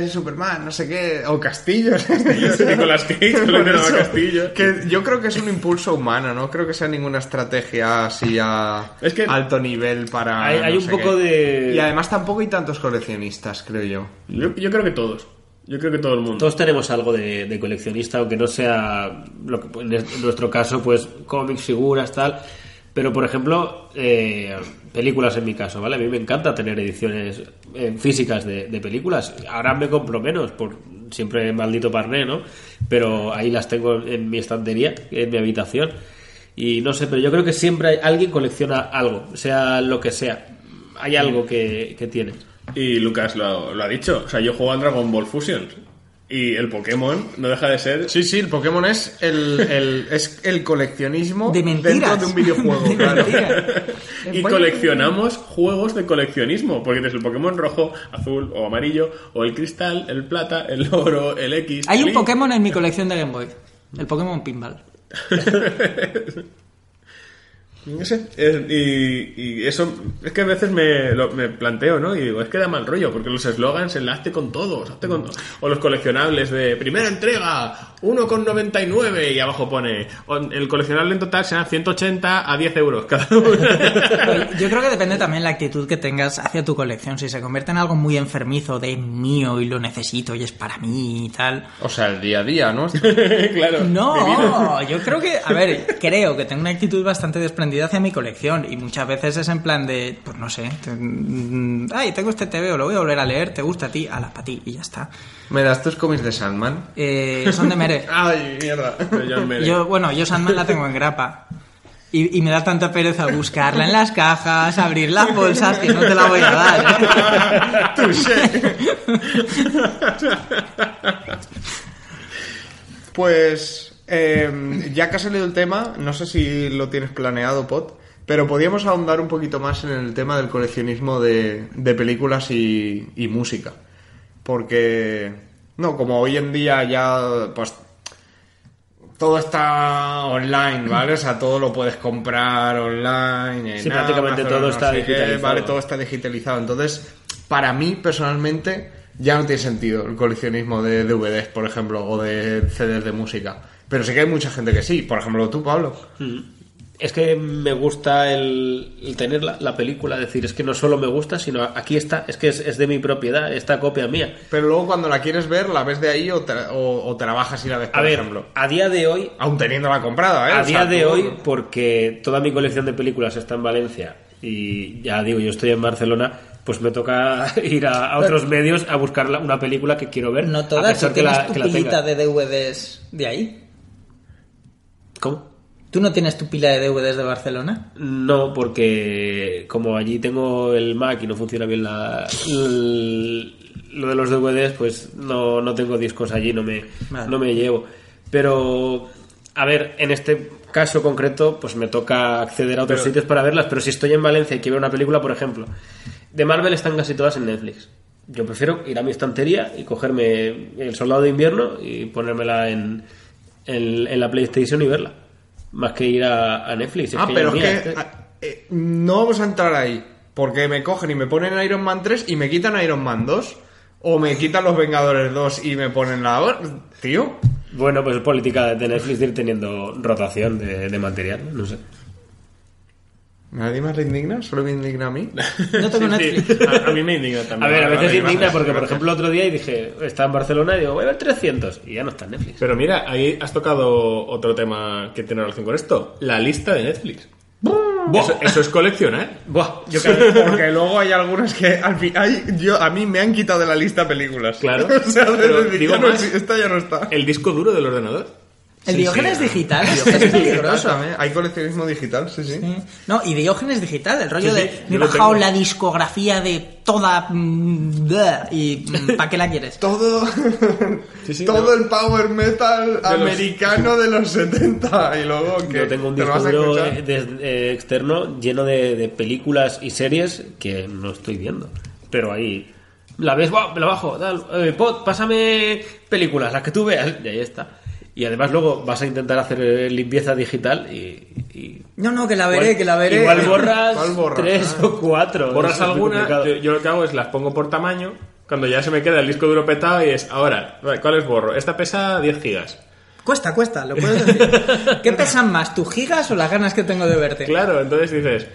de Superman, no sé qué. O castillos. Nicolas Cage eso, castillos. Que yo creo que es un impulso humano, no creo que sea ninguna estrategia así a Es que- alto nivel para. Hay- hay no un poco qué. de- Y además tampoco hay tantos coleccionistas, creo yo. Yo, yo creo que todos. Yo creo que todo el mundo. Todos tenemos algo de, coleccionista, aunque no sea, lo que, en es- en nuestro caso, pues cómics, figuras, tal. Pero, por ejemplo, eh, películas en mi caso, ¿vale? A mí me encanta tener ediciones eh, físicas de, películas. Ahora me compro menos, por siempre maldito parné, ¿no? Pero ahí las tengo en mi estantería, en mi habitación. Y no sé, pero yo creo que siempre alguien colecciona algo, sea lo que sea. Hay algo que, que tiene. Y Lucas lo, lo ha dicho. O sea, yo juego al Dragon Ball Fusion. Y el Pokémon no deja de ser... Sí, sí, el Pokémon es el, el- es el coleccionismo De dentro de un videojuego, De claro. Y coleccionamos juegos de coleccionismo, porque tienes el Pokémon rojo, azul o amarillo, o el cristal, el plata, el oro, el X. Hay un el. Pokémon en mi colección de Game Boy. El Pokémon Pinball. No sé, es- y, y eso es que a veces me, lo- me planteo, ¿no? Y digo, es que da mal rollo, porque los eslogans enlace con todos, hazte con to- o los coleccionables de primera entrega, 1,99 y abajo pone, el coleccionable en total será 180 a 10 euros cada uno. Yo creo que depende también la actitud que tengas hacia tu colección. Si se convierte en algo muy enfermizo de mío y lo necesito y es para mí y tal. O sea, el día a día, ¿no? claro. No, yo creo que, a ver, creo que tengo una actitud bastante desprendida hacia mi colección y muchas veces es en plan de, pues no sé, te- mm, ay, tengo este TVO, lo voy a volver a leer, te gusta a ti, ala, para ti y ya está. ¿Me das tus cómics de Sandman? Eh, son de Mere. Ay, mierda. Yo, bueno, yo Sandman la tengo en grapa. Y, y me da tanta pereza buscarla en las cajas, abrir las bolsas, que no te la voy a dar. Pues, eh, ya que ha salido el tema, no sé si lo tienes planeado, Pot, pero podríamos ahondar un poquito más en el tema del coleccionismo de, de películas y, y música. Porque, no, como hoy en día ya, pues, todo está online, ¿vale? O sea, todo lo puedes comprar online. en Sí, prácticamente Amazon, todo no está qué, digitalizado. Vale, todo está digitalizado. Entonces, para mí, personalmente, ya no tiene sentido el coleccionismo de DVDs, por ejemplo, o de CDs de música. Pero sí que hay mucha gente que sí. Por ejemplo, tú, Pablo. Mm. Es que me gusta el, el tener la, la película, es decir, es que no solo me gusta, sino aquí está, es que es, es de mi propiedad, esta copia mía. Pero luego cuando la quieres ver, la ves de ahí o te, o, o te la bajas y la ves, por A ver, ejemplo. a día de hoy, Aún teniéndola comprada, ¿eh? a O sea, día de tú- hoy, porque toda mi colección de películas está en Valencia y ya digo, yo estoy en Barcelona, pues me toca ir a, a otros medios a buscar la- una película que quiero ver. No a todas, pesar tú que la, tu que la pilita tenga. de DVDs de ahí. ¿Cómo? ¿Tú no tienes tu pila de DVDs de Barcelona? No, porque como allí tengo el Mac y no funciona bien la, lo de los DVDs, pues no, no tengo discos allí, no me, Vale. no me llevo. Pero, a ver, en este caso concreto, pues me toca acceder a otros Pero- sitios para verlas, pero si estoy en Valencia y quiero ver una película, por ejemplo, de Marvel están casi todas en Netflix. Yo prefiero ir a mi estantería y cogerme El Soldado de Invierno y ponérmela en, en, en la PlayStation y verla. Más que ir a, a Netflix. Ah, ya pero es que ah, eh, no vamos a entrar ahí. Porque me cogen y me ponen Iron Man 3 y me quitan Iron Man 2. O me quitan los Vengadores 2 y me ponen la... Tío. Bueno, pues es política de Netflix de ir teniendo rotación de, de material, no sé. ¿Nadie más le indigna? ¿Solo me indigna a mí? No tengo Sí, Netflix. sí. A, a mí me indigna también. A ver, a veces vale, indigna porque, por ejemplo, otro día y dije, está en Barcelona y digo, voy a ver 300 y ya no está en Netflix. Pero mira, ahí has tocado otro tema que tiene relación con esto. La lista de Netflix. Eso, eso es coleccionar. Buah, yo cada- porque luego hay algunas que al fin, hay- yo, a mí me han quitado de la lista películas. Claro. o sea, Pero decir, digo ya no más, exi- esta ya no está. El disco duro del ordenador. El Sí, Diógenes sí. digital, es peligroso. También, Hay coleccionismo digital, sí, sí. Sí. No, y Diógenes digital, el rollo Sí, sí, de me he bajado tengo. la discografía de toda mm, y ¿para qué la quieres? Todo, Sí, sí, todo no. el power metal los- americano de los 70 y luego que Yo tengo un te disco duro eh, de- eh, externo lleno de, de películas y series que no estoy viendo. Pero ahí la ves, ¡buah! me la bajo, tal, eh, Pod, pásame películas, las que tú veas, y ahí está. Y además luego vas a intentar hacer eh, limpieza digital y... y- No, no, que la veré, igual- que la veré. Igual borras, ¿Cuál borras? tres Ah. o cuatro. Borras es alguna, complicado. yo, yo lo que hago es las pongo por tamaño. Cuando ya se me queda el disco duro petado y es, ahora, vale, ¿cuáles borro? Esta pesa 10 gigas. Cuesta, cuesta, lo puedes decir. ¿Qué pesan más, tus gigas o las ganas que tengo de verte? Claro, entonces dices,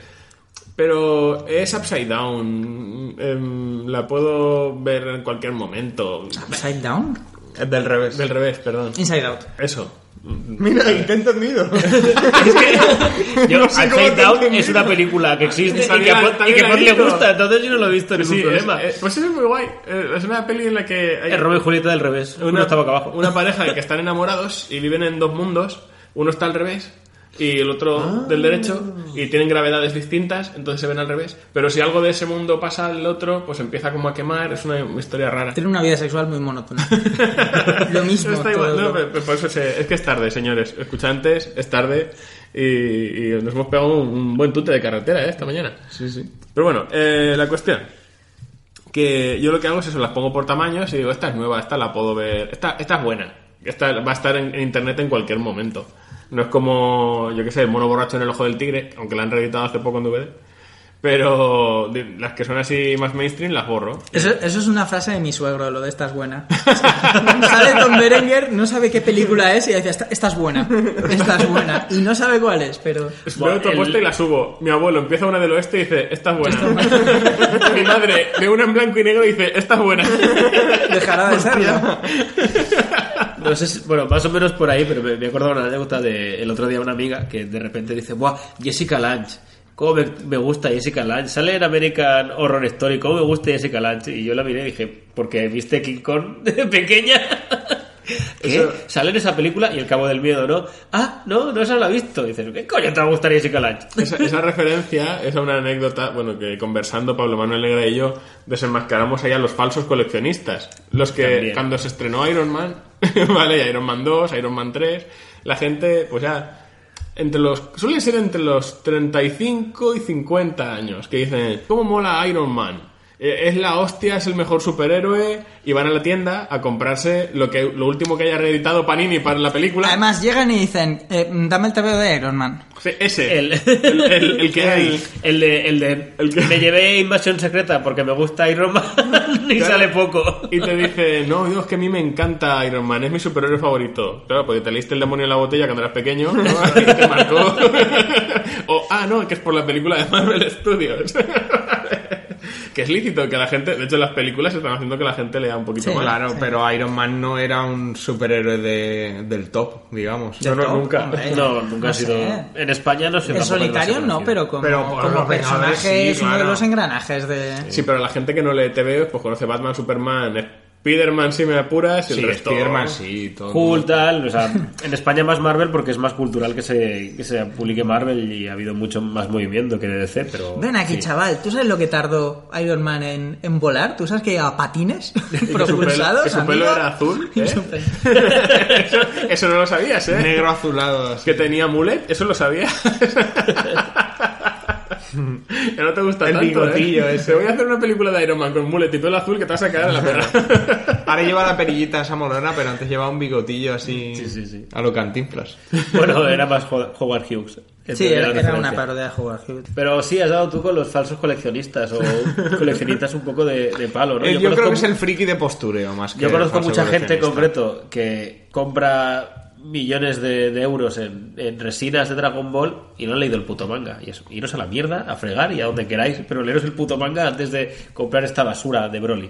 pero es upside down, em, la puedo ver en cualquier momento. ¿Upside down? Es del revés. Del revés, perdón. Inside out. Eso. Mira, y te he entendido. Yo, No sé Down entendido. es una película que existe y que, a y que Pod le gusta, entonces yo no lo he visto ningún Sí, es- problema. eh, pues eso es muy guay. Eh, Es una peli en la que hay Es Romeo y Julieta del revés. Uno está boca abajo. una pareja que están enamorados y viven en dos mundos. Uno está al revés y el otro Ah. del derecho y tienen gravedades distintas, entonces se ven al revés. Pero si algo de ese mundo pasa al otro, pues empieza como a quemar, es una historia rara. Tiene una vida sexual muy monótona. Lo mismo. Está igual, no, lo- pero- pero por eso se- es que es tarde, señores. Escuchantes, es tarde y, y nos hemos pegado un, un buen tute de carretera ¿eh? esta mañana. Sí, sí. Pero bueno, eh, la cuestión. Que yo lo que hago es eso, las pongo por tamaños y digo, esta es nueva, esta la puedo ver, esta, esta es buena. Esta va a estar en, en internet en cualquier momento. No es como, yo qué sé, el mono borracho en el ojo del tigre, aunque la han reeditado hace poco en DVD. Pero las que son así más mainstream las borro. Eso, eso es una frase de mi suegro, lo de esta es buena. Sale Tom Berenger, no sabe qué película es y dice, esta, esta es buena, esta es buena. Y no sabe cuál es, pero... Veo otra puesta y la subo. Mi abuelo empieza una del oeste y dice, esta es buena. Mi madre ve una en blanco y negro y dice, esta es buena. Dejará de serlo. No sé si- bueno, más o menos por ahí, pero me, me acuerdo de una anécdota de el otro día una amiga que de repente dice, ¡buah! Jessica Lange. ¿Cómo me, me gusta Jessica Lange? Sale en American Horror Story. ¿Cómo me gusta Jessica Lange? Y yo la miré y dije, porque viste King Kong de pequeña. ¿Qué? Eso- Sale en esa película y el cabo del miedo, ¿no? Ah, no, no se la ha visto. Y dices, ¿qué coño te va a gustar Jessica Lange? Esa, esa referencia es a una anécdota, bueno, que conversando Pablo Manuel Negra y yo desenmascaramos ahí a los falsos coleccionistas. Los que También. cuando se estrenó Iron Man, ¿vale? Y Iron Man 2, Iron Man 3, la gente, pues ya, entre los, suelen ser entre los 35 y 50 años, que dicen, ¿cómo mola Iron Man? Eh, Es la hostia, es el mejor superhéroe y van a la tienda a comprarse lo que lo último que haya reeditado Panini para la película. Además llegan y dicen, eh, dame el TVO de Iron Man. Sí, ese, El, el, el- el que hay. El de, el de me llevé invasión secreta porque me gusta Iron Man y Claro. sale poco. Y te dice, no, Dios, que a mí me encanta Iron Man, es mi superhéroe favorito. Claro, porque te leíste el demonio en la botella cuando eras pequeño, ¿no? Y te marcó. o, ah, no, que es por la película de Marvel Studios. Que es lícito que la gente, de hecho las películas están haciendo que la gente lea un poquito Sí, más. claro, pero Iron Man no era un superhéroe de, del top, digamos. No, no, nunca. Hombre, No, nunca no ha sido. sé. En España no sé. En solitario no, pero como, Pero como los personaje es sí, uno de los engranajes de... Sí, pero la gente que no lee TV, pues conoce Batman, Superman, Spider-Man si me apuras y el Sí, resto... Spider-Man sí, todo. mundo. tal, o sea, en España más Marvel porque es más cultural que se, que se publique Marvel y ha habido mucho más movimiento que de DC, pero... Ven aquí, sí. chaval, ¿tú sabes lo que tardó Iron Man en, en volar? ¿Tú sabes que a patines Que su pelo- propulsados, que su pelo era azul, ¿eh? eso, eso no lo sabías, ¿eh? Negro azulado. así. Que tenía mulet, eso lo sabía. Que no te gusta El tanto, bigotillo ¿eh? ese. Te voy a hacer una película de Iron Man con mulet y pelo azul que te vas a caer en la pena. Ahora lleva la perillita esa molona, pero antes llevaba un bigotillo así Sí, sí, sí. a lo cantinflas. Bueno, era más Ho- Howard Hughes. Sí, era, era una parodia de Howard Hughes. Pero sí, has dado tú con los falsos coleccionistas o coleccionistas un poco de, de palo, ¿no? Eh, yo, creo que es el friki de postureo más que Yo conozco mucha gente en concreto que compra millones de, de euros en, en resinas de Dragon Ball y no han leído el puto manga. Y eso, iros a la mierda, a fregar y a donde queráis, pero leeros el puto manga antes de comprar esta basura de Broly.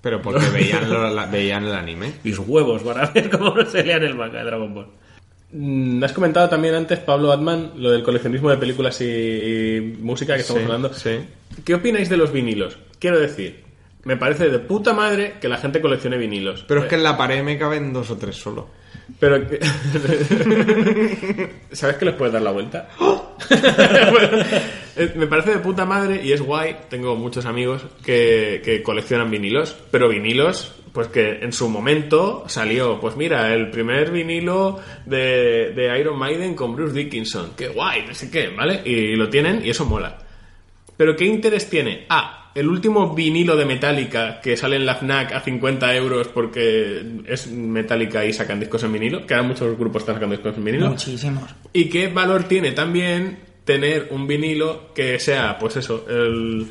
Pero porque veían, lo- la- veían el anime. Mis huevos van a ver cómo no se lean el manga de Dragon Ball. Mm, Has comentado también antes, Pablo Atman, lo del coleccionismo de películas y, y música que estamos Sí, hablando. sí. ¿Qué opináis de los vinilos? Quiero decir, me parece de puta madre que la gente coleccione vinilos. Pero es que en la pared me caben dos o tres solo. Pero que- ¿Sabes que les puedes dar la vuelta? Bueno, eh, me parece de puta madre y es guay. Tengo muchos amigos que, que coleccionan vinilos, pero vinilos, pues que en su momento salió, pues mira, el primer vinilo de, de Iron Maiden con Bruce Dickinson. Qué guay, no sé qué, ¿vale? Y lo tienen y eso mola. Pero ¿qué interés tiene? Ah, el último vinilo de Metallica que sale en la FNAC a 50 euros porque es Metallica y sacan discos en vinilo, que ahora muchos grupos están sacando discos en vinilo. Muchísimos. ¿Y qué valor tiene también tener un vinilo que sea, pues eso, el,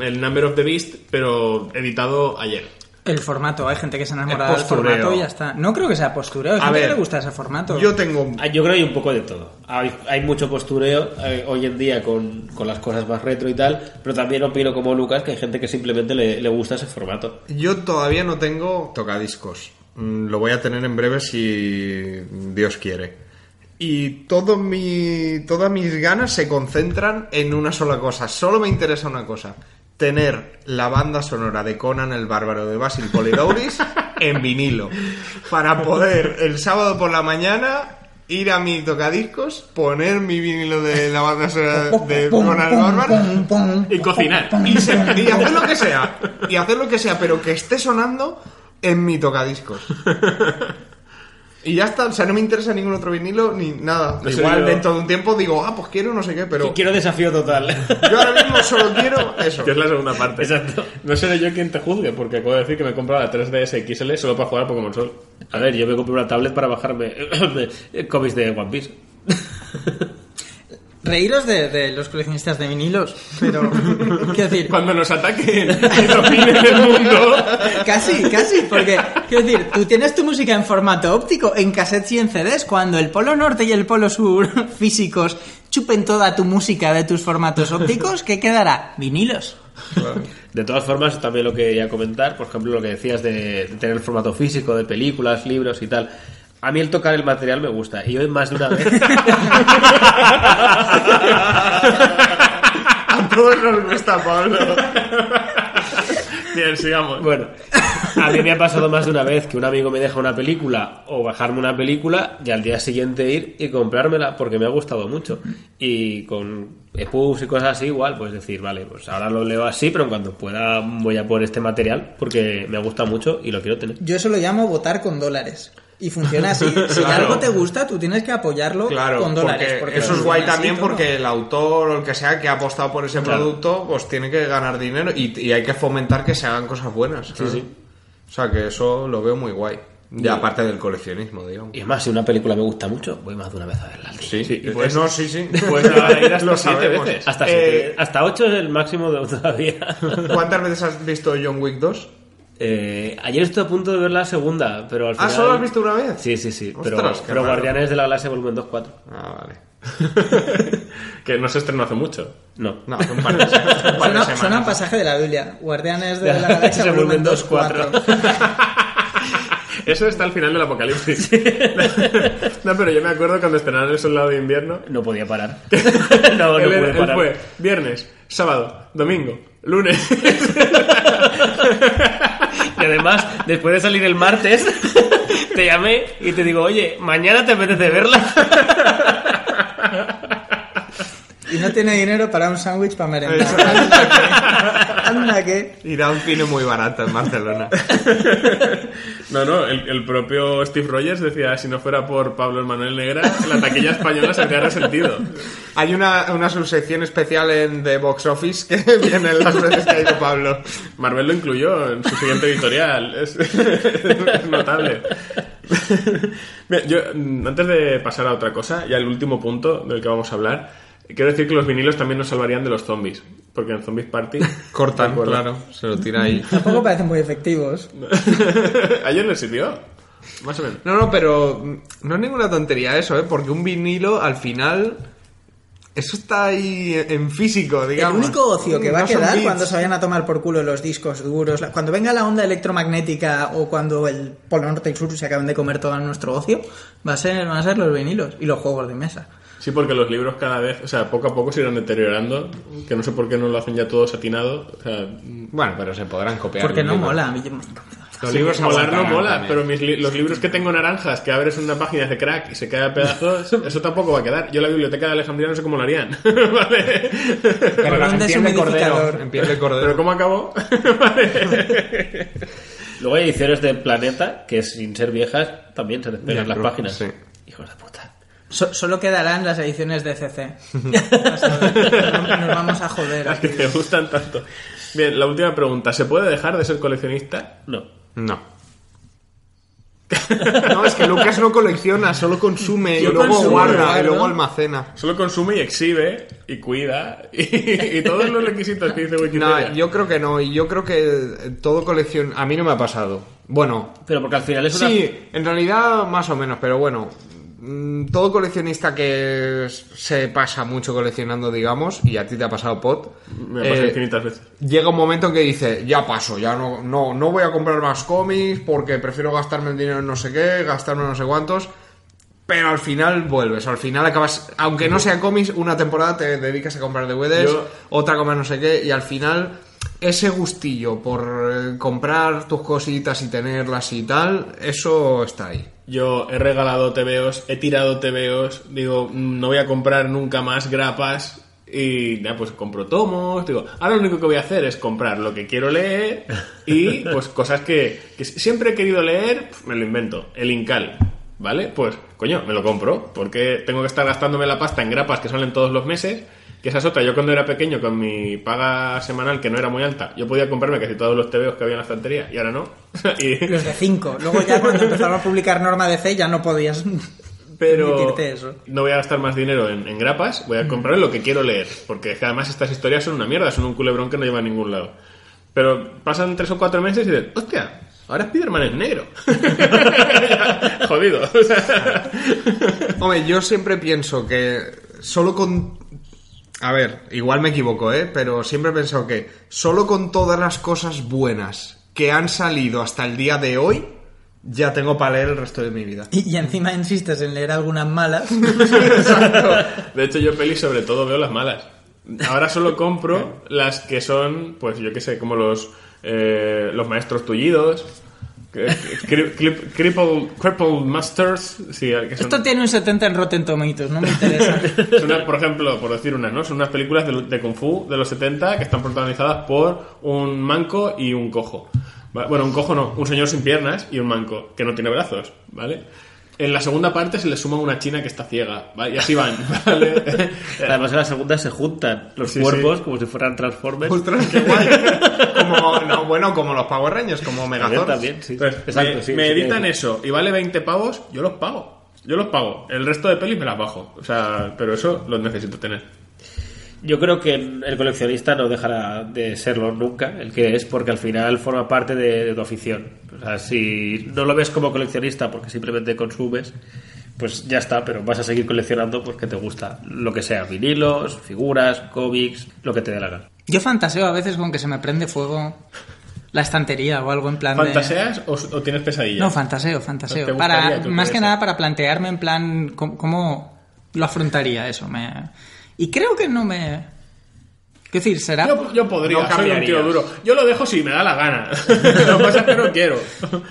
el Number of the Beast, pero editado ayer? El formato, hay gente que se enamora El del postureo. formato y ya está. No creo que sea postureo, hay A gente ver, que le gusta ese formato. Yo tengo... Ah, Yo creo que hay un poco de todo. Hay, hay mucho postureo eh, hoy en día con, con las cosas más retro y tal, pero también opino como Lucas que hay gente que simplemente le, le gusta ese formato. Yo todavía no tengo tocadiscos. Mm, Lo voy a tener en breve si Dios quiere. Y todo mi, todas mis ganas se concentran en una sola cosa. Solo me interesa una cosa. Tener la banda sonora de Conan el Bárbaro de Basil Polidouris en vinilo. Para poder el sábado por la mañana ir a mi tocadiscos, poner mi vinilo de la banda sonora de Conan el Bárbaro Y cocinar. y, se- y hacer lo que sea. Y hacer lo que sea, pero que esté sonando en mi tocadiscos. Y ya está, o sea, no me interesa ningún otro vinilo ni nada. No sé, Igual yo- dentro de un tiempo digo, ah, pues quiero no sé qué, pero Quiero desafío total. yo ahora mismo solo quiero eso. Que es la segunda parte. Exacto. No seré yo quien te juzgue, porque acabo de decir que me he comprado la 3DS XL solo para jugar a Pokémon Sol. A ver, yo me compré una tablet para bajarme cómics de One Piece. Reíros de, de los coleccionistas de vinilos, pero quiero decir, Cuando nos ataquen y dominen el mundo. casi, casi, porque quiero decir, tú tienes tu música en formato óptico, en cassettes y en CDs, cuando el polo norte y el polo sur físicos chupen toda tu música de tus formatos ópticos, ¿qué quedará? Vinilos. De todas formas, también lo que quería comentar, por ejemplo, lo que decías de, de tener formato físico de películas, libros y tal. A mí el tocar el material me gusta. Y hoy más de una vez. A todos nos gusta Pablo. Bien, sigamos. Bueno, a mí me ha pasado más de una vez que un amigo me deja una película o bajarme una película y al día siguiente ir y comprármela porque me ha gustado mucho. Y con EPUBs y cosas así, igual, pues decir, vale, pues ahora lo leo así, pero en cuanto pueda voy a por este material porque me gusta mucho y lo quiero tener. Yo eso lo llamo votar con dólares. Y funciona así. Si Claro. algo te gusta, tú tienes que apoyarlo Claro, con dólares. porque porque eso es guay también porque el autor o el que sea que ha apostado por ese Claro. producto, pues tiene que ganar dinero y, y hay que fomentar que se hagan cosas buenas. claro. sí. O sea que eso lo veo muy guay. Y Ya. aparte del coleccionismo, digamos. Y además, si una película me gusta mucho, voy más de una vez a verla. Sí, Sí, y Eh, puedes- no, sí, sí. puedes ir hasta Lo siete sabemos. veces. Hasta, Eh, siete- hasta 8 es el máximo de todavía. ¿Cuántas veces has visto John Wick 2? Eh, ayer estuve a punto de ver la segunda, pero al Ah, final... ¿solo has visto una vez? Sí, sí, sí. pero Ostras. Guardianes de la Galaxia Volumen 2, 4. Ah, vale. que no se estrenó hace mucho. No. No, un par de, un par de Suena, semanas. suena un pasaje de la Biblia. Guardianes de De la Galaxia, volumen volumen 2, 4. 4. Eso está al final del apocalipsis. no, pero yo me acuerdo cuando estrenaron El Soldado de Invierno. No podía parar. no, no él, pude él parar. fue viernes, sábado, domingo, lunes. Y además, después de salir el martes, te llamé y te digo, oye, mañana te apetece verla. Y no tiene dinero para un sándwich para merendar. Eso. Anda que... Ir a un cine muy barato en Barcelona. No, no, el, el propio Steve Rogers decía, si no fuera por Pablo Manuel Negra, la taquilla española se habría resentido. Hay una, una subsección especial en The Box Office que viene las veces que ha ido Pablo. Marvel lo incluyó en su siguiente editorial. Es, es notable. Bien, yo, antes de pasar a otra cosa, y al último punto del que vamos a hablar, quiero decir que los vinilos también nos salvarían de los zombies. Porque en Zombies Party... Cortan, claro, se lo tira ahí. Tampoco parecen muy efectivos. Ayer les sirvió. Más o menos. No, no, pero mm, no es ninguna tontería eso, ¿eh? Porque un vinilo, al final, eso está ahí en físico, digamos. El único ocio que va a No quedar cuando se vayan a tomar por culo los discos duros, cuando venga la onda electromagnética o cuando el Polo Norte y Sur se acaben de comer todo nuestro ocio, va a ser, van a ser los vinilos y los juegos de mesa. Sí, porque los libros cada vez, o sea, poco a poco se irán deteriorando, que no sé por qué no lo hacen ya todo satinado. O sea, Bueno, pero se podrán copiar. Porque no libros. mola. a mí- Los sí, libros molar no mola, también. pero mis li- los libros que tengo naranjas, que abres una página de crack y se cae a pedazos, eso tampoco va a quedar. Yo la biblioteca de Alejandría no sé cómo lo harían. ¿Vale? Pero Un en piel de cordero. deshumidificador. En piel de cordero. Pero ¿cómo acabó? Luego hay ediciones de Planeta que sin ser viejas también se despegan las páginas. sí. Hijos de puta. So- solo quedarán las ediciones de CC. Nos vamos a joder. Las que te gustan tanto. Bien, la última pregunta. ¿Se puede dejar de ser coleccionista? No. No. No, es que Lucas no colecciona, solo consume Yo y luego consumo, guarda y luego almacena. Solo consume y exhibe y cuida y, y todos los requisitos que dice Wikipedia. No, yo creo que no, y yo creo que todo colección... A mí no me ha pasado. Bueno, Pero porque al final es una... sí, en realidad más o menos, pero bueno, todo coleccionista que se pasa mucho coleccionando, digamos, y a ti te ha pasado pot, Me ha pasado eh, infinitas veces. llega un momento en que dice, ya paso, ya no, no, no voy a comprar más cómics porque prefiero gastarme el dinero en no sé qué, gastarme no sé cuántos. Pero al final vuelves, al final acabas, aunque no sea cómics, una temporada te dedicas a comprar DVDs, Yo- otra a comprar no sé qué, y al final ese gustillo por eh, comprar tus cositas y tenerlas y tal, eso está ahí. Yo he regalado TVOs, he tirado TVOs, digo, mm, no voy a comprar nunca más grapas y ya pues compro tomos, digo, ahora lo único que voy a hacer es comprar lo que quiero leer y pues cosas que, que siempre he querido leer, me lo invento, el Incal, ¿vale? Pues coño, me lo compro, porque tengo que estar gastándome la pasta en grapas que salen todos los meses, que esa es otra, yo cuando era pequeño con mi paga semanal que no era muy alta, yo podía comprarme casi todos los TVOs que había en la estantería y ahora no. y, Los de 5. Luego ya cuando empezaron a publicar Norma DC ya no podías pero permitirte eso. no voy a gastar más dinero en, en grapas, voy a comprar lo que quiero leer, porque además estas historias son una mierda, son un culebrón que no lleva a ningún lado. Pero pasan tres o cuatro meses y dices, hostia, ahora Spiderman es negro. Jodido. Hombre, yo siempre pienso que solo con... A ver, igual me equivoco, ¿eh? Pero siempre he pensado que solo con todas las cosas buenas que han salido hasta el día de hoy, ya tengo para leer el resto de mi vida. Y, y encima insistes en leer algunas malas. De hecho, yo pelis sobre todo veo las malas. Ahora solo compro las que son, pues yo qué sé, como los, eh, los maestros tullidos, que- cri- cri- crippled, crippled masters, sí, que son, Esto tiene un 70 en Rotten Tomatoes, no me interesa. una- por ejemplo, por decir unas, ¿no? Son unas películas de, de Kung Fu de los 70 que están protagonizadas por un manco y un cojo. Bueno, un cojo no, un señor sin piernas y un manco que no tiene brazos, ¿vale? En la segunda parte se le suma una china que está ciega, ¿vale? Y así van, ¿vale? Además, en la segunda se juntan los Sí, cuerpos sí. como si fueran Transformers. Ostras, qué guay. Como, no, bueno, como los Power Rangers, como Megazord. También, sí. Pues, Exacto, me, sí, me sí, editan eso y vale 20 pavos, yo los pago. Yo los pago. El resto de pelis me las bajo. O sea, pero eso lo necesito tener. Yo creo que el coleccionista no dejará de serlo nunca, el que es, porque al final forma parte de, de tu afición. O sea, si no lo ves como coleccionista porque simplemente consumes, pues ya está, pero vas a seguir coleccionando porque te gusta lo que sea, vinilos, figuras, cómics, lo que te dé la gana. Yo fantaseo a veces con que se me prende fuego la estantería o algo en plan de... ¿Fantaseas o, o tienes pesadillas? No, fantaseo, ¿Te fantaseo. gustaría Para, más que nada para plantearme en plan cómo, cómo lo afrontaría eso. Me... Y creo que no me... ¿Qué decir? Será... Yo, yo podría, No soy un tío duro. Yo lo dejo si me da la gana. lo que pasa es que no quiero.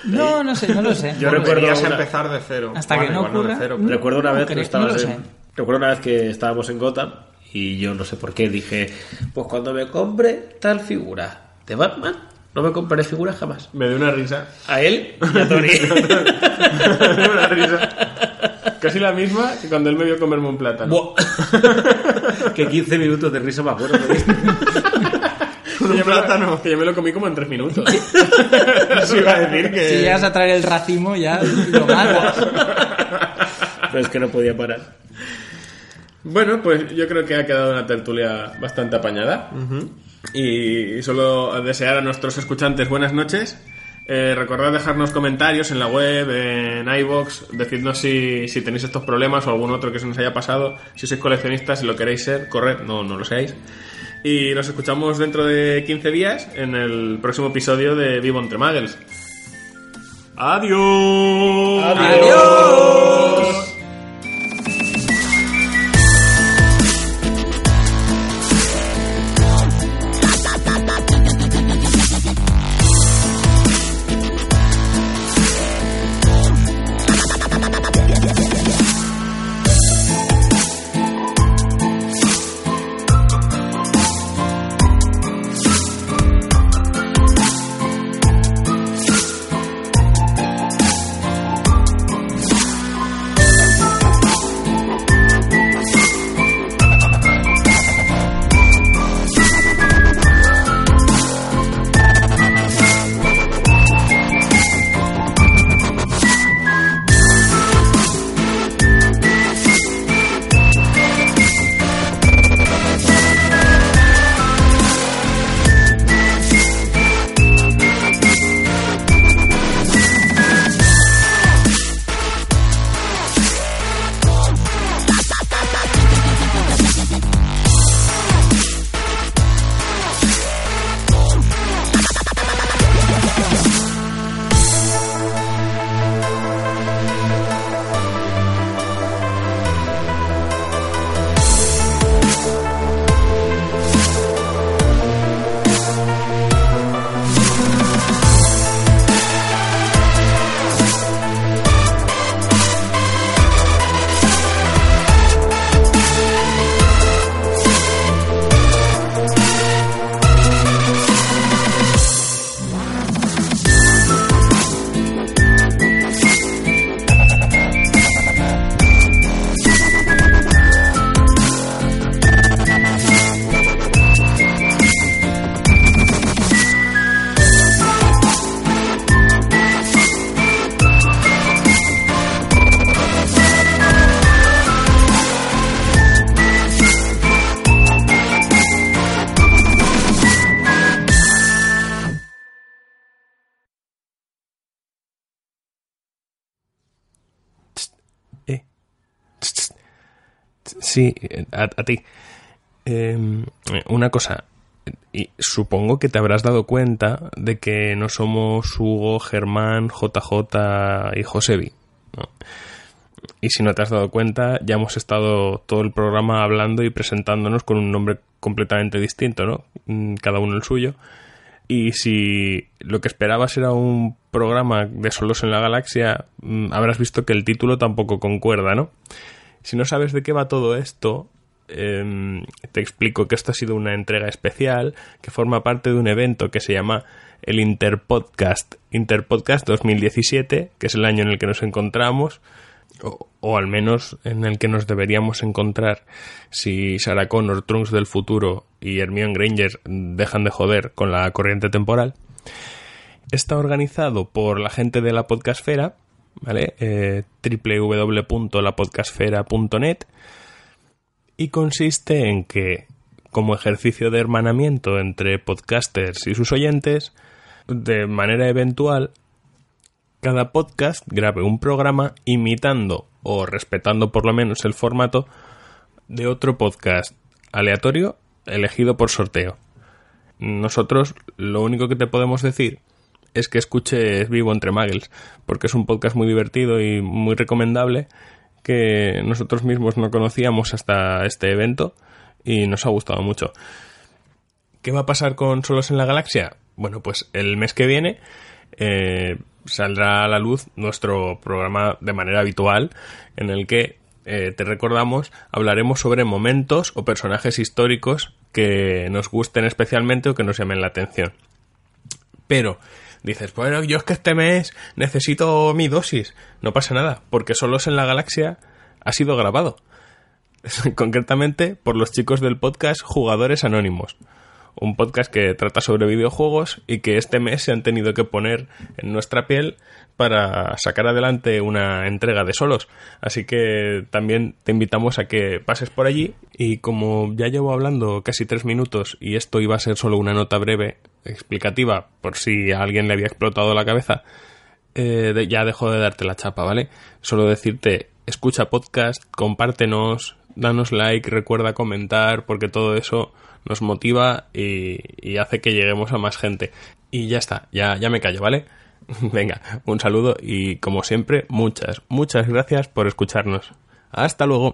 No, no sé, no lo sé. Yo recuerdo una- empezar de cero. Hasta que no ocurra- cero, No, Recuerdo una no vez que estabas no en-. Recuerdo una vez que estábamos en Gotham y yo no sé por qué dije, pues cuando me compre tal figura de Batman, no me compraré figuras jamás. Me dio una risa. A él y a Tony. me dio una risa. Casi la misma que cuando él me vio comerme un plátano. Buah. que 15 minutos de risa más bueno que diste. Que yo, me lo, que yo me lo comí como en tres minutos. Eso iba a decir que... Si llegas a traer el racimo ya lo matas. Pero es que no podía parar. Bueno, pues yo creo que ha quedado una tertulia bastante apañada. Y solo desear a nuestros escuchantes buenas noches. Eh, recordad dejarnos comentarios en la web, en iBox, decidnos si, si tenéis estos problemas o algún otro que se nos haya pasado. Si sois coleccionistas, si lo queréis ser, corred, no, no lo seáis. Y nos escuchamos dentro de 15 días en el próximo episodio de Vivo entre Muggles. ¡Adiós! ¡Adiós! Sí, a, a ti. Eh, una cosa. Y supongo que te habrás dado cuenta de que no somos Hugo, Germán, JJ y Josebi. ¿no? Y si no te has dado cuenta, ya hemos estado todo el programa hablando y presentándonos con un nombre completamente distinto, ¿no? Mm, Cada uno el suyo. Y si lo que esperabas era un programa de solos en la galaxia, mm, habrás visto que el título tampoco concuerda, ¿no? Si no sabes de qué va todo esto, em, te explico que esto ha sido una entrega especial que forma parte de un evento que se llama el Interpodcast. Interpodcast 2017, que es el año en el que nos encontramos, o, o al menos en el que nos deberíamos encontrar si Sarah Connor, Trunks del futuro y Hermione Granger dejan de joder con la corriente temporal. Está organizado por la gente de la podcastfera, ¿vale? Eh, y consiste en que, como ejercicio de hermanamiento entre podcasters y sus oyentes, de manera eventual, cada podcast grabe un programa imitando o respetando por lo menos el formato de otro podcast aleatorio elegido por sorteo. Nosotros lo único que te podemos decir es que escuches Vivo entre Muggles, porque es un podcast muy divertido y muy recomendable que nosotros mismos no conocíamos hasta este evento y nos ha gustado mucho. ¿Qué va a pasar con Solos en la Galaxia? Bueno, pues el mes que viene eh, saldrá a la luz nuestro programa de manera habitual en el que eh, te recordamos hablaremos sobre momentos o personajes históricos que nos gusten especialmente o que nos llamen la atención. Pero dices, bueno, yo es que este mes necesito mi dosis. No pasa nada, porque Solos en la Galaxia ha sido grabado. Concretamente por los chicos del podcast Jugadores Anónimos. Un podcast que trata sobre videojuegos y que este mes se han tenido que poner en nuestra piel para sacar adelante una entrega de solos. Así que también te invitamos a que pases por allí y como ya llevo hablando casi tres minutos y esto iba a ser solo una nota breve explicativa por si a alguien le había explotado la cabeza, eh, ya dejo de darte la chapa, ¿vale? Solo decirte, escucha podcast, compártenos, danos like, recuerda comentar, porque todo eso nos motiva y, y hace que lleguemos a más gente. Y ya está, ya, ya me callo, ¿vale? Venga, un saludo y como siempre, muchas, muchas gracias por escucharnos. Hasta luego.